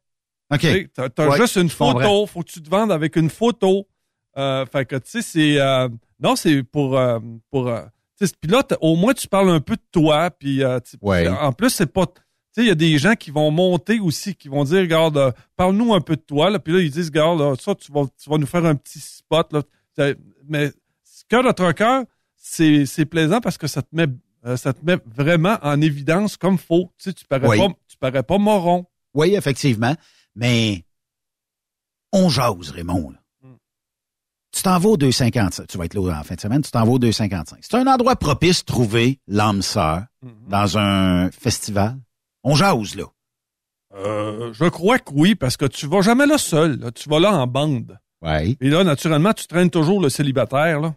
OK. T'as t'as Ouais, juste une photo. Faut que tu te vendes avec une photo. Euh, fait que, tu sais, c'est... euh, non, c'est pour... euh, pour euh, tu sais, puis là, t'as- au moins, tu parles un peu de toi. Puis, euh, Ouais. en plus, c'est pas... Tu sais, il y a des gens qui vont monter aussi, qui vont dire, regarde, euh, parle-nous un peu de toi. Là. Puis là, ils disent, regarde, là, ça, tu vas, tu vas nous faire un petit spot. Là. Mais cœur de trucker, c'est c'est plaisant parce que ça te met euh, ça te met vraiment en évidence comme faux. Tu sais, tu parais Oui. pas tu parais pas moron. Oui, effectivement. Mais on jase, Raymond. là. Tu t'en vas au 255. Tu vas être là en fin de semaine. Tu t'en vas au 255. C'est un endroit propice de trouver l'âme sœur dans un festival. On jase, là. Euh, je crois que oui, parce que tu vas jamais là seul. là. Tu vas là en bande. Oui. Et là, naturellement, tu traînes toujours le célibataire. Là.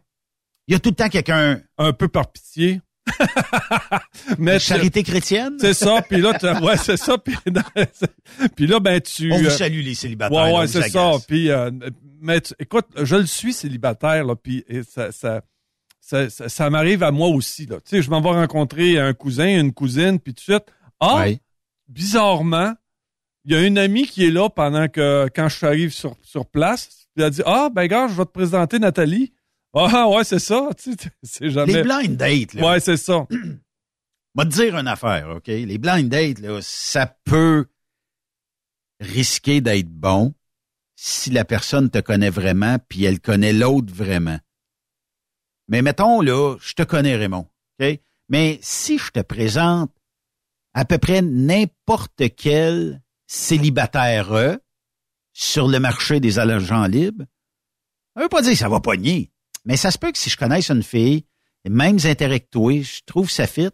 Il y a tout le temps quelqu'un. Un peu par pitié. Mais Charité chrétienne? C'est ça. Puis là, tu- ouais, c'est ça. Puis, puis là, ben, tu. On vous euh, salue, les célibataires. Ouais, ouais, c'est ça. Puis, euh, mais tu- écoute, je le suis célibataire, là, puis et ça, ça, ça, ça- ça m'arrive à moi aussi, là. Tu sais, je m'en vais rencontrer un cousin, une cousine, puis tout de suite, ah, bizarrement, il y a une amie qui est là pendant que, quand je arrive sur, sur place, elle a dit, ah, ben, gars, je vais te présenter Nathalie. Ah, ouais, c'est ça, tu sais, c'est jamais... Les blind dates, là. Ouais, c'est ça. Va te dire une affaire, OK? Les blind dates, là, ça peut risquer d'être bon si la personne te connaît vraiment puis elle connaît l'autre vraiment. Mais mettons, là, je te connais, Raymond? Mais si je te présente à peu près n'importe quel célibataire euh, sur le marché des agents libres, ça veut pas dire que ça va pogner. Mais ça se peut que si je connaisse une fille, les mêmes intérêts que toi, je trouve ça fit,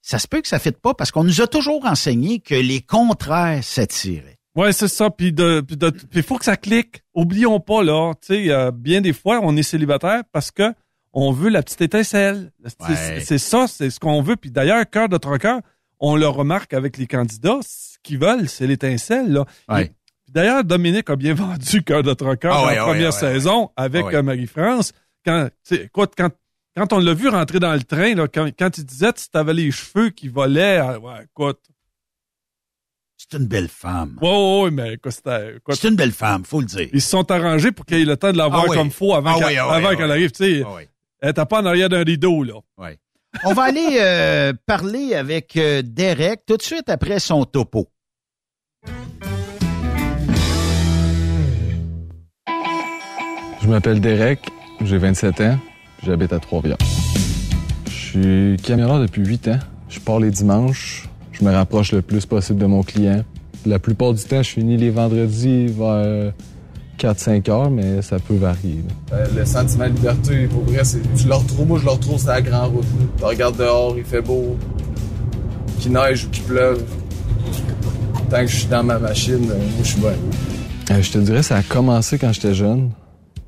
ça se peut que ça ne pas parce qu'on nous a toujours enseigné que les contraires s'attiraient. Ouais, c'est ça. Puis de, puis de- puis faut que ça clique. Oublions pas là, tu sais, euh, bien des fois on est célibataire parce que on veut la petite étincelle. C'est- Ouais. C'est ça, c'est ce qu'on veut. Puis d'ailleurs, cœur de trucker, on le remarque avec les candidats, ce qu'ils veulent, c'est l'étincelle là. Ouais. D'ailleurs, Dominique a bien vendu cœur de trucker Ah dans ouais, la ah première saison avec Ah euh, Marie-France. Quand, tu sais, écoute, quand quand on l'a vu rentrer dans le train, là, quand, quand il disait que tu avais les cheveux qui volaient, euh, ouais, écoute. C'est une belle femme. Ouais, ouais, ouais, mais écoute, C'est une belle femme, faut le dire. ils se sont arrangés pour qu'il ait le temps de la voir Ah oui. comme faut avant Ah qu'elle oui, ah oui, oui. arrive. Tu sais, oui. elle était pas en arrière d'un rideau, là. Ouais. On va aller euh, parler avec euh, Derek tout de suite après son topo. Je m'appelle Derek, j'ai 27 ans, j'habite à Trois-Rivières. Je suis camionneur depuis 8 ans. Je pars les dimanches, je me rapproche le plus possible de mon client. La plupart du temps, je finis les vendredis vers 4-5 heures, mais ça peut varier. Euh, le sentiment de liberté, pour vrai, c'est, tu le retrouves, moi je le retrouve sur la grande route. Tu regardes dehors, il fait beau, qu'il neige ou qu'il pleuve. Tant que je suis dans ma machine, euh, moi je suis bien. Euh, je te dirais, ça a commencé quand j'étais jeune,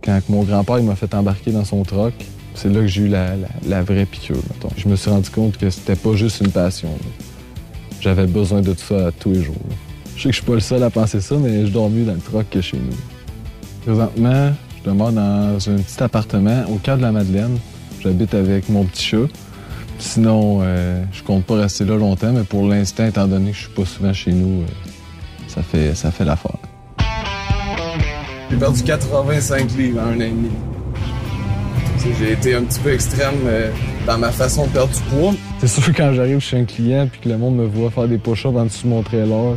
quand mon grand-père il m'a fait embarquer dans son truck. C'est là que j'ai eu la, la- la vraie piqûre. mettons. Je me suis rendu compte que c'était pas juste une passion. là. J'avais besoin de tout ça tous les jours. Je sais que je suis pas le seul à penser ça, mais je dors mieux dans le truck que chez nous. Présentement, je demeure dans un petit appartement au cœur de la Madeleine. J'habite avec mon petit chat. Sinon, euh, je compte pas rester là longtemps, mais pour l'instant, étant donné que je suis pas souvent chez nous, euh, ça fait, ça fait l'affaire. J'ai perdu 85 livres en un an et demi. J'ai été un petit peu extrême euh, dans ma façon de perdre du poids. C'est sûr, quand j'arrive chez un client puis que le monde me voit faire des push-ups en dessous de mon trailer,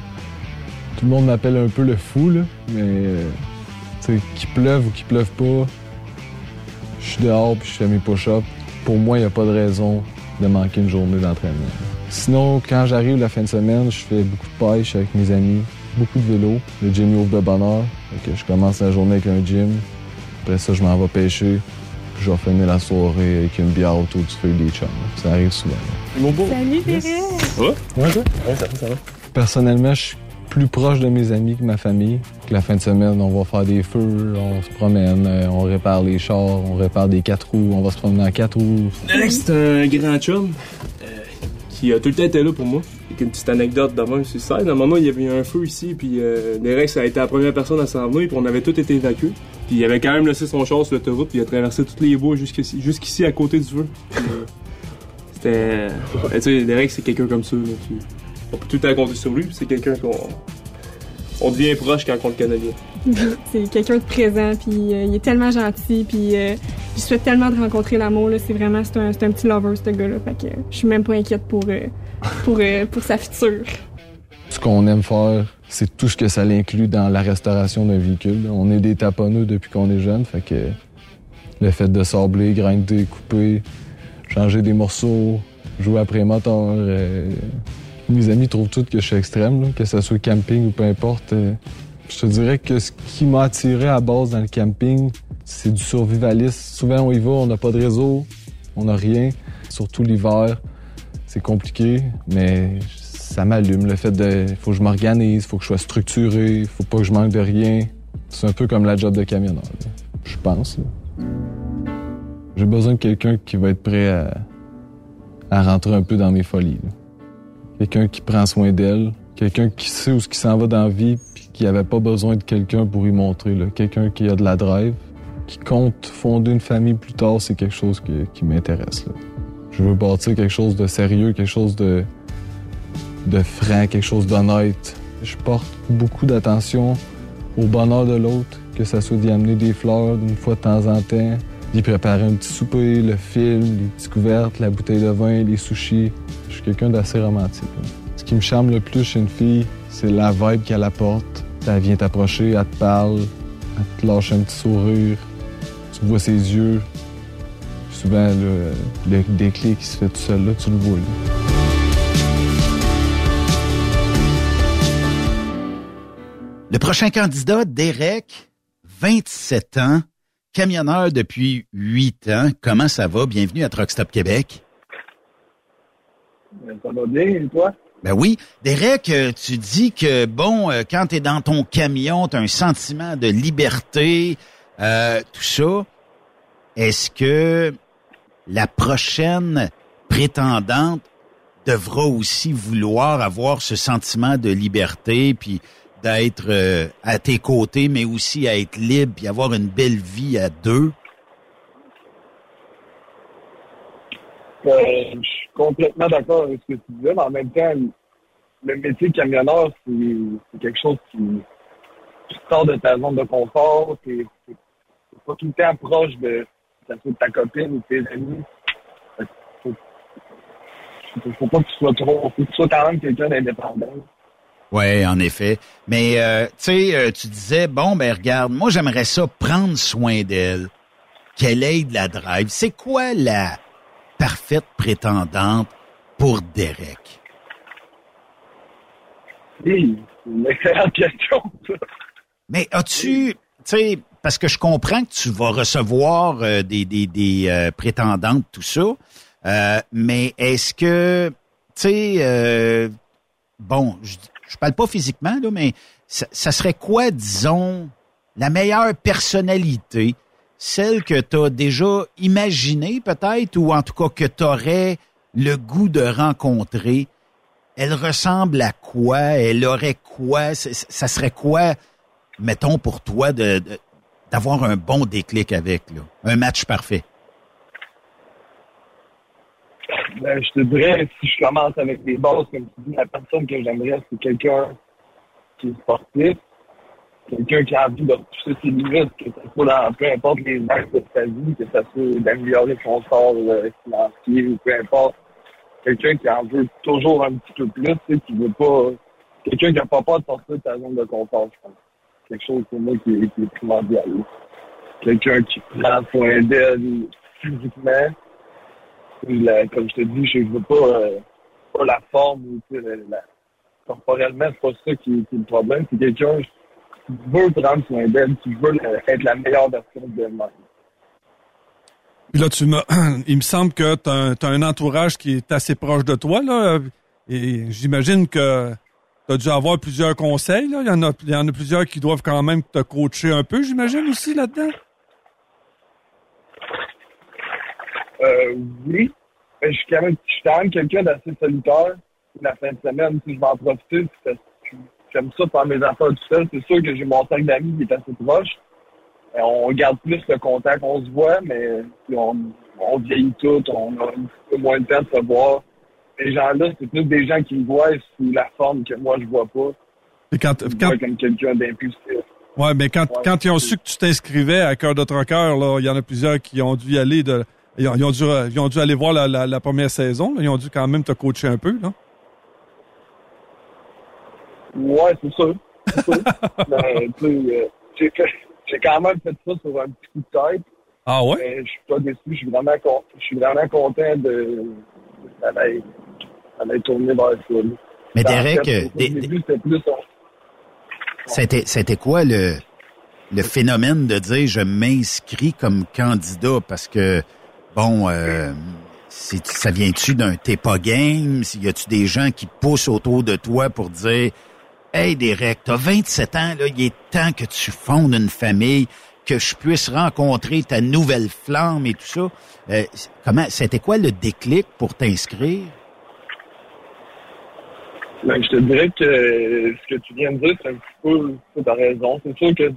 tout le monde m'appelle un peu le fou, là. Mais, euh, qu'il pleuve ou qu'il pleuve pas, je suis dehors puis je fais mes push-ups. Pour moi, il n'y a pas de raison de manquer une journée d'entraînement. Sinon, quand j'arrive la fin de semaine, je fais beaucoup de pêche avec mes amis, beaucoup de vélo. Le gym ouvre de bonne heure. Je commence la journée avec un gym. Après ça, je m'en vais pêcher. Puis je vais finir la soirée avec une bière autour du feu des chums. Ça arrive souvent. Mon beau. Salut, Derek! Ouais, ouais, ça? Ouais, ça va, ça va. Personnellement, je suis plus proche de mes amis que ma famille. Que la fin de semaine, on va faire des feux, on se promène, euh, on répare les chars, on répare des quatre roues, on va se promener en quatre roues. Alex, c'est un grand chum euh, qui a tout le temps été là pour moi. Avec une petite anecdote même sur scène. À un moment, il y avait eu un feu ici, puis euh, Derek, ça a été la première personne à s'en venir, puis on avait tous été évacués. Puis il avait quand même laissé son char sur l'autoroute, puis il a traversé tous les bois jusqu'ici, jusqu'ici à côté du feu. Puis, euh, C'était. tu sais, Derek, c'est quelqu'un comme ça. là, qui- On peut tout compter sur lui, puis c'est quelqu'un qu'on. On devient proche quand on le connaît bien. c'est quelqu'un de présent, puis euh, il est tellement gentil, puis euh, je souhaite tellement de rencontrer l'amour. là. C'est vraiment, c'est un, c'est un petit lover, ce gars-là. Fait que euh, je suis même pas inquiète pour, euh, pour, euh, pour sa future. Ce qu'on aime faire, c'est tout ce que ça inclut dans la restauration d'un véhicule. On est des taponneux depuis qu'on est jeune, fait que le fait de sabler, grinder, couper, changer des morceaux, jouer après moteur, euh, mes amis trouvent tout que je suis extrême, là, que ce soit camping ou peu importe. euh, je te dirais que ce qui m'a attiré à base dans le camping, c'est du survivalisme. Souvent, on y va, on n'a pas de réseau, on n'a rien, surtout l'hiver. C'est compliqué, mais ça m'allume. Le fait de. faut que je m'organise, faut que je sois structuré, faut pas que je manque de rien. C'est un peu comme la job de camionneur, là. je pense. J'ai besoin de quelqu'un qui va être prêt à, à rentrer un peu dans mes folies. là. Quelqu'un qui prend soin d'elle, quelqu'un qui sait où ce qui s'en va dans la vie, puis qui avait pas besoin de quelqu'un pour y montrer. Quelqu'un qui a de la drive, qui compte fonder une famille plus tard, c'est quelque chose qui m'intéresse. Je veux bâtir quelque chose de sérieux, quelque chose de, de franc, quelque chose d'honnête. Je porte beaucoup d'attention au bonheur de l'autre, que ça soit d'y amener des fleurs une fois de temps en temps, d'y préparer un petit souper, le film, les petites couvertes, la bouteille de vin, les sushis. Je suis quelqu'un d'assez romantique. Ce qui me charme le plus chez une fille, c'est la vibe qu'elle apporte. Elle vient t'approcher, elle te parle, elle te lâche un petit sourire, tu vois ses yeux. Souvent, là, le déclic qui se fait tout seul, là, tu le vois. là. Le prochain candidat, Derek, 27 ans, camionneur depuis 8 ans. Comment ça va? Bienvenue à Truck Stop Québec. Ça va bien, et toi? Ben oui. Derek, euh, tu dis que, bon, euh, quand tu es dans ton camion, tu as un sentiment de liberté, euh, tout ça. Est-ce que la prochaine prétendante devra aussi vouloir avoir ce sentiment de liberté, puis d'être euh, à tes côtés, mais aussi à être libre, puis avoir une belle vie à deux? Euh, je suis complètement d'accord avec ce que tu disais, mais en même temps, le métier de camionneur, c'est quelque chose qui, sort de ta zone de confort. C'est pas tout le temps proche de, ta copine ou de tes amis. Faut, faut pas que tu sois trop. Faut que tu sois quand même quelqu'un d'indépendant. Oui, en effet. Mais euh, tu sais, euh, tu disais, bon, ben regarde, moi j'aimerais ça prendre soin d'elle, qu'elle ait de la drive. C'est quoi la parfaite prétendante pour Derek? Oui, une excellente question. Mais as-tu, tu sais, parce que je comprends que tu vas recevoir euh, des, des, des euh, prétendantes, tout ça, euh, mais est-ce que, tu sais, bon, je, je parle pas physiquement, là, mais ça, serait quoi, disons, la meilleure personnalité, celle que tu as déjà imaginée peut-être, ou en tout cas que tu aurais le goût de rencontrer? Elle ressemble à quoi? Elle aurait quoi? Ça serait quoi, mettons, pour toi, d'avoir un bon déclic avec, là? Un match parfait. Ben, je te dirais, si je commence avec des bases, comme tu dis, la personne que j'aimerais, c'est quelqu'un qui est sportif, quelqu'un qui a envie de repousser ses limites, que ce soit dans peu importe les axes de sa vie, que ce soit d'améliorer son sort euh, financier ou peu importe. Quelqu'un qui en veut toujours un petit peu plus, tu sais, qui veut pas. Quelqu'un qui n'a pas peur de sortir de sa zone de confort, je pense. Quelque chose pour moi qui est, qui est primordial. Quelqu'un qui prend soin d'elle physiquement. Comme je te dis, je veux pas, euh, pas la forme tu sais, la, corporellement, c'est pas ça qui, est le problème. C'est quelqu'un qui veut prendre soin d'elle, qui veut être la meilleure version d'elle-même. Puis là, tu il me semble que tu as, un entourage qui est assez proche de toi, là. Et j'imagine que tu as dû avoir plusieurs conseils. Il y, en a, il y en a plusieurs qui doivent quand même te coacher un peu, j'imagine, aussi, là-dedans. Euh, oui. Mais je suis quand même, je suis quand même quelqu'un d'assez solitaire. La fin de semaine, si je vais en profiter, j'aime ça faire mes affaires tout seul. C'est sûr que j'ai mon cercle d'amis qui est assez proche. Et on garde plus le contact, on se voit, mais on, on vieillit tout, on a un petit peu moins de temps de se voir. Ces gens-là, c'est plus des gens qui me voient sous la forme que moi je vois pas. Et quand, quand, voient comme quelqu'un d'impulsif. ouais, mais quand, Ouais. quand ils ont su que tu t'inscrivais à Cœur de Troqueur, là, il y en a plusieurs qui ont dû y aller de, ils ont, ils ont dû, ils ont dû aller voir la, la, la première saison, là. Ils ont dû quand même te coacher un peu, là. Ouais, c'est sûr. C'est sûr. Mais, tu sais, euh, j'ai quand même fait ça sur un petit coup de tête. Ah ouais? Mais je suis pas déçu. Je suis vraiment, con- je suis vraiment content de d'aller d'aller tourner vers ça. là. Mais En Derek, fait, euh, au des- début, c'était plus on- C'était, c'était quoi le, le phénomène de dire je m'inscris comme candidat parce que bon, euh, ça vient-tu d'un t'es pas game? Y a-tu des gens qui poussent autour de toi pour dire Hey Derek, t'as 27 ans, là, il est temps que tu fondes une famille, que je puisse rencontrer ta nouvelle flamme et tout ça. Euh, comment, c'était quoi le déclic pour t'inscrire? Ben, je te dirais que euh, ce que tu viens de dire, c'est un petit peu, tu raison. C'est sûr que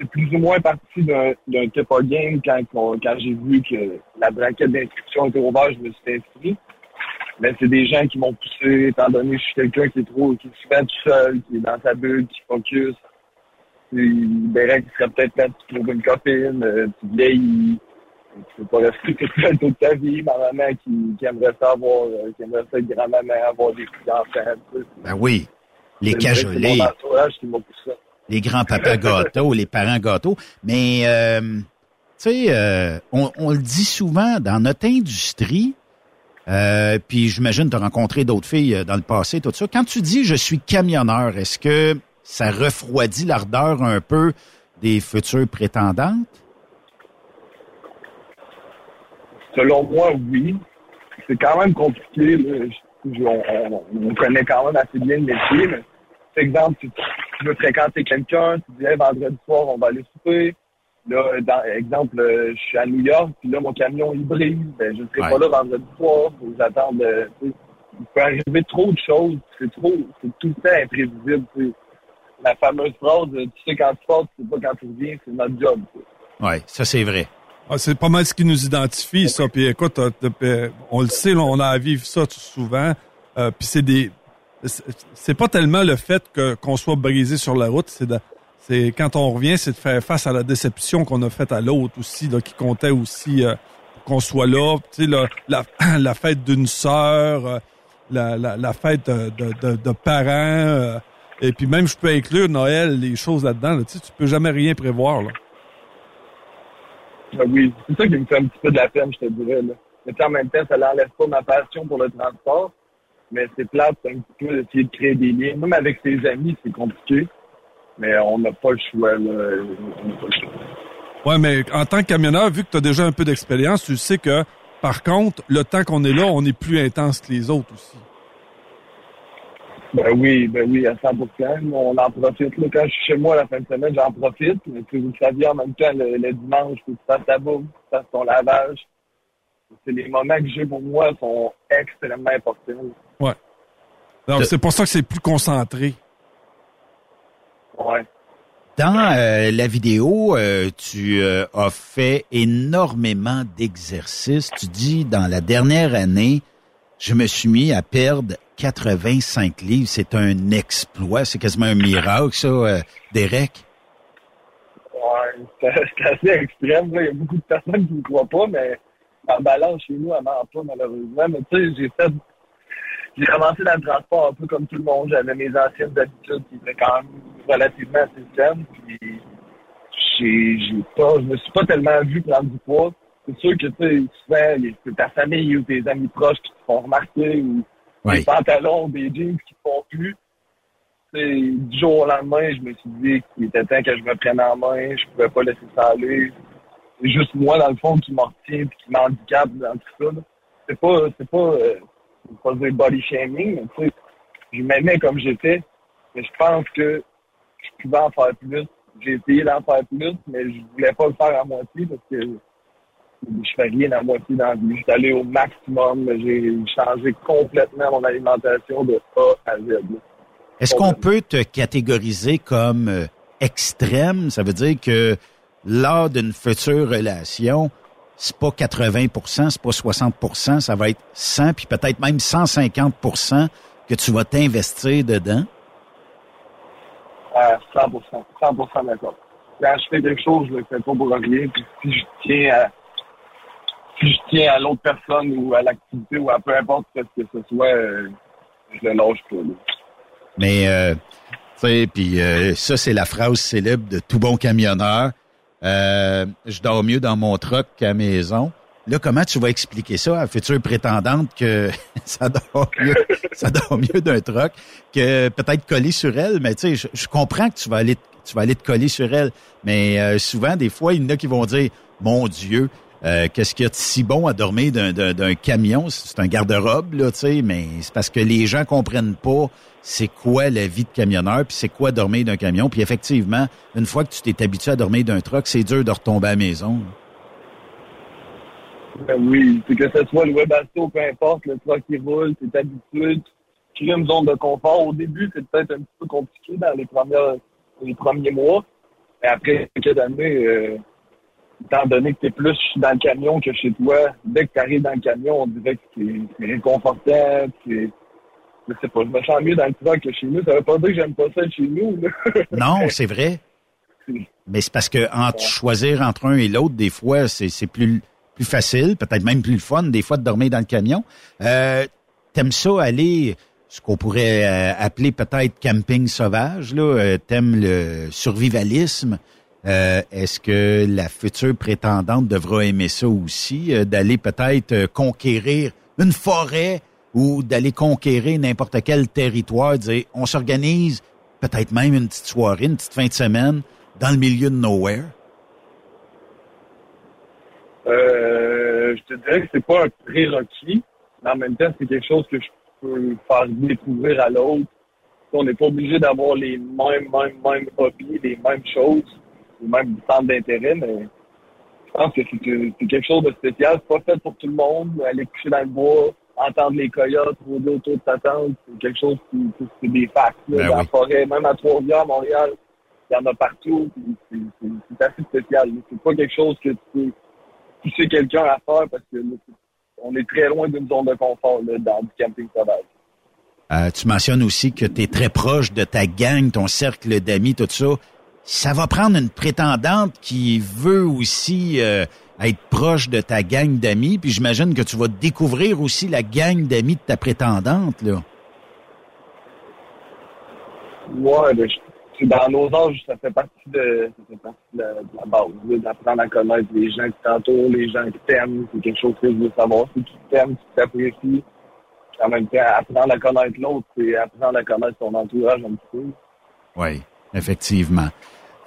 c'est plus ou moins parti d'un d'un Tepa game quand, quand j'ai vu que la braquette d'inscription était ouverte, je me suis inscrit. Mais c'est des gens qui m'ont poussé, étant donné que je suis quelqu'un qui est trop, qui est souvent tout seul, qui est dans sa bulle, qui focus. Puis, Derek, il serait peut-être là, tu trouves une copine, euh, tu vieillis, tu peux pas rester tout seul toute ta vie. Ma maman qui, qui aimerait ça avoir, euh, qui aimerait ça être grand-maman, avoir des petits enfants. Ben oui, les que C'est cajolés. mon entourage qui m'a poussé. Les grands-papas gâteaux, les parents gâteaux. Mais, euh, tu sais, euh, on, on le dit souvent dans notre industrie, euh, puis j'imagine tu as rencontré d'autres filles dans le passé, tout ça. Quand tu dis je suis camionneur, est-ce que ça refroidit l'ardeur un peu des futures prétendantes? Selon moi, oui. C'est quand même compliqué. là. Je- je- on, on- on connaît quand même assez bien le métier. Mais, exemple, tu, tu veux fréquenter quelqu'un, tu dis Hey, vendredi soir, on va aller souper. Là, dans, exemple, euh, je suis à New York, puis là, mon camion, il brise. Ben, je ne serai Ouais. pas là vendredi soir. Faut que euh, il peut arriver trop de choses. C'est trop, c'est tout le temps imprévisible. La fameuse phrase, euh, tu sais quand tu pars, tu sais pas quand tu reviens, c'est notre job. Oui, ça c'est vrai. Ah, c'est pas mal ce qui nous identifie, ça. Puis écoute, euh, on le sait, là, on a à vivre ça tout souvent. Euh, puis c'est des, c'est- pas tellement le fait que qu'on soit brisé sur la route, c'est c'est quand on revient, c'est de faire face à la déception qu'on a faite à l'autre aussi, là, qui comptait aussi euh, qu'on soit là. Tu sais, la, la fête d'une sœur, euh, la, la, la fête de, de, de- parents. euh, et puis même, je peux inclure Noël, les choses là-dedans. là. Tu peux jamais rien prévoir. Là. Oui, c'est ça qui me fait un petit peu de la peine, je te dirais. Là. Mais en même temps, ça n'enlève pas ma passion pour le transport. Mais c'est plate, c'est un petit peu d'essayer de créer des liens. Même avec ses amis, c'est compliqué. Mais on n'a pas le choix. Là. On n'a pas le choix. Ouais, mais en tant que camionneur, vu que tu as déjà un peu d'expérience, tu sais que, par contre, le temps qu'on est là, on est plus intense que les autres aussi. Ben oui, ben oui, à 100% On en profite. Là, quand je suis chez moi la fin de semaine, j'en profite. Mais sais, vous le saviez en même temps, le, le dimanche, faut que tu fasses ta bouffe, tu fasses ton lavage. C'est les moments que j'ai pour moi sont extrêmement importants. Ouais. Donc, c'est pour ça que c'est plus concentré. Ouais. Dans euh, la vidéo, euh, tu euh, as fait énormément d'exercices. Tu dis, dans la dernière année, je me suis mis à perdre 85 livres. C'est un exploit. C'est quasiment un miracle, ça, euh, Derek. Ouais, c'est assez extrême. là. Il y a beaucoup de personnes qui ne croient pas, mais en balance chez nous, elle ment pas, malheureusement. Mais tu sais, j'ai fait. J'ai commencé dans le transport un peu comme tout le monde. J'avais mes anciennes habitudes qui étaient quand même relativement assez saines. Puis j'ai j'ai pas. Je me suis pas tellement vu prendre du poids. C'est sûr que tu sais, c'est ta famille ou tes amis proches qui te font remarquer ou Oui. des pantalons, des jeans qui te font plus. Du jour au lendemain, je me suis dit qu'il était temps que je me prenne en main, je pouvais pas laisser ça aller. C'est juste moi, dans le fond, qui m'en retient et qui m'handicape dans tout ça. là. C'est pas, c'est pas, euh, pas dire body shaming, mais tu sais, je m'aimais comme j'étais, mais je pense que je pouvais en faire plus. J'ai essayé d'en faire plus, mais je voulais pas le faire à moitié parce que je fais rien à moitié dans la vie. Je suis allé au maximum, j'ai changé complètement mon alimentation de A à Z. Est-ce qu'on peut te catégoriser comme euh, extrême? Ça veut dire que lors d'une future relation, c'est pas 80% c'est pas 60% ça va être 100 puis peut-être même 150% que tu vas t'investir dedans. À 100%. 100% d'accord. Quand je fais quelque chose, je le fais pas pour rien. Puis si je tiens à, si je tiens à l'autre personne ou à l'activité ou à peu importe ce que ce soit, euh, je le lâche pas. là. Mais euh, tu sais, puis euh, ça c'est la phrase célèbre de tout bon camionneur. Euh, je dors mieux dans mon truck qu'à maison. Là, comment tu vas expliquer ça à la future prétendante que ça dort mieux, ça dort mieux d'un truck que peut-être coller sur elle, mais tu sais, je, je comprends que tu vas aller tu vas aller te coller sur elle, mais euh, souvent des fois il y en a qui vont dire mon Dieu, euh, qu'est-ce qu'il y a de si bon à dormir d'un- camion? C'est un garde-robe là, tu sais, mais c'est parce que les gens comprennent pas c'est quoi la vie de camionneur, puis c'est quoi dormir d'un camion, puis effectivement, une fois que tu t'es habitué à dormir d'un truck, c'est dur de retomber à la maison. Ben oui, c'est que ce soit le webasto, peu importe, le truck qui roule, t'es habitué, tu crées une zone de confort. Au début, c'est peut-être un petit peu compliqué dans les premières les premiers mois. Mais après quelques années, euh, étant donné que t'es plus dans le camion que chez toi, dès que tu arrives dans le camion, on dirait que c'est réconfortant, c'est. Je sais pas, je me sens mieux dans le truck que chez nous. Ça veut pas dire que j'aime pas ça chez nous. là. Non, c'est vrai. Mais c'est parce que entre choisir entre un et l'autre, des fois, c'est c'est plus plus facile, peut-être même plus le fun, des fois, de dormir dans le camion. Euh, T'aimes ça aller, ce qu'on pourrait euh, appeler peut-être camping sauvage, là? Euh, T'aimes le survivalisme. Euh, Est-ce que la future prétendante devra aimer ça aussi, euh, d'aller peut-être euh, conquérir une forêt ou d'aller conquérir n'importe quel territoire, dire on s'organise peut-être même une petite soirée, une petite fin de semaine dans le milieu de nowhere? Je te dirais que c'est pas un prérequis, mais en même temps, c'est quelque chose que je peux faire découvrir à l'autre. On n'est pas obligé d'avoir les mêmes, mêmes, mêmes hobbies, les mêmes choses, les mêmes centres d'intérêt, mais je pense que c'est que- c'est quelque chose de spécial. C'est pas fait pour tout le monde. Aller coucher dans le bois, entendre les coyotes rôder autour de ta tente, c'est quelque chose qui, qui- c'est des facts. là, Ben dans oui. la forêt, même à Trois-Rivières, Montréal, il y en a partout. C'est assez spécial. C'est pas quelque chose que tu peux pousser quelqu'un à faire parce que là, on est très loin d'une zone de confort là, dans du camping sauvage. Euh, tu mentionnes aussi que tu es très proche de ta gang, ton cercle d'amis, tout ça. Ça va prendre une prétendante qui veut aussi euh, être proche de ta gang d'amis, puis j'imagine que tu vas découvrir aussi la gang d'amis de ta prétendante, là. Ouais, ben, je- dans nos âges, ça fait partie de, ça fait partie de, la, de la base, d'apprendre à connaître les gens qui t'entourent, les gens qui t'aiment. C'est quelque chose que je veux savoir. Si tu t'aimes, si tu t'apprécies, en même temps, apprendre à connaître l'autre, c'est apprendre à connaître son entourage un petit peu. Oui, effectivement.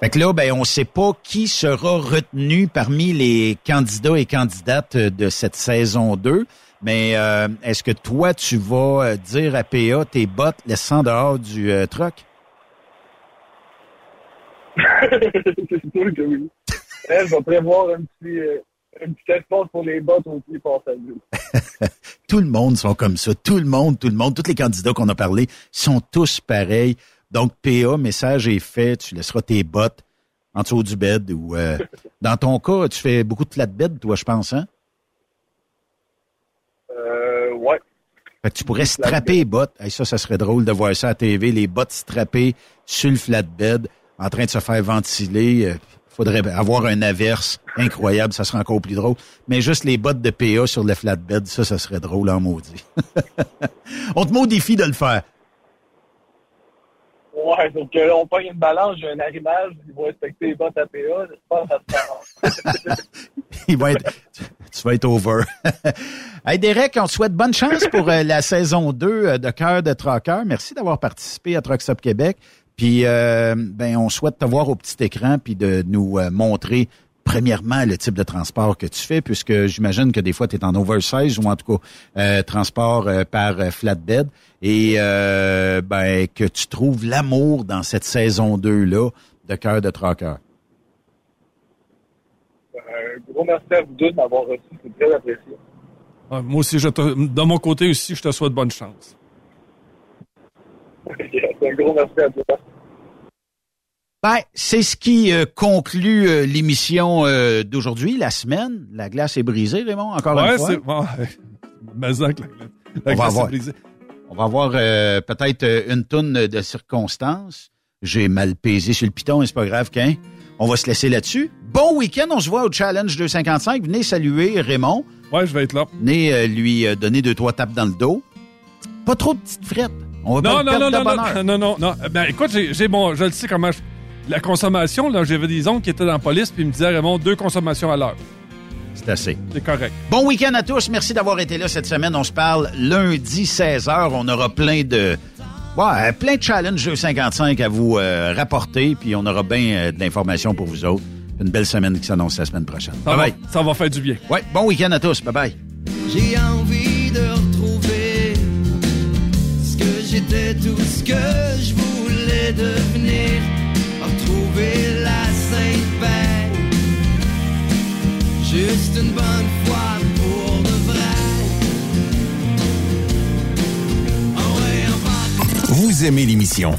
Fait que là, ben, on sait pas qui sera retenu parmi les candidats et candidates de cette saison 2. Mais euh, est-ce que toi, tu vas euh, dire à PA tes bottes laissant dehors du euh, truck? c'est sûr que oui. Je vais prévoir un petit, euh, un petit espace pour les bottes aussi passagers. Tout le monde sont comme ça. Tout le monde, tout le monde, tous les candidats qu'on a parlé sont tous pareils. Donc, PA, message est fait. Tu laisseras tes bottes en dessous du bed ou euh, dans ton cas, tu fais beaucoup de flatbed, toi, je pense, hein? Euh, ouais. Fait que tu pourrais strapper les bottes. Hey, ça, ça serait drôle de voir ça à TV, les bottes strappées sur le flatbed, en train de se faire ventiler. Euh, faudrait avoir un averse incroyable, ça serait encore plus drôle. Mais juste les bottes de PA sur le flatbed, ça, ça serait drôle en maudit. On te met au défi de le faire. Donc on pogne une balance, j'ai un arrimage, ils vont respecter les bottes à PA, j'espère que ça se passe. Il va tu, vas être over. hey Derek, on te souhaite bonne chance pour euh, la saison 2 euh, de Cœur de Trucker. Merci d'avoir participé à Truck Stop Québec. Puis, euh, ben, on souhaite te voir au petit écran puis de nous montrer premièrement le type de transport que tu fais, puisque j'imagine que des fois tu es en oversize ou en tout cas euh, transport euh, par euh, flatbed et euh, ben, que tu trouves l'amour dans cette saison 2-là de Cœur de Trucker. Un gros merci à vous deux de m'avoir reçu, c'est très apprécié. Moi aussi, je te- de mon côté aussi, je te souhaite bonne chance. un gros merci à toi. Ben, c'est ce qui euh, conclut euh, l'émission euh, d'aujourd'hui, la semaine. La glace est brisée, Raymond, encore ouais, une fois. c'est. Ouais. Mais ça, que la, la on va glace est avoir, brisée. on va avoir euh, peut-être euh, une tonne de circonstances. J'ai mal pesé sur le piton, mais c'est pas grave qu'un. On va se laisser là-dessus. Bon week-end, on se voit au Challenge 255. Venez saluer Raymond. Ouais, je vais être là. Venez euh, lui donner deux, trois tapes dans le dos. Pas trop de petites frettes. On va Non, non, non, de non, bonheur. non, non, non, non. Ben, écoute, j'ai mon, je le sais comment je- la consommation, là, j'avais des oncles qui étaient dans la police, puis ils me disaient, Raymond, deux consommations à l'heure. C'est assez. C'est correct. Bon week-end à tous. Merci d'avoir été là cette semaine. On se parle lundi 16h. On aura plein de ouais, plein de challenges 255 à vous euh, rapporter. Puis on aura bien euh, de l'information pour vous autres. Une belle semaine qui s'annonce la semaine prochaine. Ça, bye va, bye. ça va faire du bien. Ouais, bon week-end à tous. Bye bye. J'ai envie de retrouver ce que j'étais, tout ce que je voulais devenir. La sainte paix. Juste une bonne fois pour de vrai. Vous aimez l'émission?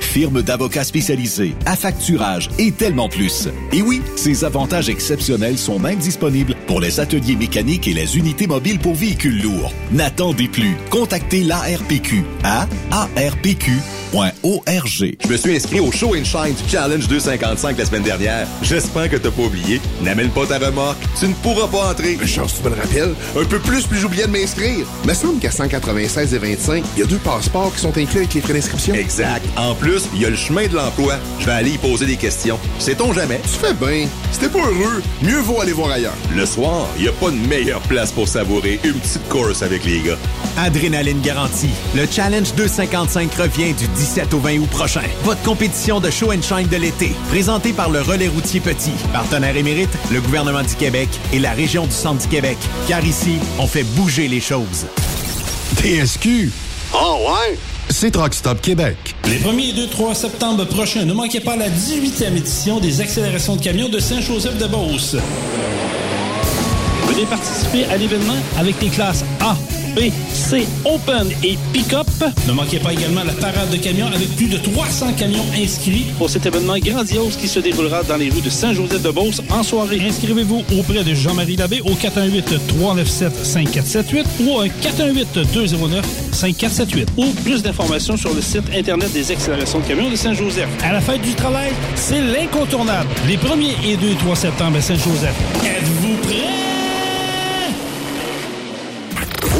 firme d'avocats spécialisés, affacturage et tellement plus. Et oui, ces avantages exceptionnels sont même disponibles pour les ateliers mécaniques et les unités mobiles pour véhicules lourds. N'attendez plus. Contactez l'ARPQ à arpq Je me suis inscrit au Show and Shine du Challenge 255 la semaine dernière. J'espère que t'as pas oublié. N'amène pas ta remorque. Tu ne pourras pas entrer. Chance, tu me le rappelles? Un peu plus, puis j'oubliais de m'inscrire. Me semble qu'à 196 et 25, il y a deux passeports qui sont inclus avec les frais d'inscription. Exact. En plus, il y a le chemin de l'emploi. Je vais aller y poser des questions. Sait-on jamais? Tu fais bien. Si t'es pas heureux, mieux vaut aller voir ailleurs. Le soir, il n'y a pas de meilleure place pour savourer une petite course avec les gars. Adrénaline garantie. Le Challenge 255 revient du 17 au 20 août prochain. Votre compétition de show and shine de l'été, présentée par le Relais routier Petit, partenaire émérite, le gouvernement du Québec et la région du Centre du Québec. Car ici, on fait bouger les choses. TSQ. Oh ouais? C'est Truck Québec. Les 1er et 2, 3 septembre prochains, ne manquez pas la 18e édition des accélérations de camions de Saint-Joseph-de-Beauce. Venez participer à l'événement avec les classes A, B, C, Open et Pick-up. Ne manquez pas également la parade de camions avec plus de 300 camions inscrits pour cet événement grandiose qui se déroulera dans les rues de Saint-Joseph-de-Beauce en soirée. Inscrivez-vous auprès de Jean-Marie Labbé au 418-397-5478 ou au 418-209-5478 ou plus d'informations sur le site Internet des accélérations de camions de Saint-Joseph. À la fête du travail, c'est l'incontournable. Les 1er et 2 et 3 septembre à Saint-Joseph. Êtes-vous prêts?